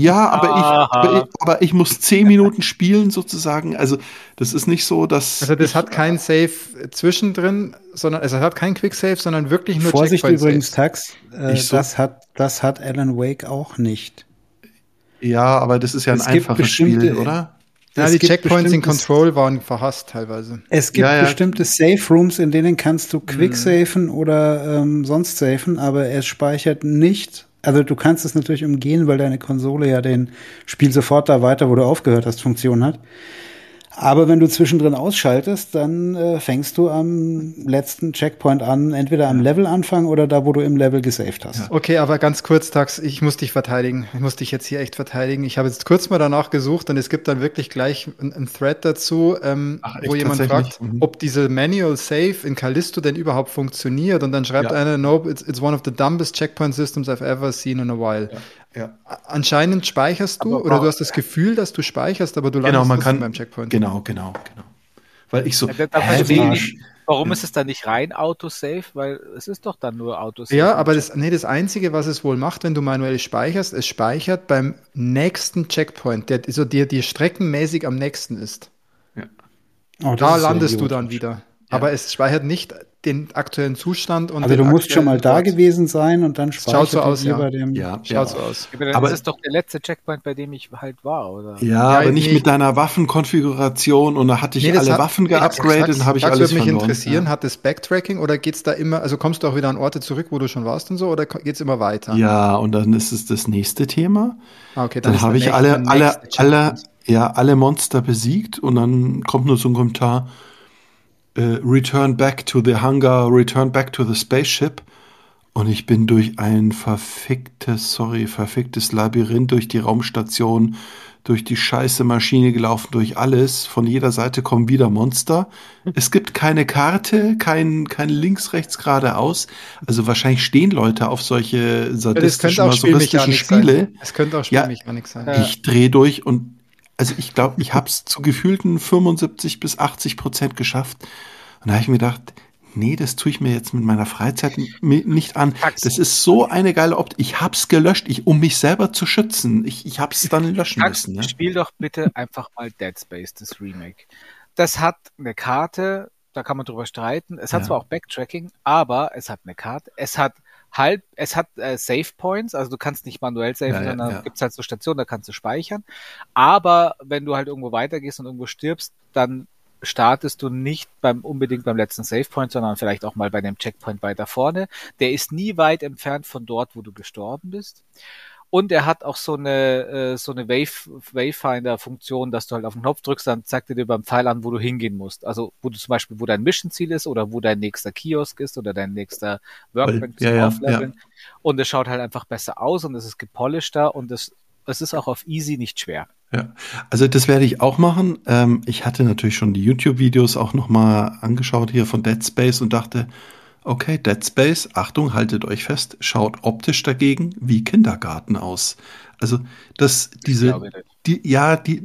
Speaker 4: Ja, aber ich, aber ich, aber ich muss zehn Minuten spielen sozusagen. Also das ist nicht so, dass.
Speaker 2: Also das hat kein Save zwischendrin, sondern also es hat kein Quick Save, sondern wirklich nur
Speaker 1: Vorsicht übrigens, Tax. Äh, so. Das hat das hat Alan Wake auch nicht.
Speaker 4: Ja, aber das ist ja ein einfaches Spiel, oder?
Speaker 2: Ja, die Checkpoints in Control waren verhasst teilweise.
Speaker 1: Es gibt ja, ja. bestimmte Safe Rooms, in denen kannst du quick safen mhm. oder ähm, sonst safen, aber es speichert nicht also du kannst es natürlich umgehen, weil deine Konsole ja den Spiel sofort da weiter, wo du aufgehört hast, Funktion hat. Aber wenn du zwischendrin ausschaltest, dann äh, fängst du am letzten Checkpoint an, entweder am Levelanfang oder da, wo du im Level gesaved hast.
Speaker 2: Okay, aber ganz kurz, Tax, ich muss dich verteidigen. Ich muss dich jetzt hier echt verteidigen. Ich habe jetzt kurz mal danach gesucht und es gibt dann wirklich gleich ein, Thread dazu, ähm, Ach, wo jemand fragt, mhm. ob diese Manual Save in Callisto denn überhaupt funktioniert. Und dann schreibt ja. einer, no, it's, it's one of the dumbest checkpoint systems I've ever seen in a while. Ja. Ja. Anscheinend speicherst du aber, oder du hast das Gefühl, dass du speicherst, aber du
Speaker 4: genau, landest genau, man kann, beim Checkpoint. Genau, genau, genau. Weil ich so,
Speaker 3: ja, hä, wie, Warum ja. ist es dann nicht rein Autosave? Weil es ist doch dann nur Autosave.
Speaker 2: Ja, aber das, nee, das Einzige, was es wohl macht, wenn du manuell speicherst, es speichert beim nächsten Checkpoint, der so dir die streckenmäßig am nächsten ist. Ja. Oh, da landest du dann wieder. Aber es speichert nicht den aktuellen Zustand und
Speaker 1: Also du musst schon mal da gewesen sein und dann
Speaker 2: speichert Schaut so aus, ja.
Speaker 1: bei dem
Speaker 2: ja, Schaut ja. so aus.
Speaker 3: Aber, aber das ist doch der letzte Checkpoint, bei dem ich halt war, oder?
Speaker 4: Ja, ja aber nicht nee. mit deiner Waffenkonfiguration und da hatte ich nee, alle hat, Waffen geupgradet und habe ich alles
Speaker 2: würde mich interessieren, hat das Backtracking oder geht's da immer, also kommst du auch wieder an Orte zurück, wo du schon warst und so oder geht's immer weiter?
Speaker 4: Ja, und dann ist es das nächste Thema. Ah, okay, dann, dann habe ich alle alle alle ja, alle Monster besiegt und dann kommt nur so ein Kommentar äh, Return back to the Hangar, Return back to the Spaceship. Und ich bin durch ein verficktes, sorry, verficktes Labyrinth, durch die Raumstation, durch die scheiße Maschine gelaufen, durch alles. Von jeder Seite kommen wieder Monster. Es gibt keine Karte, kein, kein links, rechts, geradeaus. Also wahrscheinlich stehen Leute auf solche sadistischen, masochistischen Spiele.
Speaker 2: Es könnte auch
Speaker 4: Spielmechanik ja, sein. Ich drehe durch und also ich glaube, ich habe es zu gefühlten 75 bis 80 Prozent geschafft. Und da habe ich mir gedacht, nee, das tue ich mir jetzt mit meiner Freizeit nicht an. Das ist so eine geile Optik. Ich hab's gelöscht, ich, um mich selber zu schützen. Ich, ich hab's dann löschen Tax, müssen.
Speaker 3: Ja? Spiel doch bitte einfach mal Dead Space, das Remake. Das hat eine Karte, da kann man drüber streiten. Es hat ja. zwar auch Backtracking, aber es hat eine Karte. Es hat halt, es hat äh, Save Points, also du kannst nicht manuell saven, ja, sondern ja. gibt's halt so Stationen, da kannst du speichern. Aber wenn du halt irgendwo weitergehst und irgendwo stirbst, dann startest du nicht beim unbedingt beim letzten Save Point, sondern vielleicht auch mal bei dem Checkpoint weiter vorne. Der ist nie weit entfernt von dort, wo du gestorben bist. Und er hat auch so eine, äh, so eine Wave, Wayfinder-Funktion, dass du halt auf den Knopf drückst, dann zeigt er dir beim Pfeil an, wo du hingehen musst. Also, wo du zum Beispiel, wo dein Mission-Ziel ist oder wo dein nächster Kiosk ist oder dein nächster Workbench zum ja, Aufleveln. Ja. Und es schaut halt einfach besser aus und es ist gepolischter und es, es ist auch auf easy nicht schwer.
Speaker 4: Ja, also das werde ich auch machen. Ähm, ich hatte natürlich schon die YouTube-Videos auch nochmal angeschaut hier von Dead Space und dachte, Okay, Dead Space, Achtung, haltet euch fest, schaut optisch dagegen wie Kindergarten aus. Also, das, diese, die, ja, die,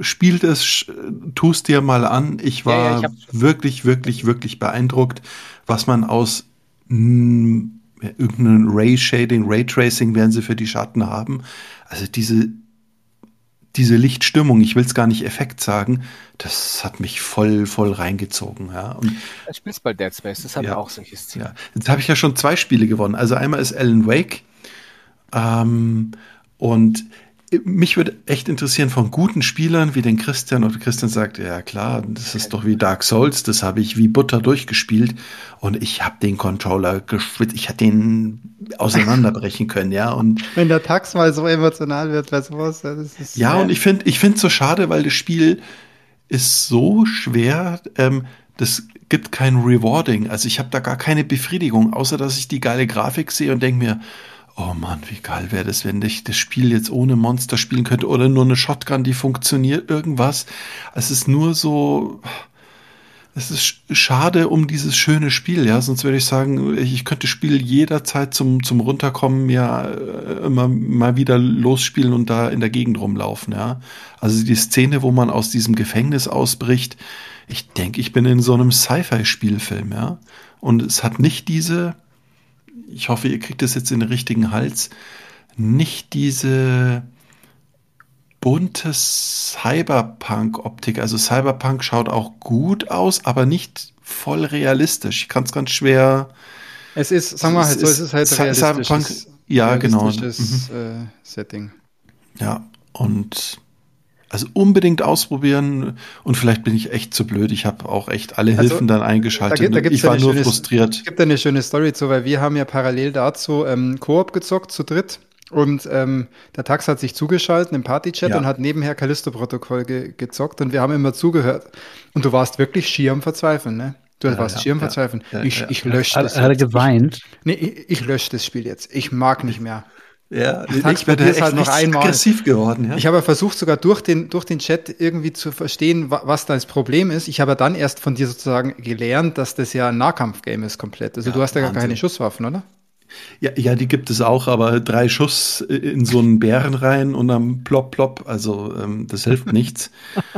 Speaker 4: spielt es, tust dir mal an. Ich war ja, ja, ich wirklich, wirklich, wirklich beeindruckt, was man aus mh, hm, irgendeinem Ray Shading, Ray Tracing werden sie für die Schatten haben. Also diese, diese Lichtstimmung, ich will es gar nicht Effekt sagen, das hat mich voll, voll reingezogen. Ja. Und,
Speaker 3: du spielst bei Dead Space, das hat ja auch solches Ziel.
Speaker 4: Ja. Jetzt habe ich ja schon zwei Spiele gewonnen. Also einmal ist Alan Wake ähm, und mich würde echt interessieren von guten Spielern wie den Christian oder Christian sagt, ja klar, das ist doch wie Dark Souls, das habe ich wie Butter durchgespielt und ich habe den Controller geschwitzt, ich hätte den auseinanderbrechen können, ja und
Speaker 2: wenn der Tax mal so emotional wird, was was,
Speaker 4: das ist ja und ich finde, ich finde so schade, weil das Spiel ist so schwer, ähm, das gibt kein Rewarding, also ich habe da gar keine Befriedigung, außer dass ich die geile Grafik sehe und denke mir Oh Mann, wie geil wäre das, wenn ich das Spiel jetzt ohne Monster spielen könnte oder nur eine Shotgun, die funktioniert, irgendwas. Es ist nur so, es ist schade um dieses schöne Spiel, ja. Sonst würde ich sagen, ich könnte Spiel jederzeit zum, zum Runterkommen ja äh, immer mal wieder losspielen und da in der Gegend rumlaufen, ja. Also die Szene, wo man aus diesem Gefängnis ausbricht, ich denke, ich bin in so einem Sci-Fi-Spielfilm, ja. Und es hat nicht diese, ich hoffe, ihr kriegt das jetzt in den richtigen Hals, nicht diese bunte Cyberpunk-Optik. Also Cyberpunk schaut auch gut aus, aber nicht voll realistisch. Ich kann es ganz schwer.
Speaker 2: Es ist, sagen wir halt so, es ist halt
Speaker 4: Cyberpunk, ja, genau. Mhm.
Speaker 2: Äh, Setting.
Speaker 4: Ja, und also unbedingt ausprobieren und vielleicht bin ich echt zu blöd. Ich habe auch echt alle also, Hilfen also, dann eingeschaltet. Da,
Speaker 2: da ich war nur schöne, frustriert. Es gibt eine schöne Story zu, weil wir haben ja parallel dazu ähm, Koop gezockt zu dritt. Und ähm, der Tax hat sich zugeschaltet im Partychat ja. und hat nebenher Callisto-Protokoll ge gezockt und wir haben immer zugehört. Und du warst wirklich schier am Verzweifeln, ne? Du ja, warst ja, schier am Verzweifeln. ich, ich lösche
Speaker 1: das. Hat er geweint?
Speaker 2: Nee, ich, ich lösche das Spiel jetzt. Ich mag nicht mehr.
Speaker 4: Ja, ich bin echt halt noch einmal. aggressiv geworden.
Speaker 2: Ja? Ich habe versucht, sogar durch den, durch den Chat irgendwie zu verstehen, was da das Problem ist. Ich habe dann erst von dir sozusagen gelernt, dass das ja ein Nahkampfgame ist komplett. Also ja, du hast ja gar keine Schusswaffen, oder?
Speaker 4: Ja, ja, die gibt es auch, aber drei Schuss in so einen Bären rein und dann plopp, plopp. Also ähm, das hilft nichts.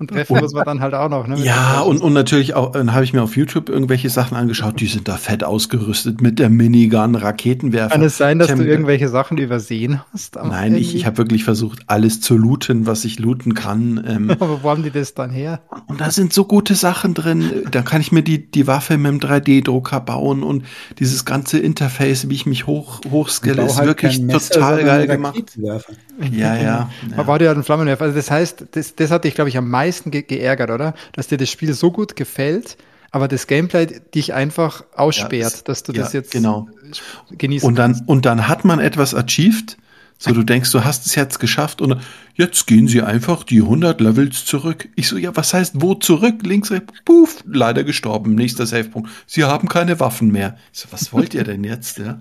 Speaker 2: Und treffen muss man dann halt auch noch. Ne,
Speaker 4: ja, und, und natürlich auch, dann habe ich mir auf YouTube irgendwelche Sachen angeschaut, die sind da fett ausgerüstet mit der Minigun, Raketenwerfer.
Speaker 2: Kann es sein, dass du irgendwelche Sachen übersehen hast?
Speaker 4: Nein, irgendwie? ich, ich habe wirklich versucht, alles zu looten, was ich looten kann.
Speaker 2: Ähm, Aber wo haben die das dann her?
Speaker 4: Und da sind so gute Sachen drin. Da kann ich mir die, die Waffe mit dem 3D-Drucker bauen und dieses ganze Interface, wie ich mich hoch, hochskille, ist halt wirklich total geil gemacht.
Speaker 2: Ja, ja. ja. War dir halt ein Flammenwerfer. Also das heißt, das, das hat dich, glaube ich, am meisten ge geärgert, oder? Dass dir das Spiel so gut gefällt, aber das Gameplay dich einfach aussperrt, ja, das, dass du ja, das jetzt
Speaker 4: genau. genießen und dann, kannst. Und dann hat man etwas achieved, so du denkst, du hast es jetzt geschafft und jetzt gehen sie einfach die 100 Levels zurück. Ich so, ja, was heißt wo zurück? Links, rechts, puff, leider gestorben, nächster Savepunkt. Sie haben keine Waffen mehr. Ich so, was wollt ihr denn jetzt, ja?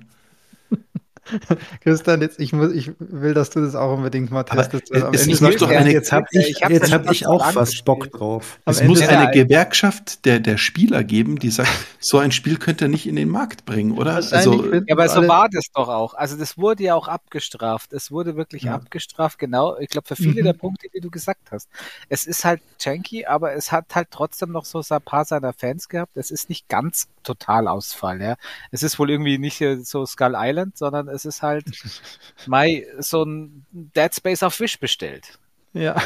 Speaker 2: Christian, jetzt, ich, muss, ich will, dass du das auch unbedingt mal testest.
Speaker 1: Aber es, es muss doch eine, jetzt habe ich, ich hab jetzt hab ich auch fast Bock drauf.
Speaker 4: Es muss eine Gewerkschaft der, der Spieler geben, die sagt, so ein Spiel könnt ihr nicht in den Markt bringen, oder?
Speaker 3: Also, ja, aber so war das doch auch. Also das wurde ja auch abgestraft. Es wurde wirklich ja. abgestraft, genau. Ich glaube, für viele mhm. der Punkte, die du gesagt hast. Es ist halt janky, aber es hat halt trotzdem noch so ein paar seiner Fans gehabt. Es ist nicht ganz Totalausfall, ja. Es ist wohl irgendwie nicht so Skull Island, sondern es ist halt Mai so ein Dead Space auf Wish bestellt.
Speaker 2: Ja.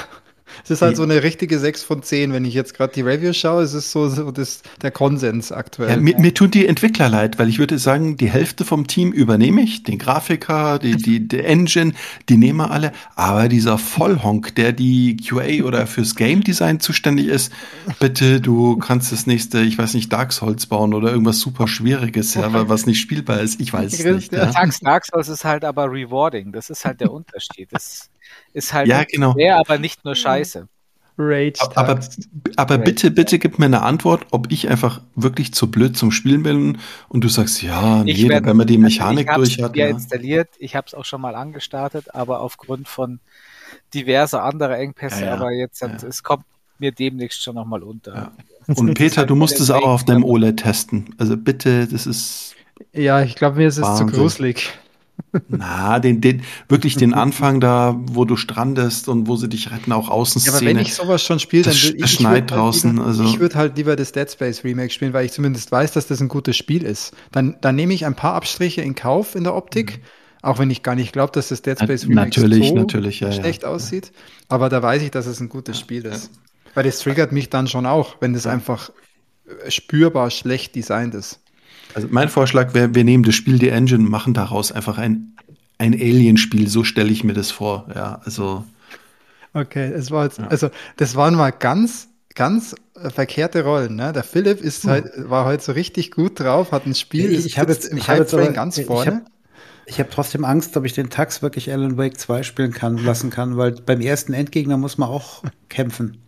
Speaker 2: Es ist halt so eine richtige 6 von 10, wenn ich jetzt gerade die Reviews schaue. Es ist so, so das, der Konsens aktuell. Ja,
Speaker 4: mir, mir tun die Entwickler leid, weil ich würde sagen, die Hälfte vom Team übernehme ich, den Grafiker, die, die, die Engine, die nehmen wir alle. Aber dieser Vollhonk, der die QA oder fürs Game Design zuständig ist, bitte, du kannst das nächste, ich weiß nicht, Dark Souls bauen oder irgendwas super Schwieriges, ja, was nicht spielbar ist. Ich weiß es nicht. Ja.
Speaker 3: Dark Souls ist halt aber rewarding. Das ist halt der Unterschied. Das ist halt
Speaker 4: ja, genau.
Speaker 3: schwer, aber nicht nur scheiße.
Speaker 4: Rage. Aber, aber Rage bitte, bitte gib mir eine Antwort, ob ich einfach wirklich zu blöd zum Spielen bin und du sagst, ja, nee, werd, wenn man die Mechanik ich durch hat.
Speaker 3: Ja, installiert, ich habe es auch schon mal angestartet, aber aufgrund von diverser anderer Engpässe, ja, ja. aber jetzt, ja. es kommt mir demnächst schon nochmal unter.
Speaker 4: Und Peter, du musst es auch auf deinem OLED testen. Also bitte, das ist.
Speaker 2: Ja, ich glaube, mir ist es zu gruselig.
Speaker 4: Na, den, den, wirklich den Anfang da, wo du strandest und wo sie dich retten, auch Außenszene. Ja, aber
Speaker 2: wenn ich sowas schon spiele, dann
Speaker 4: würde ich, schneit halt draußen.
Speaker 2: Lieber,
Speaker 4: also.
Speaker 2: Ich würde halt lieber das Dead Space Remake spielen, weil ich zumindest weiß, dass das ein gutes Spiel ist. Dann, dann nehme ich ein paar Abstriche in Kauf in der Optik. Mhm. Auch wenn ich gar nicht glaube, dass das Dead Space
Speaker 4: Remake natürlich,
Speaker 2: so
Speaker 4: natürlich, ja,
Speaker 2: schlecht ja. aussieht. Aber da weiß ich, dass es ein gutes Spiel ist. Weil das triggert mich dann schon auch, wenn das einfach spürbar schlecht designt ist.
Speaker 4: Also mein Vorschlag wäre, wir nehmen das Spiel die Engine, machen daraus einfach ein, ein Alien-Spiel. So stelle ich mir das vor. Ja, also.
Speaker 2: Okay, es war jetzt, ja. also das waren mal ganz, ganz äh, verkehrte Rollen. Ne? Der Philipp ist hm. halt, war heute so richtig gut drauf, hat ein Spiel.
Speaker 1: Ich, ich habe jetzt, im ich hab jetzt aber, ganz vorne. Ich habe hab trotzdem Angst, ob ich den Tax wirklich Alan Wake 2 spielen kann, lassen kann, weil beim ersten Endgegner muss man auch kämpfen.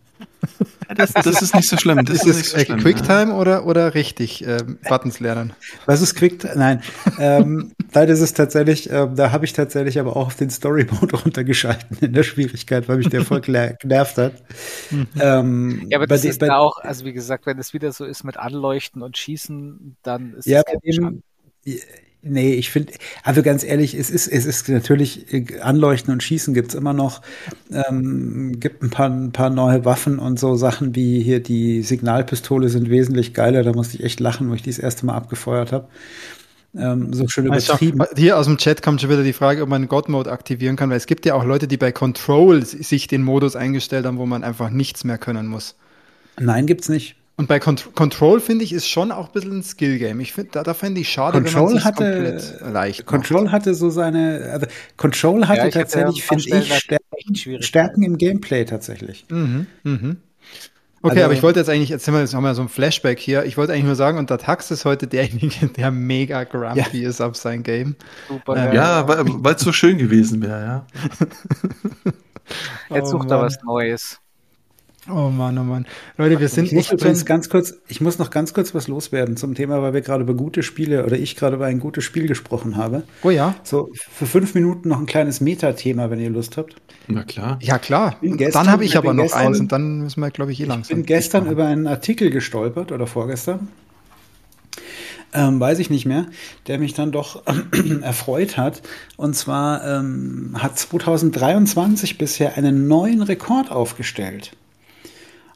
Speaker 4: Das, das, ist nicht so schlimm.
Speaker 2: Das ist, ist es so Quicktime ja. oder, oder richtig äh, Buttons lernen?
Speaker 1: Was ist Quicktime? Nein. ähm, nein, das ist tatsächlich, äh, da habe ich tatsächlich aber auch auf den Story Mode runtergeschalten in der Schwierigkeit, weil mich der voll genervt hat.
Speaker 3: Mhm. Ähm, ja, aber das ist da auch, also wie gesagt, wenn es wieder so ist mit Anleuchten und Schießen, dann ist
Speaker 1: ja, es eben, Nee, ich finde, also ganz ehrlich, es ist, es ist natürlich, äh, Anleuchten und Schießen gibt's immer noch. Ähm, gibt ein paar, ein paar neue Waffen und so Sachen wie hier die Signalpistole sind wesentlich geiler. Da musste ich echt lachen, wo ich die das erste Mal abgefeuert habe. Ähm, so schön übertrieben.
Speaker 2: Hier aus dem Chat kommt schon wieder die Frage, ob man God Mode aktivieren kann, weil es gibt ja auch Leute, die bei Control sich den Modus eingestellt haben, wo man einfach nichts mehr können muss.
Speaker 1: Nein, gibt's nicht.
Speaker 2: Und bei Cont Control finde ich ist schon auch ein bisschen ein Skill-Game. Ich finde, da, da fände ich schade,
Speaker 1: Control wenn man hatte, komplett leicht Control macht. hatte so seine, also Control hatte ja, tatsächlich, finde ich, Stärken, Stärken im Gameplay tatsächlich.
Speaker 2: Mhm, mhm. Okay, also, aber ich wollte jetzt eigentlich, jetzt haben wir, jetzt wir so ein Flashback hier. Ich wollte eigentlich nur sagen, und der Tax ist heute derjenige, der mega grumpy ja. ist auf sein Game.
Speaker 4: Super, ähm, ja, weil es so schön gewesen wäre, ja.
Speaker 3: Jetzt sucht oh, er was Neues.
Speaker 2: Oh Mann, oh Mann. Leute, wir sind
Speaker 1: ich muss übrigens ganz kurz, ich muss noch ganz kurz was loswerden zum Thema, weil wir gerade über gute Spiele oder ich gerade über ein gutes Spiel gesprochen habe.
Speaker 2: Oh ja.
Speaker 1: So für fünf Minuten noch ein kleines Metathema, wenn ihr Lust habt.
Speaker 2: Na klar. Ja klar. Gestern, dann habe ich aber noch gestern, eins und dann müssen wir, glaube ich, eh langsam.
Speaker 1: Ich bin gestern über einen Artikel gestolpert oder vorgestern. Ähm, weiß ich nicht mehr, der mich dann doch erfreut hat. Und zwar ähm, hat 2023 bisher einen neuen Rekord aufgestellt.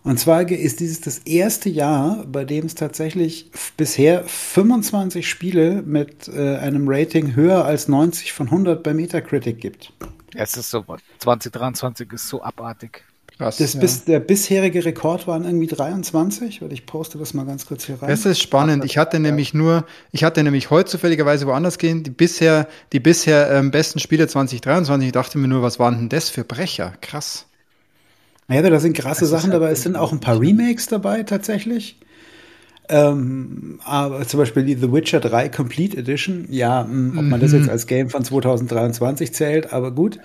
Speaker 1: Und zwar ist dieses das erste Jahr, bei dem es tatsächlich bisher 25 Spiele mit äh, einem Rating höher als 90 von 100 bei Metacritic gibt.
Speaker 3: Es ist so, 2023 ist so abartig.
Speaker 1: Krass, das ja. bis, der bisherige Rekord waren irgendwie 23, weil ich poste das mal ganz kurz hier rein.
Speaker 2: Das ist spannend. Ich hatte nämlich nur, ich hatte nämlich heute zufälligerweise woanders gehen, die bisher, die bisher ähm, besten Spiele 2023. Ich dachte mir nur, was waren denn das für Brecher? Krass.
Speaker 1: Ja, da sind krasse Sachen halt dabei. Es sind auch ein paar Remakes dabei tatsächlich. Ähm, aber zum Beispiel die The Witcher 3 Complete Edition. Ja, mh, ob man das jetzt mhm. als Game von 2023 zählt, aber gut.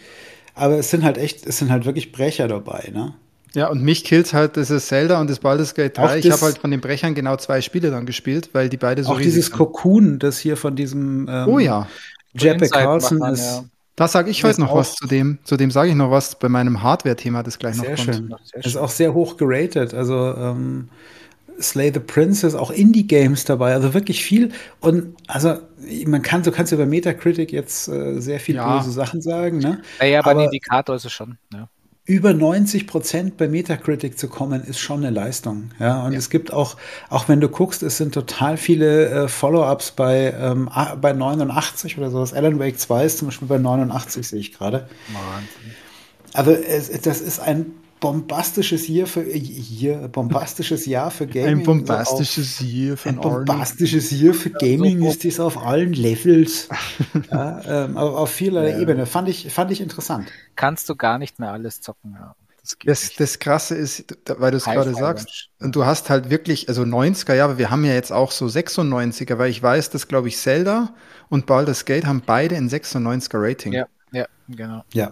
Speaker 1: Aber es sind halt echt, es sind halt wirklich Brecher dabei, ne?
Speaker 2: Ja, und mich killt halt das ist Zelda und das Baldur's Gate 3. ich habe halt von den Brechern genau zwei Spiele dann gespielt, weil die beide so
Speaker 1: Auch dieses sind. Cocoon, das hier von diesem
Speaker 2: ähm, Oh ja.
Speaker 1: Jeppe Carlson ist.
Speaker 2: Ja. Da sage ich heute noch was zu dem. Zu dem sage ich noch was bei meinem Hardware-Thema, das gleich
Speaker 1: sehr
Speaker 2: noch
Speaker 1: kommt. Schön. Sehr schön. Ist auch sehr hoch geratet. Also ähm, Slay the Princess, auch Indie-Games dabei, also wirklich viel. Und also man kann, so kannst du über Metacritic jetzt äh, sehr viel ja. böse Sachen sagen, ne?
Speaker 3: Ja, ja beim Indikator ist es schon, ja
Speaker 1: über 90 Prozent bei Metacritic zu kommen, ist schon eine Leistung. Ja, und ja. es gibt auch, auch wenn du guckst, es sind total viele äh, Follow-ups bei, ähm, bei 89 oder sowas. Alan Wake 2 ist zum Beispiel bei 89, sehe ich gerade. Also es, das ist ein bombastisches Jahr für Jahr, bombastisches Jahr für Gaming.
Speaker 2: Ein bombastisches Jahr
Speaker 1: für Ein bombastisches Jahr für Gaming ja, so ist das auf allen Levels. ja, ähm, auf vielerlei ja. Ebene. Fand ich, fand ich interessant.
Speaker 3: Kannst du gar nicht mehr alles zocken. Ja.
Speaker 2: Das, das, das, Krasse ist, weil du es gerade sagst, und du hast halt wirklich, also 90er Jahre, wir haben ja jetzt auch so 96er, weil ich weiß, dass, glaube ich, Zelda und Baldur's Gate haben beide ein 96er Rating.
Speaker 3: Ja, ja, genau.
Speaker 1: Ja.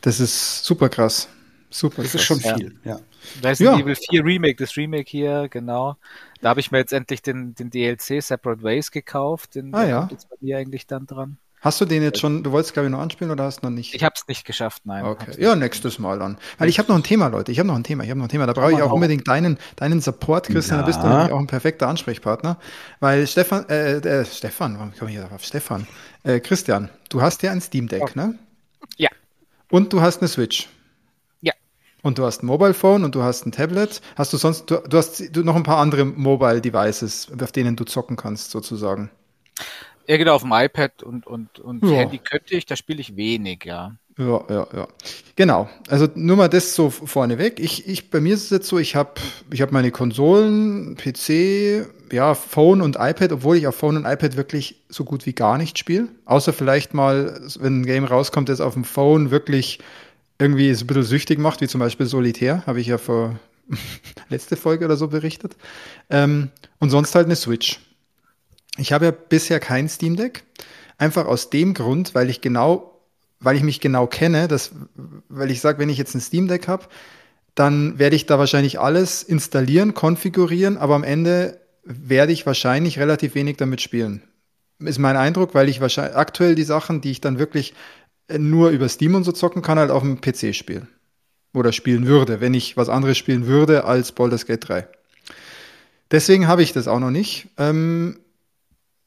Speaker 2: Das ist super krass. Super.
Speaker 1: Das ist schon viel, ja.
Speaker 3: Resident ja. Evil 4 Remake, das Remake hier, genau. Da habe ich mir jetzt endlich den, den DLC Separate Ways gekauft. Den,
Speaker 2: ah ja.
Speaker 3: Jetzt bei mir eigentlich dann dran.
Speaker 2: Hast du den jetzt schon, du wolltest glaube ich noch anspielen oder hast du noch nicht?
Speaker 3: Ich habe es nicht geschafft, nein.
Speaker 2: Okay. Ja, nächstes Mal dann. Weil ich habe noch ein Thema, Leute. Ich habe noch ein Thema. Ich habe noch ein Thema. Da brauche ich auch unbedingt deinen, deinen Support, Christian. Ja. Da bist du nämlich auch ein perfekter Ansprechpartner. Weil Stefan, äh, äh Stefan, warum komme ich hier drauf? Stefan. Äh, Christian, du hast ja ein Steam Deck, oh. ne?
Speaker 3: Ja.
Speaker 2: Und du hast eine Switch. Und du hast ein Mobile Phone und du hast ein Tablet. Hast du sonst, du, du hast du noch ein paar andere Mobile Devices, auf denen du zocken kannst, sozusagen.
Speaker 3: Ja, genau, auf dem iPad und, und, und ja. Handy könnte ich, da spiele ich wenig, ja.
Speaker 2: Ja, ja, ja. Genau. Also nur mal das so vorneweg. Ich, ich, bei mir ist es jetzt so, ich habe ich hab meine Konsolen, PC, ja, Phone und iPad, obwohl ich auf Phone und iPad wirklich so gut wie gar nicht spiele. Außer vielleicht mal, wenn ein Game rauskommt, das auf dem Phone wirklich irgendwie so ein bisschen süchtig macht, wie zum Beispiel Solitär, habe ich ja vor letzte Folge oder so berichtet. Ähm, und sonst halt eine Switch. Ich habe ja bisher kein Steam Deck. Einfach aus dem Grund, weil ich genau, weil ich mich genau kenne, dass, weil ich sage, wenn ich jetzt ein Steam Deck habe, dann werde ich da wahrscheinlich alles installieren, konfigurieren, aber am Ende werde ich wahrscheinlich relativ wenig damit spielen. Ist mein Eindruck, weil ich wahrscheinlich aktuell die Sachen, die ich dann wirklich nur über Steam und so zocken kann, halt auf dem PC spielen. Oder spielen würde, wenn ich was anderes spielen würde als Baldur's Gate 3. Deswegen habe ich das auch noch nicht. Ähm,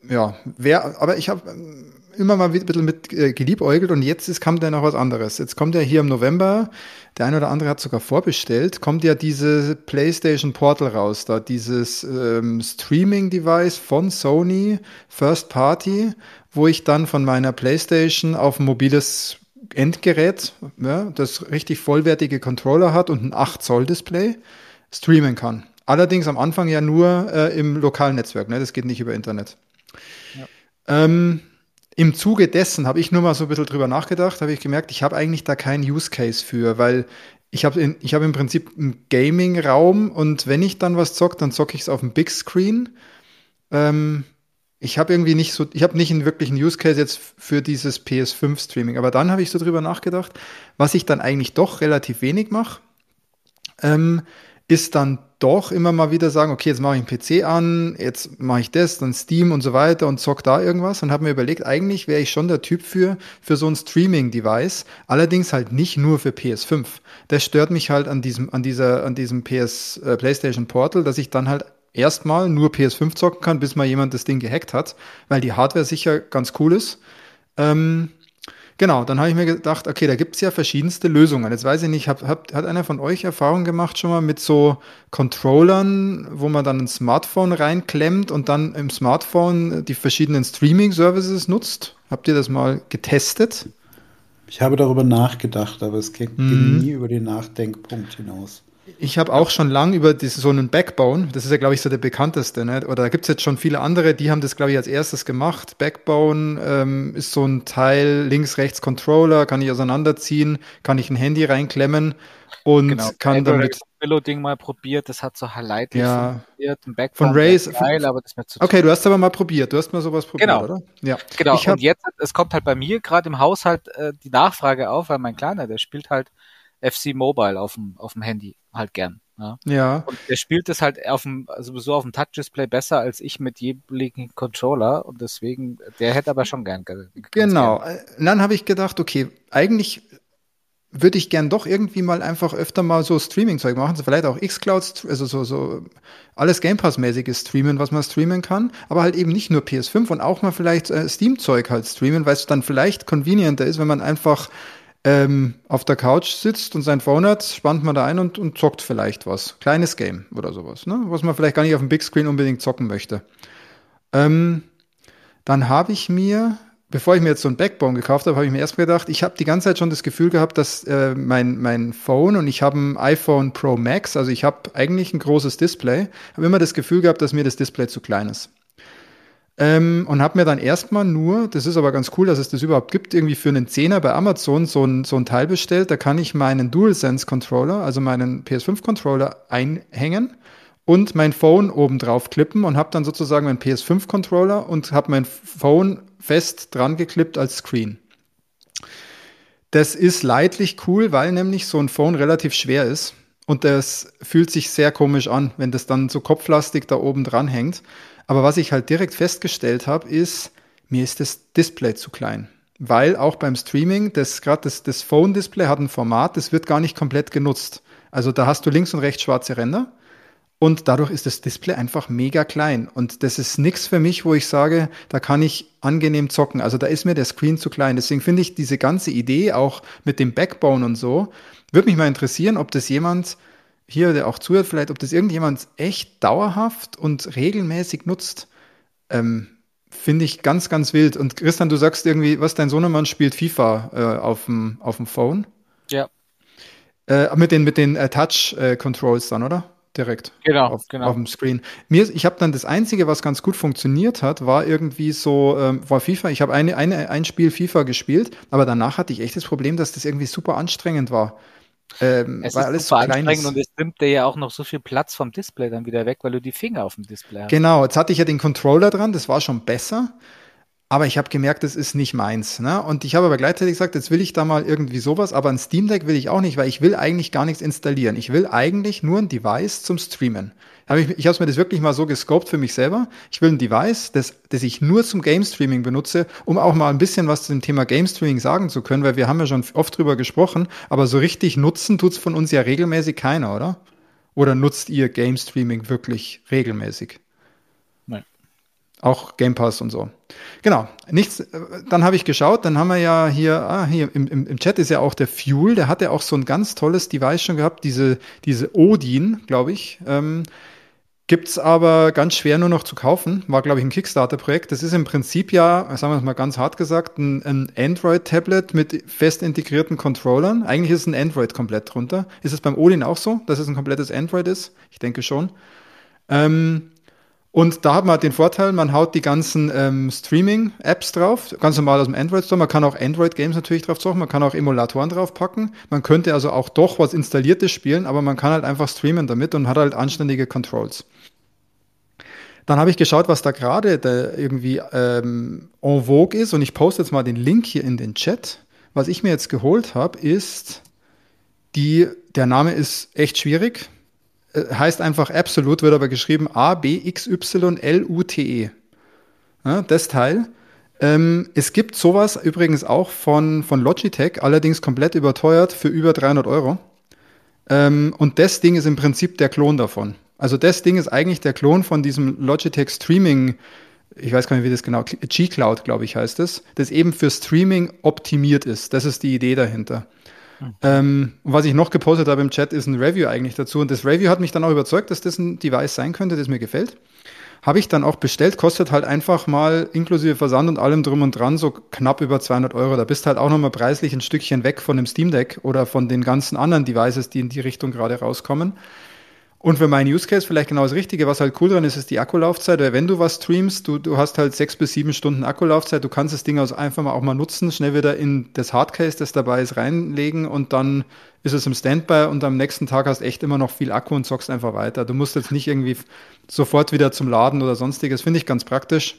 Speaker 2: ja, wer, aber ich habe ähm, immer mal ein bisschen mit äh, geliebäugelt und jetzt ist, kommt ja noch was anderes. Jetzt kommt ja hier im November, der eine oder andere hat sogar vorbestellt, kommt ja diese PlayStation Portal raus, da dieses ähm, Streaming-Device von Sony, First Party, wo ich dann von meiner PlayStation auf ein mobiles Endgerät, ja, das richtig vollwertige Controller hat und ein 8 Zoll Display, streamen kann. Allerdings am Anfang ja nur äh, im lokalen Netzwerk, ne? das geht nicht über Internet. Ja. Ähm, Im Zuge dessen habe ich nur mal so ein bisschen drüber nachgedacht, habe ich gemerkt, ich habe eigentlich da keinen Use Case für, weil ich habe hab im Prinzip einen Gaming-Raum und wenn ich dann was zocke, dann zocke ich es auf dem Big Screen. Ähm, ich habe irgendwie nicht so, ich habe nicht einen wirklichen Use Case jetzt für dieses PS5 Streaming, aber dann habe ich so drüber nachgedacht, was ich dann eigentlich doch relativ wenig mache, ähm, ist dann doch immer mal wieder sagen, okay, jetzt mache ich einen PC an, jetzt mache ich das, dann Steam und so weiter und zock da irgendwas. Und habe mir überlegt, eigentlich wäre ich schon der Typ für für so ein Streaming-Device, allerdings halt nicht nur für PS5. Das stört mich halt an diesem an dieser an diesem PS äh, PlayStation Portal, dass ich dann halt erstmal nur PS5 zocken kann, bis mal jemand das Ding gehackt hat, weil die Hardware sicher ganz cool ist. Ähm, Genau, dann habe ich mir gedacht, okay, da gibt es ja verschiedenste Lösungen. Jetzt weiß ich nicht, hab, hab, hat einer von euch Erfahrung gemacht schon mal mit so Controllern, wo man dann ein Smartphone reinklemmt und dann im Smartphone die verschiedenen Streaming-Services nutzt? Habt ihr das mal getestet?
Speaker 1: Ich habe darüber nachgedacht, aber es ging mhm. nie über den Nachdenkpunkt hinaus.
Speaker 2: Ich habe auch schon lange über das, so einen Backbone, das ist ja, glaube ich, so der bekannteste, ne? oder da gibt es jetzt schon viele andere, die haben das, glaube ich, als erstes gemacht. Backbone ähm, ist so ein Teil, links, rechts Controller, kann ich auseinanderziehen, kann ich ein Handy reinklemmen und genau. kann Android damit.
Speaker 3: Willow-Ding mal probiert, das hat so highlightlich
Speaker 2: ja. funktioniert. Ein Backbone Von Race. Geil, aber das ist mir zu okay, du hast aber mal probiert, du hast mal sowas probiert,
Speaker 3: genau.
Speaker 2: oder?
Speaker 3: Ja. Genau, ich und jetzt, es kommt halt bei mir gerade im Haushalt äh, die Nachfrage auf, weil mein Kleiner, der spielt halt FC Mobile auf dem, auf dem Handy halt gern. Ja.
Speaker 2: ja.
Speaker 3: Und der spielt das halt auf dem, sowieso auf dem Touch-Display besser als ich mit jeweiligen Controller und deswegen, der hätte aber schon gern.
Speaker 2: Genau. Gern. Äh, dann habe ich gedacht, okay, eigentlich würde ich gern doch irgendwie mal einfach öfter mal so Streaming-Zeug machen, so vielleicht auch Xcloud, also so, so alles Game Pass-mäßiges streamen, was man streamen kann, aber halt eben nicht nur PS5 und auch mal vielleicht äh, Steam-Zeug halt streamen, weil es dann vielleicht convenienter ist, wenn man einfach ähm, auf der Couch sitzt und sein Phone hat, spannt man da ein und, und zockt vielleicht was. Kleines Game oder sowas, ne? was man vielleicht gar nicht auf dem Big Screen unbedingt zocken möchte. Ähm, dann habe ich mir, bevor ich mir jetzt so ein Backbone gekauft habe, habe ich mir erst gedacht, ich habe die ganze Zeit schon das Gefühl gehabt, dass äh, mein, mein Phone und ich habe ein iPhone Pro Max, also ich habe eigentlich ein großes Display, habe immer das Gefühl gehabt, dass mir das Display zu klein ist. Ähm, und habe mir dann erstmal nur, das ist aber ganz cool, dass es das überhaupt gibt, irgendwie für einen Zehner bei Amazon so ein, so ein Teil bestellt. Da kann ich meinen DualSense Controller, also meinen PS5 Controller einhängen und mein Phone oben drauf klippen und habe dann sozusagen meinen PS5 Controller und habe mein Phone fest dran geklippt als Screen. Das ist leidlich cool, weil nämlich so ein Phone relativ schwer ist. Und das fühlt sich sehr komisch an, wenn das dann so kopflastig da oben dran hängt. Aber was ich halt direkt festgestellt habe, ist, mir ist das Display zu klein. Weil auch beim Streaming, das gerade das, das Phone-Display hat ein Format, das wird gar nicht komplett genutzt. Also da hast du links und rechts schwarze Ränder und dadurch ist das Display einfach mega klein. Und das ist nichts für mich, wo ich sage, da kann ich angenehm zocken. Also da ist mir der Screen zu klein. Deswegen finde ich diese ganze Idee auch mit dem Backbone und so, würde mich mal interessieren, ob das jemand hier, der auch zuhört, vielleicht, ob das irgendjemand echt dauerhaft und regelmäßig nutzt, ähm, finde ich ganz, ganz wild. Und Christian, du sagst irgendwie, was dein Sohnemann spielt FIFA äh, auf dem auf dem Phone?
Speaker 3: Ja.
Speaker 2: Äh, mit den mit den äh, Touch äh, Controls dann, oder? Direkt.
Speaker 3: Genau,
Speaker 2: auf,
Speaker 3: genau.
Speaker 2: auf dem Screen. Mir, ich habe dann das einzige, was ganz gut funktioniert hat, war irgendwie so, ähm, war FIFA. Ich habe eine, eine, ein Spiel FIFA gespielt, aber danach hatte ich echt das Problem, dass das irgendwie super anstrengend war.
Speaker 3: Ähm, es ist alles so anstrengend und es nimmt dir ja auch noch so viel Platz vom Display dann wieder weg, weil du die Finger auf dem Display hast.
Speaker 2: Genau, jetzt hatte ich ja den Controller dran, das war schon besser. Aber ich habe gemerkt, das ist nicht meins. Ne? Und ich habe aber gleichzeitig gesagt, jetzt will ich da mal irgendwie sowas, aber ein Steam Deck will ich auch nicht, weil ich will eigentlich gar nichts installieren. Ich will eigentlich nur ein Device zum Streamen. Hab ich ich habe mir das wirklich mal so gescoped für mich selber. Ich will ein Device, das, das ich nur zum Game Streaming benutze, um auch mal ein bisschen was zu dem Thema Game Streaming sagen zu können, weil wir haben ja schon oft drüber gesprochen, aber so richtig nutzen tut's von uns ja regelmäßig keiner, oder? Oder nutzt ihr Game Streaming wirklich regelmäßig? Auch Game Pass und so. Genau. Nichts, dann habe ich geschaut, dann haben wir ja hier, ah, hier im, im, im Chat ist ja auch der Fuel, der hat ja auch so ein ganz tolles Device schon gehabt, diese, diese Odin, glaube ich. Ähm, Gibt's aber ganz schwer nur noch zu kaufen. War, glaube ich, ein Kickstarter-Projekt. Das ist im Prinzip ja, sagen wir es mal ganz hart gesagt, ein, ein Android-Tablet mit fest integrierten Controllern. Eigentlich ist es ein Android komplett drunter. Ist es beim Odin auch so, dass es ein komplettes Android ist? Ich denke schon. Ähm, und da hat man halt den Vorteil, man haut die ganzen ähm, Streaming-Apps drauf, ganz normal aus dem Android Store. Man kann auch Android-Games natürlich drauf zocken, man kann auch Emulatoren draufpacken. Man könnte also auch doch was Installiertes spielen, aber man kann halt einfach streamen damit und hat halt anständige Controls. Dann habe ich geschaut, was da gerade irgendwie ähm, en vogue ist und ich poste jetzt mal den Link hier in den Chat. Was ich mir jetzt geholt habe, ist die, der Name ist echt schwierig äh, heißt einfach Absolute, wird aber geschrieben A, B, X, Y, L, U, T, E. Ja, das Teil. Ähm, es gibt sowas übrigens auch von, von Logitech, allerdings komplett überteuert für über 300 Euro. Ähm, und das Ding ist im Prinzip der Klon davon. Also das Ding ist eigentlich der Klon von diesem Logitech Streaming ich weiß gar nicht, wie das genau, G-Cloud, glaube ich, heißt es, das eben für Streaming optimiert ist. Das ist die Idee dahinter. Mhm. Ähm, und was ich noch gepostet habe im Chat, ist ein Review eigentlich dazu. Und das Review hat mich dann auch überzeugt, dass das ein Device sein könnte, das mir gefällt. Habe ich dann auch bestellt, kostet halt einfach mal inklusive Versand und allem drum und dran so knapp über 200 Euro. Da bist halt auch nochmal preislich ein Stückchen weg von dem Steam Deck oder von den ganzen anderen Devices, die in die Richtung gerade rauskommen. Und für meinen Use Case vielleicht genau das Richtige. Was halt cool dran ist, ist die Akkulaufzeit. Weil wenn du was streamst, du, du hast halt sechs bis sieben Stunden Akkulaufzeit. Du kannst das Ding also einfach mal auch mal nutzen, schnell wieder in das Hardcase, das dabei ist, reinlegen und dann ist es im Standby und am nächsten Tag hast echt immer noch viel Akku und zockst einfach weiter. Du musst jetzt nicht irgendwie sofort wieder zum Laden oder sonstiges. Finde ich ganz praktisch.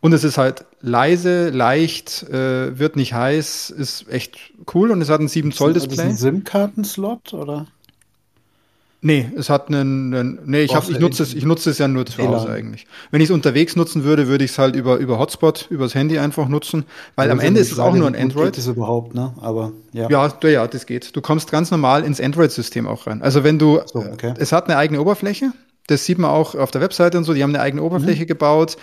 Speaker 2: Und es ist halt leise, leicht, äh, wird nicht heiß, ist echt cool und es hat ein 7 Zoll Display. Ist das ein
Speaker 1: SIM-Karten-Slot oder?
Speaker 2: Nee, es hat einen, einen nee, ich, hab, ich nutze es, ich nutze es ja nur zu Hause eigentlich. Wenn ich es unterwegs nutzen würde, würde ich es halt über, über Hotspot, übers Handy einfach nutzen, weil am Ende ist es auch nur ein Android. Geht
Speaker 1: das überhaupt, ne? Aber,
Speaker 2: ja. Ja, ja, das geht. Du kommst ganz normal ins Android-System auch rein. Also wenn du, so, okay. es hat eine eigene Oberfläche. Das sieht man auch auf der Webseite und so. Die haben eine eigene Oberfläche mhm. gebaut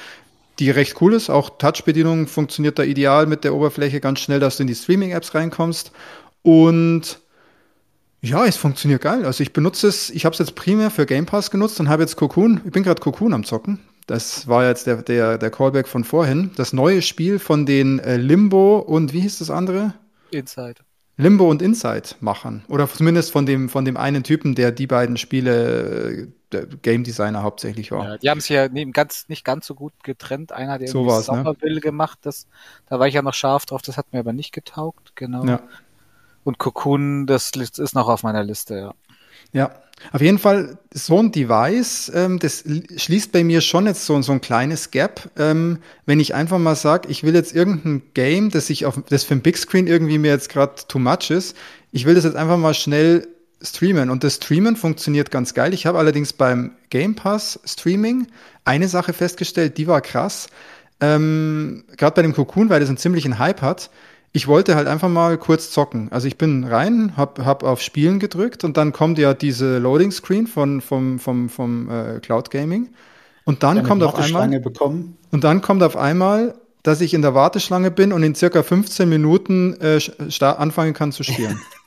Speaker 2: die recht cool ist. Auch Touch-Bedienung funktioniert da ideal mit der Oberfläche ganz schnell, dass du in die Streaming-Apps reinkommst. Und ja, es funktioniert geil. Also ich benutze es, ich habe es jetzt primär für Game Pass genutzt und habe jetzt Cocoon, ich bin gerade Cocoon am Zocken. Das war jetzt der, der, der Callback von vorhin. Das neue Spiel von den äh, Limbo und wie hieß das andere?
Speaker 3: Inside.
Speaker 2: Limbo und Inside machen. Oder zumindest von dem, von dem einen Typen, der die beiden Spiele äh, Game Designer hauptsächlich war.
Speaker 3: Ja, die haben es ja neben ganz, nicht ganz so gut getrennt. Einer hat
Speaker 2: irgendwie so
Speaker 3: Sommerville ne? gemacht. Das, da war ich ja noch scharf drauf. Das hat mir aber nicht getaugt. Genau. Ja. Und Cocoon, das ist noch auf meiner Liste, ja.
Speaker 2: Ja, auf jeden Fall so ein Device, ähm, das schließt bei mir schon jetzt so, so ein kleines Gap. Ähm, wenn ich einfach mal sage, ich will jetzt irgendein Game, das ich auf das für ein Big Screen irgendwie mir jetzt gerade too much ist, ich will das jetzt einfach mal schnell streamen. Und das Streamen funktioniert ganz geil. Ich habe allerdings beim Game Pass Streaming eine Sache festgestellt, die war krass. Ähm, gerade bei dem Cocoon, weil das einen ziemlichen Hype hat ich wollte halt einfach mal kurz zocken. Also ich bin rein, hab, hab auf Spielen gedrückt und dann kommt ja diese Loading Screen von, vom, vom, vom äh, Cloud Gaming. Und dann Eine kommt auf einmal.
Speaker 1: Bekommen.
Speaker 2: Und dann kommt auf einmal, dass ich in der Warteschlange bin und in circa 15 Minuten äh, anfangen kann zu spielen.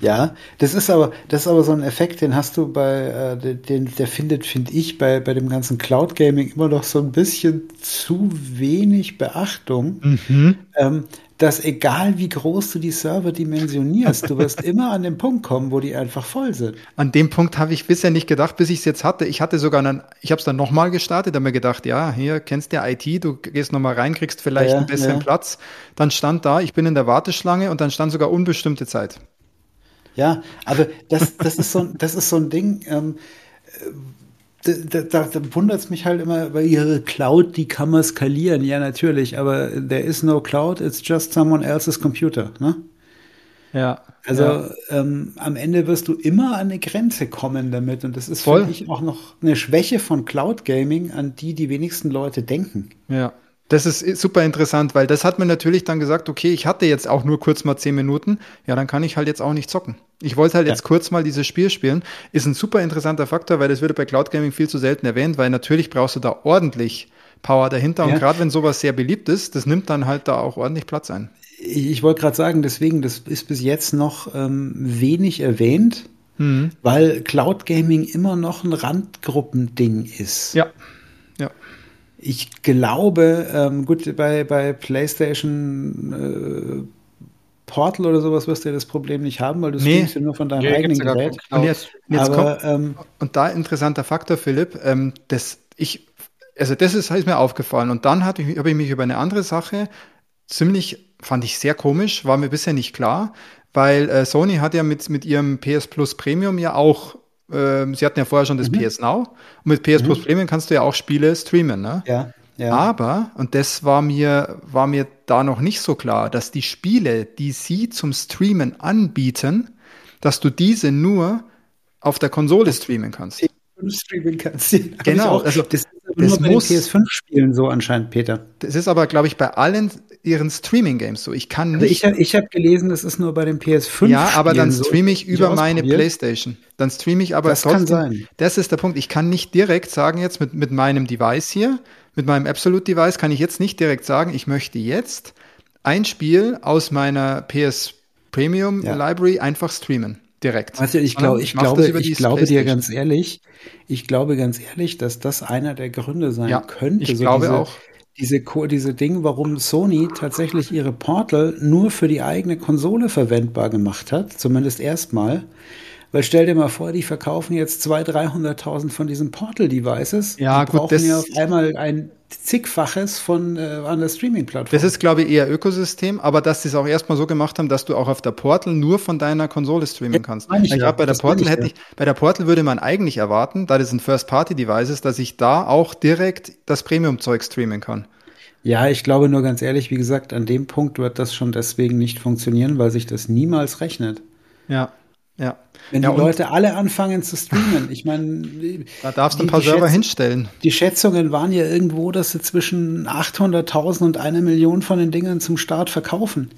Speaker 1: Ja, das ist aber, das ist aber so ein Effekt, den hast du bei, äh, den, der findet, finde ich, bei, bei dem ganzen Cloud Gaming immer noch so ein bisschen zu wenig Beachtung. Mhm. Ähm, dass egal wie groß du die Server dimensionierst, du wirst immer an den Punkt kommen, wo die einfach voll sind.
Speaker 2: An dem Punkt habe ich bisher nicht gedacht, bis ich es jetzt hatte. Ich hatte sogar einen, ich habe es dann nochmal gestartet, habe mir gedacht, ja, hier kennst du ja IT, du gehst nochmal rein, kriegst vielleicht ja, einen besseren ja. Platz. Dann stand da, ich bin in der Warteschlange und dann stand sogar unbestimmte Zeit.
Speaker 1: Ja, aber das, das, ist, so, das ist so ein Ding, ähm, da, da, da wundert es mich halt immer, weil ihre Cloud, die kann man skalieren, ja natürlich, aber there is no cloud, it's just someone else's computer, ne?
Speaker 2: Ja.
Speaker 1: Also
Speaker 2: ja.
Speaker 1: Ähm, am Ende wirst du immer an eine Grenze kommen damit und das ist für mich auch noch eine Schwäche von Cloud Gaming, an die die wenigsten Leute denken.
Speaker 2: Ja. Das ist super interessant, weil das hat mir natürlich dann gesagt, okay, ich hatte jetzt auch nur kurz mal zehn Minuten, ja, dann kann ich halt jetzt auch nicht zocken. Ich wollte halt ja. jetzt kurz mal dieses Spiel spielen. Ist ein super interessanter Faktor, weil das wird bei Cloud Gaming viel zu selten erwähnt, weil natürlich brauchst du da ordentlich Power dahinter. Ja. Und gerade wenn sowas sehr beliebt ist, das nimmt dann halt da auch ordentlich Platz ein.
Speaker 1: Ich wollte gerade sagen, deswegen, das ist bis jetzt noch ähm, wenig erwähnt, mhm. weil Cloud Gaming immer noch ein Randgruppending ist.
Speaker 2: Ja, ja.
Speaker 1: Ich glaube, ähm, gut, bei, bei PlayStation äh, Portal oder sowas wirst du ja das Problem nicht haben, weil du
Speaker 2: nee.
Speaker 1: streamst ja nur von deinem nee, eigenen Gerät.
Speaker 2: Und, jetzt, jetzt Aber, kommt, ähm, und da interessanter Faktor, Philipp, ähm, das, ich, also das ist, ist mir aufgefallen. Und dann habe ich, hab ich mich über eine andere Sache ziemlich, fand ich sehr komisch, war mir bisher nicht klar, weil äh, Sony hat ja mit, mit ihrem PS Plus Premium ja auch ähm, sie hatten ja vorher schon das mhm. PS Now. Und mit PS mhm. Plus Premium kannst du ja auch Spiele streamen, ne?
Speaker 1: Ja. Ja.
Speaker 2: Aber, und das war mir, war mir da noch nicht so klar, dass die Spiele, die sie zum Streamen anbieten, dass du diese nur auf der Konsole streamen kannst.
Speaker 1: Streamen kannst.
Speaker 2: genau.
Speaker 1: Also, das ist das nur muss. PS5-Spielen so anscheinend, Peter.
Speaker 2: Das ist aber, glaube ich, bei allen ihren Streaming-Games so. Ich kann
Speaker 1: also nicht. Also ich habe hab gelesen, das ist nur bei den PS5.
Speaker 2: Ja, aber dann streame ich so, über meine PlayStation. Dann streame ich aber
Speaker 1: das trotzdem. Kann sein.
Speaker 2: Das ist der Punkt. Ich kann nicht direkt sagen jetzt mit, mit meinem Device hier, mit meinem Absolute Device kann ich jetzt nicht direkt sagen, ich möchte jetzt ein Spiel aus meiner PS Premium ja. Library einfach streamen direkt.
Speaker 1: Du, ich, glaub, ich glaube, ich glaube dir ganz ehrlich, ich glaube ganz ehrlich, dass das einer der Gründe sein ja, könnte.
Speaker 2: Ich so glaube
Speaker 1: diese,
Speaker 2: auch.
Speaker 1: Diese, diese Ding, warum Sony tatsächlich ihre Portal nur für die eigene Konsole verwendbar gemacht hat, zumindest erstmal. Weil stell dir mal vor, die verkaufen jetzt 200.000, 300.000 von diesen Portal-Devices.
Speaker 2: Ja,
Speaker 1: die
Speaker 2: gut,
Speaker 1: brauchen ja auf einmal ein zigfaches von äh, an der Streaming-Plattform.
Speaker 2: Das ist, glaube ich, eher Ökosystem, aber dass sie es auch erstmal so gemacht haben, dass du auch auf der Portal nur von deiner Konsole streamen ja, kannst. Ich, ich glaube, bei der Portal hätte ich, bei der Portal würde man eigentlich erwarten, da das ein First-Party-Device ist, dass ich da auch direkt das Premium-Zeug streamen kann.
Speaker 1: Ja, ich glaube nur ganz ehrlich, wie gesagt, an dem Punkt wird das schon deswegen nicht funktionieren, weil sich das niemals rechnet.
Speaker 2: Ja, ja.
Speaker 1: Wenn
Speaker 2: ja,
Speaker 1: die Leute alle anfangen zu streamen, ich meine.
Speaker 2: Da darfst du ein paar Server Schätz hinstellen.
Speaker 1: Die Schätzungen waren ja irgendwo, dass sie zwischen 800.000 und einer Million von den Dingern zum Start verkaufen.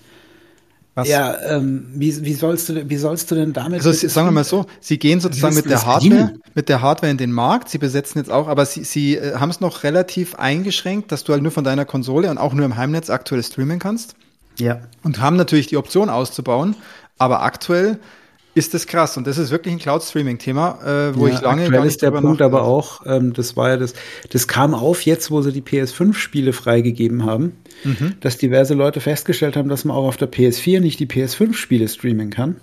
Speaker 1: Was? Ja, ähm, wie, wie, sollst du, wie sollst du denn damit?
Speaker 2: Also sagen wir mal so, sie gehen sozusagen mit der Hardware, mit der Hardware in den Markt. Sie besetzen jetzt auch, aber sie, sie äh, haben es noch relativ eingeschränkt, dass du halt nur von deiner Konsole und auch nur im Heimnetz aktuell streamen kannst.
Speaker 1: Ja.
Speaker 2: Und haben natürlich die Option auszubauen, aber aktuell ist das krass und das ist wirklich ein Cloud-Streaming-Thema, äh, wo ja, ich lange
Speaker 1: nicht ist der Punkt aber auch, ähm, das war ja das, das kam auf jetzt, wo sie die PS5-Spiele freigegeben haben, mhm. dass diverse Leute festgestellt haben, dass man auch auf der PS4 nicht die PS5-Spiele streamen kann.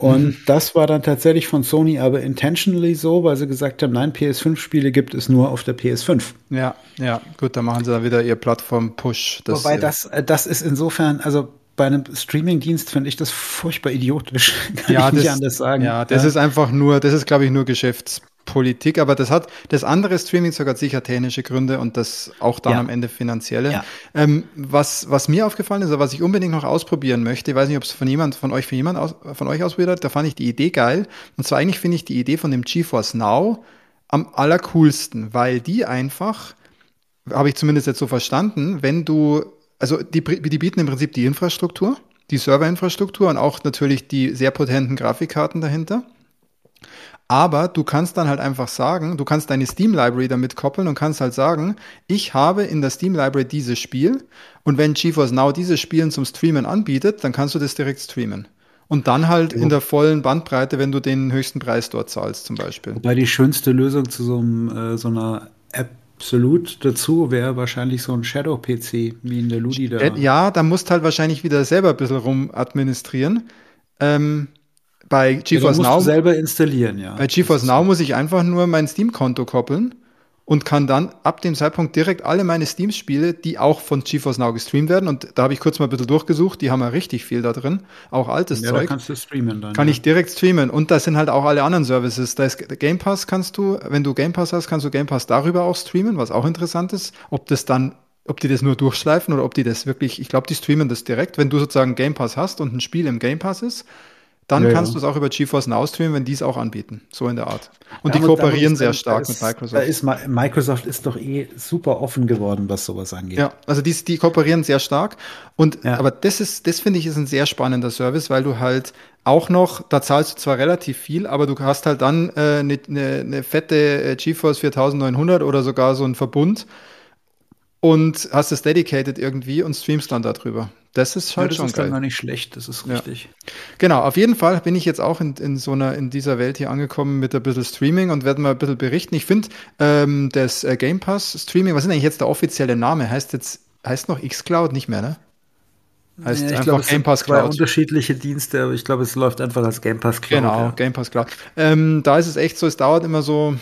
Speaker 1: Und mhm. das war dann tatsächlich von Sony aber intentionally so, weil sie gesagt haben, nein, PS5-Spiele gibt es nur auf der PS5.
Speaker 2: Ja, ja, gut, dann machen sie dann wieder ihr Plattform-Push.
Speaker 1: Wobei das, äh, das ist insofern, also bei einem Streaming-Dienst finde ich das furchtbar idiotisch.
Speaker 2: Kann ja, ich das, nicht anders sagen. Ja, das ja. ist einfach nur, das ist, glaube ich, nur Geschäftspolitik, aber das hat, das andere Streaming sogar sicher technische Gründe und das auch dann ja. am Ende finanzielle. Ja. Ähm, was, was mir aufgefallen ist, oder was ich unbedingt noch ausprobieren möchte, ich weiß nicht, ob es von jemand, von euch, von jemand aus, von euch ausprobiert hat, da fand ich die Idee geil. Und zwar eigentlich finde ich die Idee von dem GeForce Now am allercoolsten, weil die einfach, habe ich zumindest jetzt so verstanden, wenn du also die, die bieten im Prinzip die Infrastruktur, die Serverinfrastruktur und auch natürlich die sehr potenten Grafikkarten dahinter. Aber du kannst dann halt einfach sagen, du kannst deine Steam Library damit koppeln und kannst halt sagen, ich habe in der Steam Library dieses Spiel und wenn GeForce Now dieses Spielen zum Streamen anbietet, dann kannst du das direkt streamen. Und dann halt ja. in der vollen Bandbreite, wenn du den höchsten Preis dort zahlst, zum Beispiel.
Speaker 1: Wobei die schönste Lösung zu so, einem, äh, so einer App Absolut dazu wäre wahrscheinlich so ein Shadow-PC, wie in der Ludi da.
Speaker 2: Äh, ja, da musst halt wahrscheinlich wieder selber ein bisschen rum administrieren. Ähm, bei GeForce ja, Now.
Speaker 1: selber installieren, ja.
Speaker 2: Bei GeForce Now muss ich einfach nur mein Steam-Konto koppeln und kann dann ab dem Zeitpunkt direkt alle meine Steam-Spiele, die auch von GeForce Now gestreamt werden, und da habe ich kurz mal ein bisschen durchgesucht, die haben ja richtig viel da drin, auch altes ja, Zeug. Da
Speaker 1: kannst du streamen dann.
Speaker 2: Kann ja. ich direkt streamen. Und da sind halt auch alle anderen Services. Da ist Game Pass kannst du, wenn du Game Pass hast, kannst du Game Pass darüber auch streamen, was auch interessant ist. Ob das dann ob die das nur durchschleifen oder ob die das wirklich, ich glaube, die streamen das direkt. Wenn du sozusagen Game Pass hast und ein Spiel im Game Pass ist, dann ja, kannst ja. du es auch über GeForce Now streamen, wenn die es auch anbieten. So in der Art. Und ja, die kooperieren sehr stark ist, mit Microsoft. Da
Speaker 1: ist, Microsoft ist doch eh super offen geworden, was sowas angeht.
Speaker 2: Ja, also die, die kooperieren sehr stark. Und aber das ist, das finde ich, ist ein sehr spannender Service, weil du halt auch noch, da zahlst du zwar relativ viel, aber du hast halt dann eine äh, ne, ne, ne fette äh, GeForce 4900 oder sogar so einen Verbund und hast es dedicated irgendwie und streamst dann darüber. Das ist halt ja, das schon ist geil.
Speaker 1: dann gar nicht schlecht, das ist richtig.
Speaker 2: Ja. Genau, auf jeden Fall bin ich jetzt auch in, in so einer, in dieser Welt hier angekommen mit ein bisschen Streaming und werde mal ein bisschen berichten. Ich finde, ähm, das äh, Game Pass Streaming, was ist eigentlich jetzt der offizielle Name? Heißt jetzt, heißt noch xCloud nicht mehr, ne?
Speaker 1: Heißt ja, ich glaube, Game Pass Cloud. Zwei unterschiedliche Dienste, aber ich glaube, es läuft einfach als Game Pass
Speaker 2: Cloud. Genau, ja. Game Pass Cloud. Ähm, da ist es echt so, es dauert immer so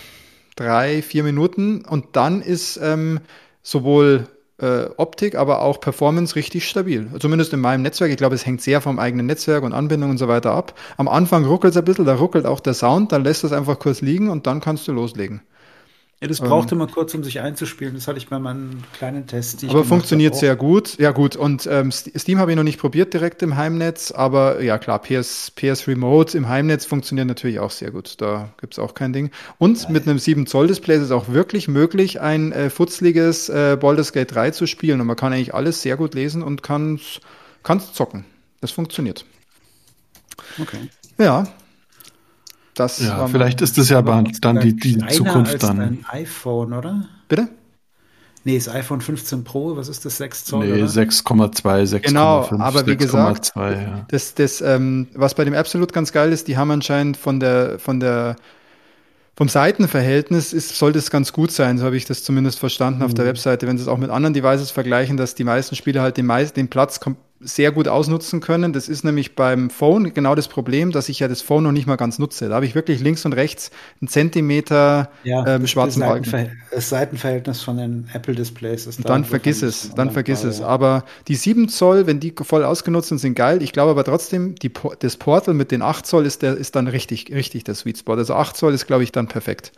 Speaker 2: drei, vier Minuten und dann ist ähm, sowohl äh, Optik, aber auch Performance richtig stabil. Zumindest in meinem Netzwerk. Ich glaube, es hängt sehr vom eigenen Netzwerk und Anbindung und so weiter ab. Am Anfang ruckelt es ein bisschen, da ruckelt auch der Sound, dann lässt es einfach kurz liegen und dann kannst du loslegen.
Speaker 1: Ja, das brauchte ähm, mal kurz, um sich einzuspielen. Das hatte ich bei meinen kleinen Tests.
Speaker 2: aber funktioniert sehr gut. Ja, gut. Und ähm, Steam habe ich noch nicht probiert direkt im Heimnetz, aber ja, klar, PS, PS Remote im Heimnetz funktioniert natürlich auch sehr gut. Da gibt es auch kein Ding. Und Nein. mit einem 7-Zoll-Display ist es auch wirklich möglich, ein äh, futzliges äh, Baldur's Gate 3 zu spielen. Und man kann eigentlich alles sehr gut lesen und kann es zocken. Das funktioniert.
Speaker 1: Okay.
Speaker 2: Ja,
Speaker 4: das ja, vielleicht ist das ja dann, dann die, die Zukunft als dann.
Speaker 1: Ein iPhone, oder?
Speaker 2: Bitte?
Speaker 1: Nee, das iPhone 15 Pro, was ist das, 6
Speaker 4: Zoll? Nee, 6,2, 6,5.
Speaker 2: Genau, aber wie 6, gesagt, 2, ja. das, das, ähm, was bei dem Absolut ganz geil ist, die haben anscheinend von der, von der, vom Seitenverhältnis ist, soll das ganz gut sein, so habe ich das zumindest verstanden mhm. auf der mhm. Webseite, wenn sie es auch mit anderen Devices vergleichen, dass die meisten Spieler halt den, meisten, den Platz sehr gut ausnutzen können. Das ist nämlich beim Phone genau das Problem, dass ich ja das Phone noch nicht mal ganz nutze. Da habe ich wirklich links und rechts einen Zentimeter
Speaker 1: ja, ähm, schwarzen das Balken. Das Seitenverhältnis von den Apple Displays ist
Speaker 2: da. Dann vergiss es, dann vergiss es. Aber die 7 Zoll, wenn die voll ausgenutzt sind, sind geil. Ich glaube aber trotzdem, die, das Portal mit den 8 Zoll ist, der, ist dann richtig, richtig der Sweet Spot. Also 8 Zoll ist, glaube ich, dann perfekt.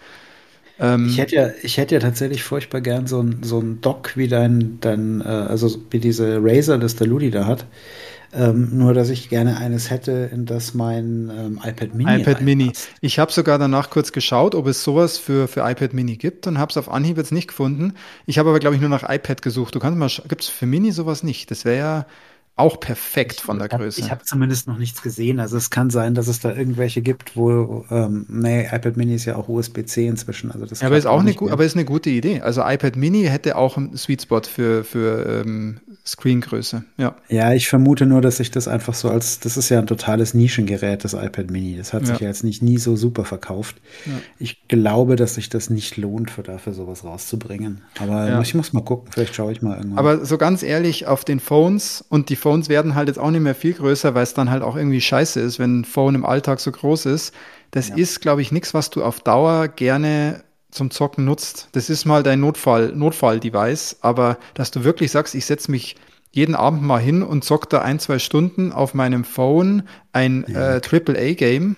Speaker 1: Ähm, ich hätte ja, ich hätte ja tatsächlich furchtbar gern so ein, so ein Dock wie dein, dein äh, also wie diese Razer, das der Ludi da hat. Ähm, nur, dass ich gerne eines hätte, in das mein ähm, iPad Mini.
Speaker 2: iPad Mini. Ich habe sogar danach kurz geschaut, ob es sowas für, für iPad Mini gibt und habe es auf Anhieb jetzt nicht gefunden. Ich habe aber, glaube ich, nur nach iPad gesucht. Du kannst mal, gibt es für Mini sowas nicht? Das wäre ja auch perfekt
Speaker 1: ich,
Speaker 2: von der Größe.
Speaker 1: Ich habe zumindest noch nichts gesehen. Also es kann sein, dass es da irgendwelche gibt, wo ähm, nee, iPad Mini ist ja auch USB-C inzwischen. Also das
Speaker 2: ja, aber ist auch eine, aber ist eine gute Idee. Also iPad Mini hätte auch einen Sweet Spot für, für ähm, Screengröße. Ja.
Speaker 1: Ja, ich vermute nur, dass sich das einfach so als, das ist ja ein totales Nischengerät, das iPad Mini. Das hat ja. sich ja jetzt nicht nie so super verkauft. Ja. Ich glaube, dass sich das nicht lohnt, für dafür sowas rauszubringen. Aber ja. ich muss mal gucken, vielleicht schaue ich mal irgendwann.
Speaker 2: Aber so ganz ehrlich, auf den Phones und die Phones werden halt jetzt auch nicht mehr viel größer, weil es dann halt auch irgendwie scheiße ist, wenn ein Phone im Alltag so groß ist. Das ist, glaube ich, nichts, was du auf Dauer gerne zum Zocken nutzt. Das ist mal dein Notfall, Notfall-Device, aber dass du wirklich sagst, ich setze mich jeden Abend mal hin und zock da ein, zwei Stunden auf meinem Phone ein ja. äh, AAA-Game.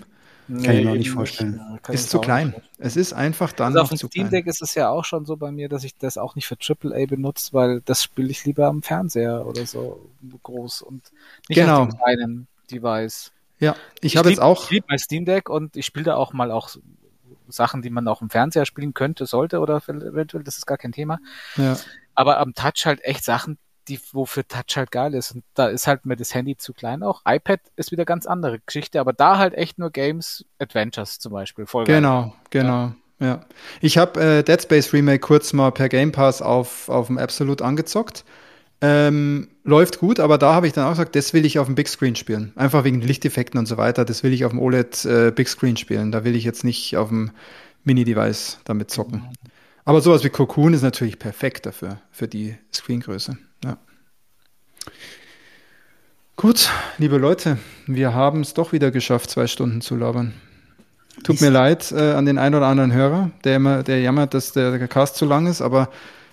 Speaker 1: Nee, kann ich mir auch nicht vorstellen.
Speaker 2: Ja, ist zu klein. Es ist einfach dann
Speaker 3: also auf dem Steam Deck ist es ja auch schon so bei mir, dass ich das auch nicht für AAA benutze, weil das spiele ich lieber am Fernseher oder so groß und nicht
Speaker 2: genau.
Speaker 3: auf dem kleinen Device.
Speaker 2: Ja, ich, ich habe jetzt auch.
Speaker 3: Ich liebe mein Steam Deck und ich spiele da auch mal auch Sachen, die man auch im Fernseher spielen könnte, sollte oder eventuell, das ist gar kein Thema.
Speaker 2: Ja.
Speaker 3: Aber am Touch halt echt Sachen, die, wofür Touch halt geil ist. Und da ist halt mir das Handy zu klein auch. iPad ist wieder ganz andere Geschichte, aber da halt echt nur Games, Adventures zum Beispiel.
Speaker 2: Voll genau, geil. genau. Ja. ja. Ich habe äh, Dead Space Remake kurz mal per Game Pass auf, auf dem Absolute angezockt. Ähm, läuft gut, aber da habe ich dann auch gesagt, das will ich auf dem Big Screen spielen. Einfach wegen Lichteffekten und so weiter. Das will ich auf dem OLED äh, Big Screen spielen. Da will ich jetzt nicht auf dem Mini-Device damit zocken. Aber sowas wie Cocoon ist natürlich perfekt dafür, für die Screengröße. Ja. Gut, liebe Leute, wir haben es doch wieder geschafft, zwei Stunden zu labern. Tut mir leid äh, an den einen oder anderen Hörer, der immer, der jammert, dass der, der Cast zu lang ist, aber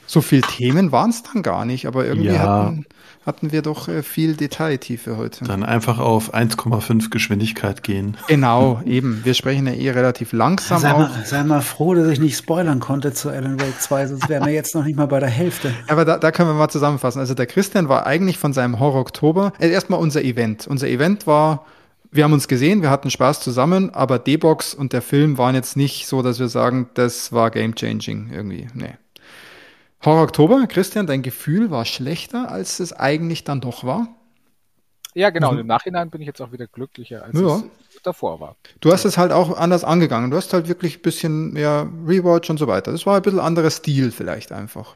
Speaker 2: so viele Themen waren es dann gar nicht, aber irgendwie ja. hatten, hatten wir doch äh, viel Detailtiefe heute.
Speaker 4: Dann einfach auf 1,5 Geschwindigkeit gehen.
Speaker 2: Genau, eben. Wir sprechen ja eh relativ langsam.
Speaker 1: Sei mal, sei mal froh, dass ich nicht spoilern konnte zu Alan Wake 2, sonst wären wir jetzt noch nicht mal bei der Hälfte.
Speaker 2: Aber da, da können wir mal zusammenfassen. Also der Christian war eigentlich von seinem Horror Oktober, äh, erstmal unser Event. Unser Event war wir haben uns gesehen, wir hatten Spaß zusammen, aber D-Box und der Film waren jetzt nicht so, dass wir sagen, das war game changing irgendwie. Nee. Horror Oktober, Christian, dein Gefühl war schlechter, als es eigentlich dann doch war?
Speaker 3: Ja, genau. Mhm. Im Nachhinein bin ich jetzt auch wieder glücklicher, als ja. es davor war.
Speaker 2: Du hast es halt auch anders angegangen. Du hast halt wirklich ein bisschen mehr Rewatch und so weiter. Das war ein bisschen anderer Stil vielleicht einfach.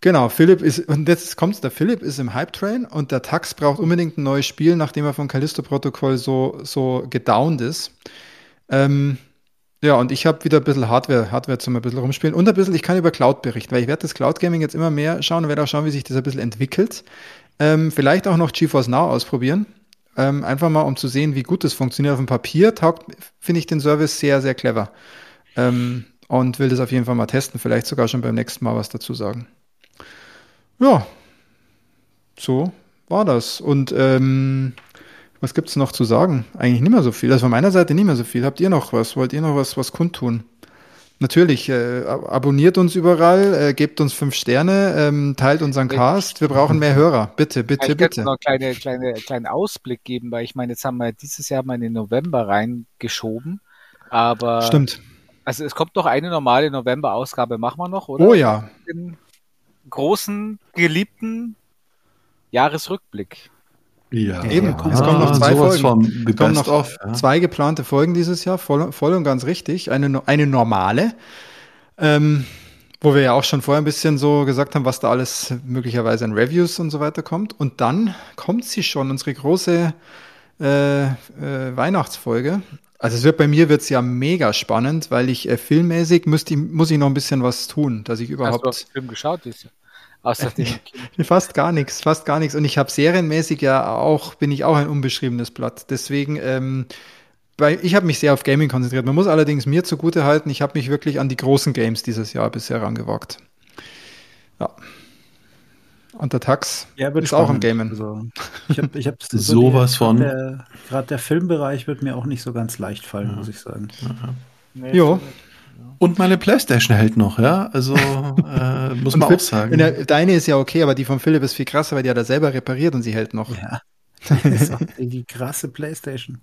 Speaker 2: Genau, Philipp ist, und jetzt kommt's, der Philipp ist im Hype-Train und der Tax braucht unbedingt ein neues Spiel, nachdem er vom Callisto-Protokoll so, so gedownt ist. Ähm, ja, und ich habe wieder ein bisschen Hardware, Hardware zum ein bisschen rumspielen und ein bisschen, ich kann über Cloud berichten, weil ich werde das Cloud Gaming jetzt immer mehr schauen und werde auch schauen, wie sich das ein bisschen entwickelt. Ähm, vielleicht auch noch GeForce Now ausprobieren. Ähm, einfach mal, um zu sehen, wie gut das funktioniert. Auf dem Papier taugt, finde ich den Service sehr, sehr clever. Ähm, und will das auf jeden Fall mal testen. Vielleicht sogar schon beim nächsten Mal was dazu sagen. Ja, so war das. Und ähm, was gibt's noch zu sagen? Eigentlich nicht mehr so viel. Also von meiner Seite nicht mehr so viel. Habt ihr noch was? Wollt ihr noch was, was kundtun? Natürlich, äh, abonniert uns überall, äh, gebt uns fünf Sterne, ähm, teilt unseren Cast. Wir brauchen mehr Hörer. Bitte, bitte,
Speaker 3: ich
Speaker 2: bitte.
Speaker 3: Ich noch einen kleine, kleine, kleinen Ausblick geben, weil ich meine, jetzt haben wir dieses Jahr mal in den November reingeschoben. Aber.
Speaker 2: Stimmt.
Speaker 3: Also es kommt noch eine normale November-Ausgabe, machen wir noch, oder?
Speaker 2: Oh ja.
Speaker 3: Den großen, geliebten Jahresrückblick.
Speaker 2: Ja, eben. Es kommen noch zwei Folgen. Es kommen noch off, ja. zwei geplante Folgen dieses Jahr, voll, voll und ganz richtig. Eine, eine normale, ähm, wo wir ja auch schon vorher ein bisschen so gesagt haben, was da alles möglicherweise an Reviews und so weiter kommt. Und dann kommt sie schon, unsere große äh, äh, Weihnachtsfolge. Also es wird bei mir wird's ja mega spannend, weil ich äh, filmmäßig müsste, muss ich noch ein bisschen was tun, dass ich überhaupt. Hast
Speaker 3: du Film geschaut dieses Jahr? Außerdem.
Speaker 2: fast gar nichts, fast gar nichts. Und ich habe serienmäßig ja auch, bin ich auch ein unbeschriebenes Blatt. Deswegen, ähm, weil ich habe mich sehr auf Gaming konzentriert. Man muss allerdings mir zugute halten, ich habe mich wirklich an die großen Games dieses Jahr bisher rangewagt. Ja. Und der Tax
Speaker 1: ja, ist
Speaker 2: spannend. auch im Gamen.
Speaker 1: Also, ich habe ich hab
Speaker 4: so sowas von.
Speaker 1: Gerade der, Filmbereich wird mir auch nicht so ganz leicht fallen, ja. muss ich sagen.
Speaker 2: Nee, jo.
Speaker 4: Und meine Playstation hält noch, ja. Also äh, muss man auch sagen.
Speaker 2: Der, deine ist ja okay, aber die von Philipp ist viel krasser, weil die hat er selber repariert und sie hält noch.
Speaker 1: Ja. Das ist die krasse Playstation.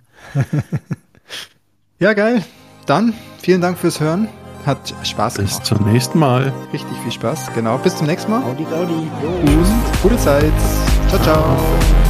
Speaker 2: ja, geil. Dann vielen Dank fürs Hören. Hat Spaß
Speaker 4: gemacht. Bis zum nächsten Mal.
Speaker 2: Richtig viel Spaß. Genau. Bis zum nächsten Mal.
Speaker 1: Audi, Audi.
Speaker 2: Und gute Zeit. Ciao, ciao.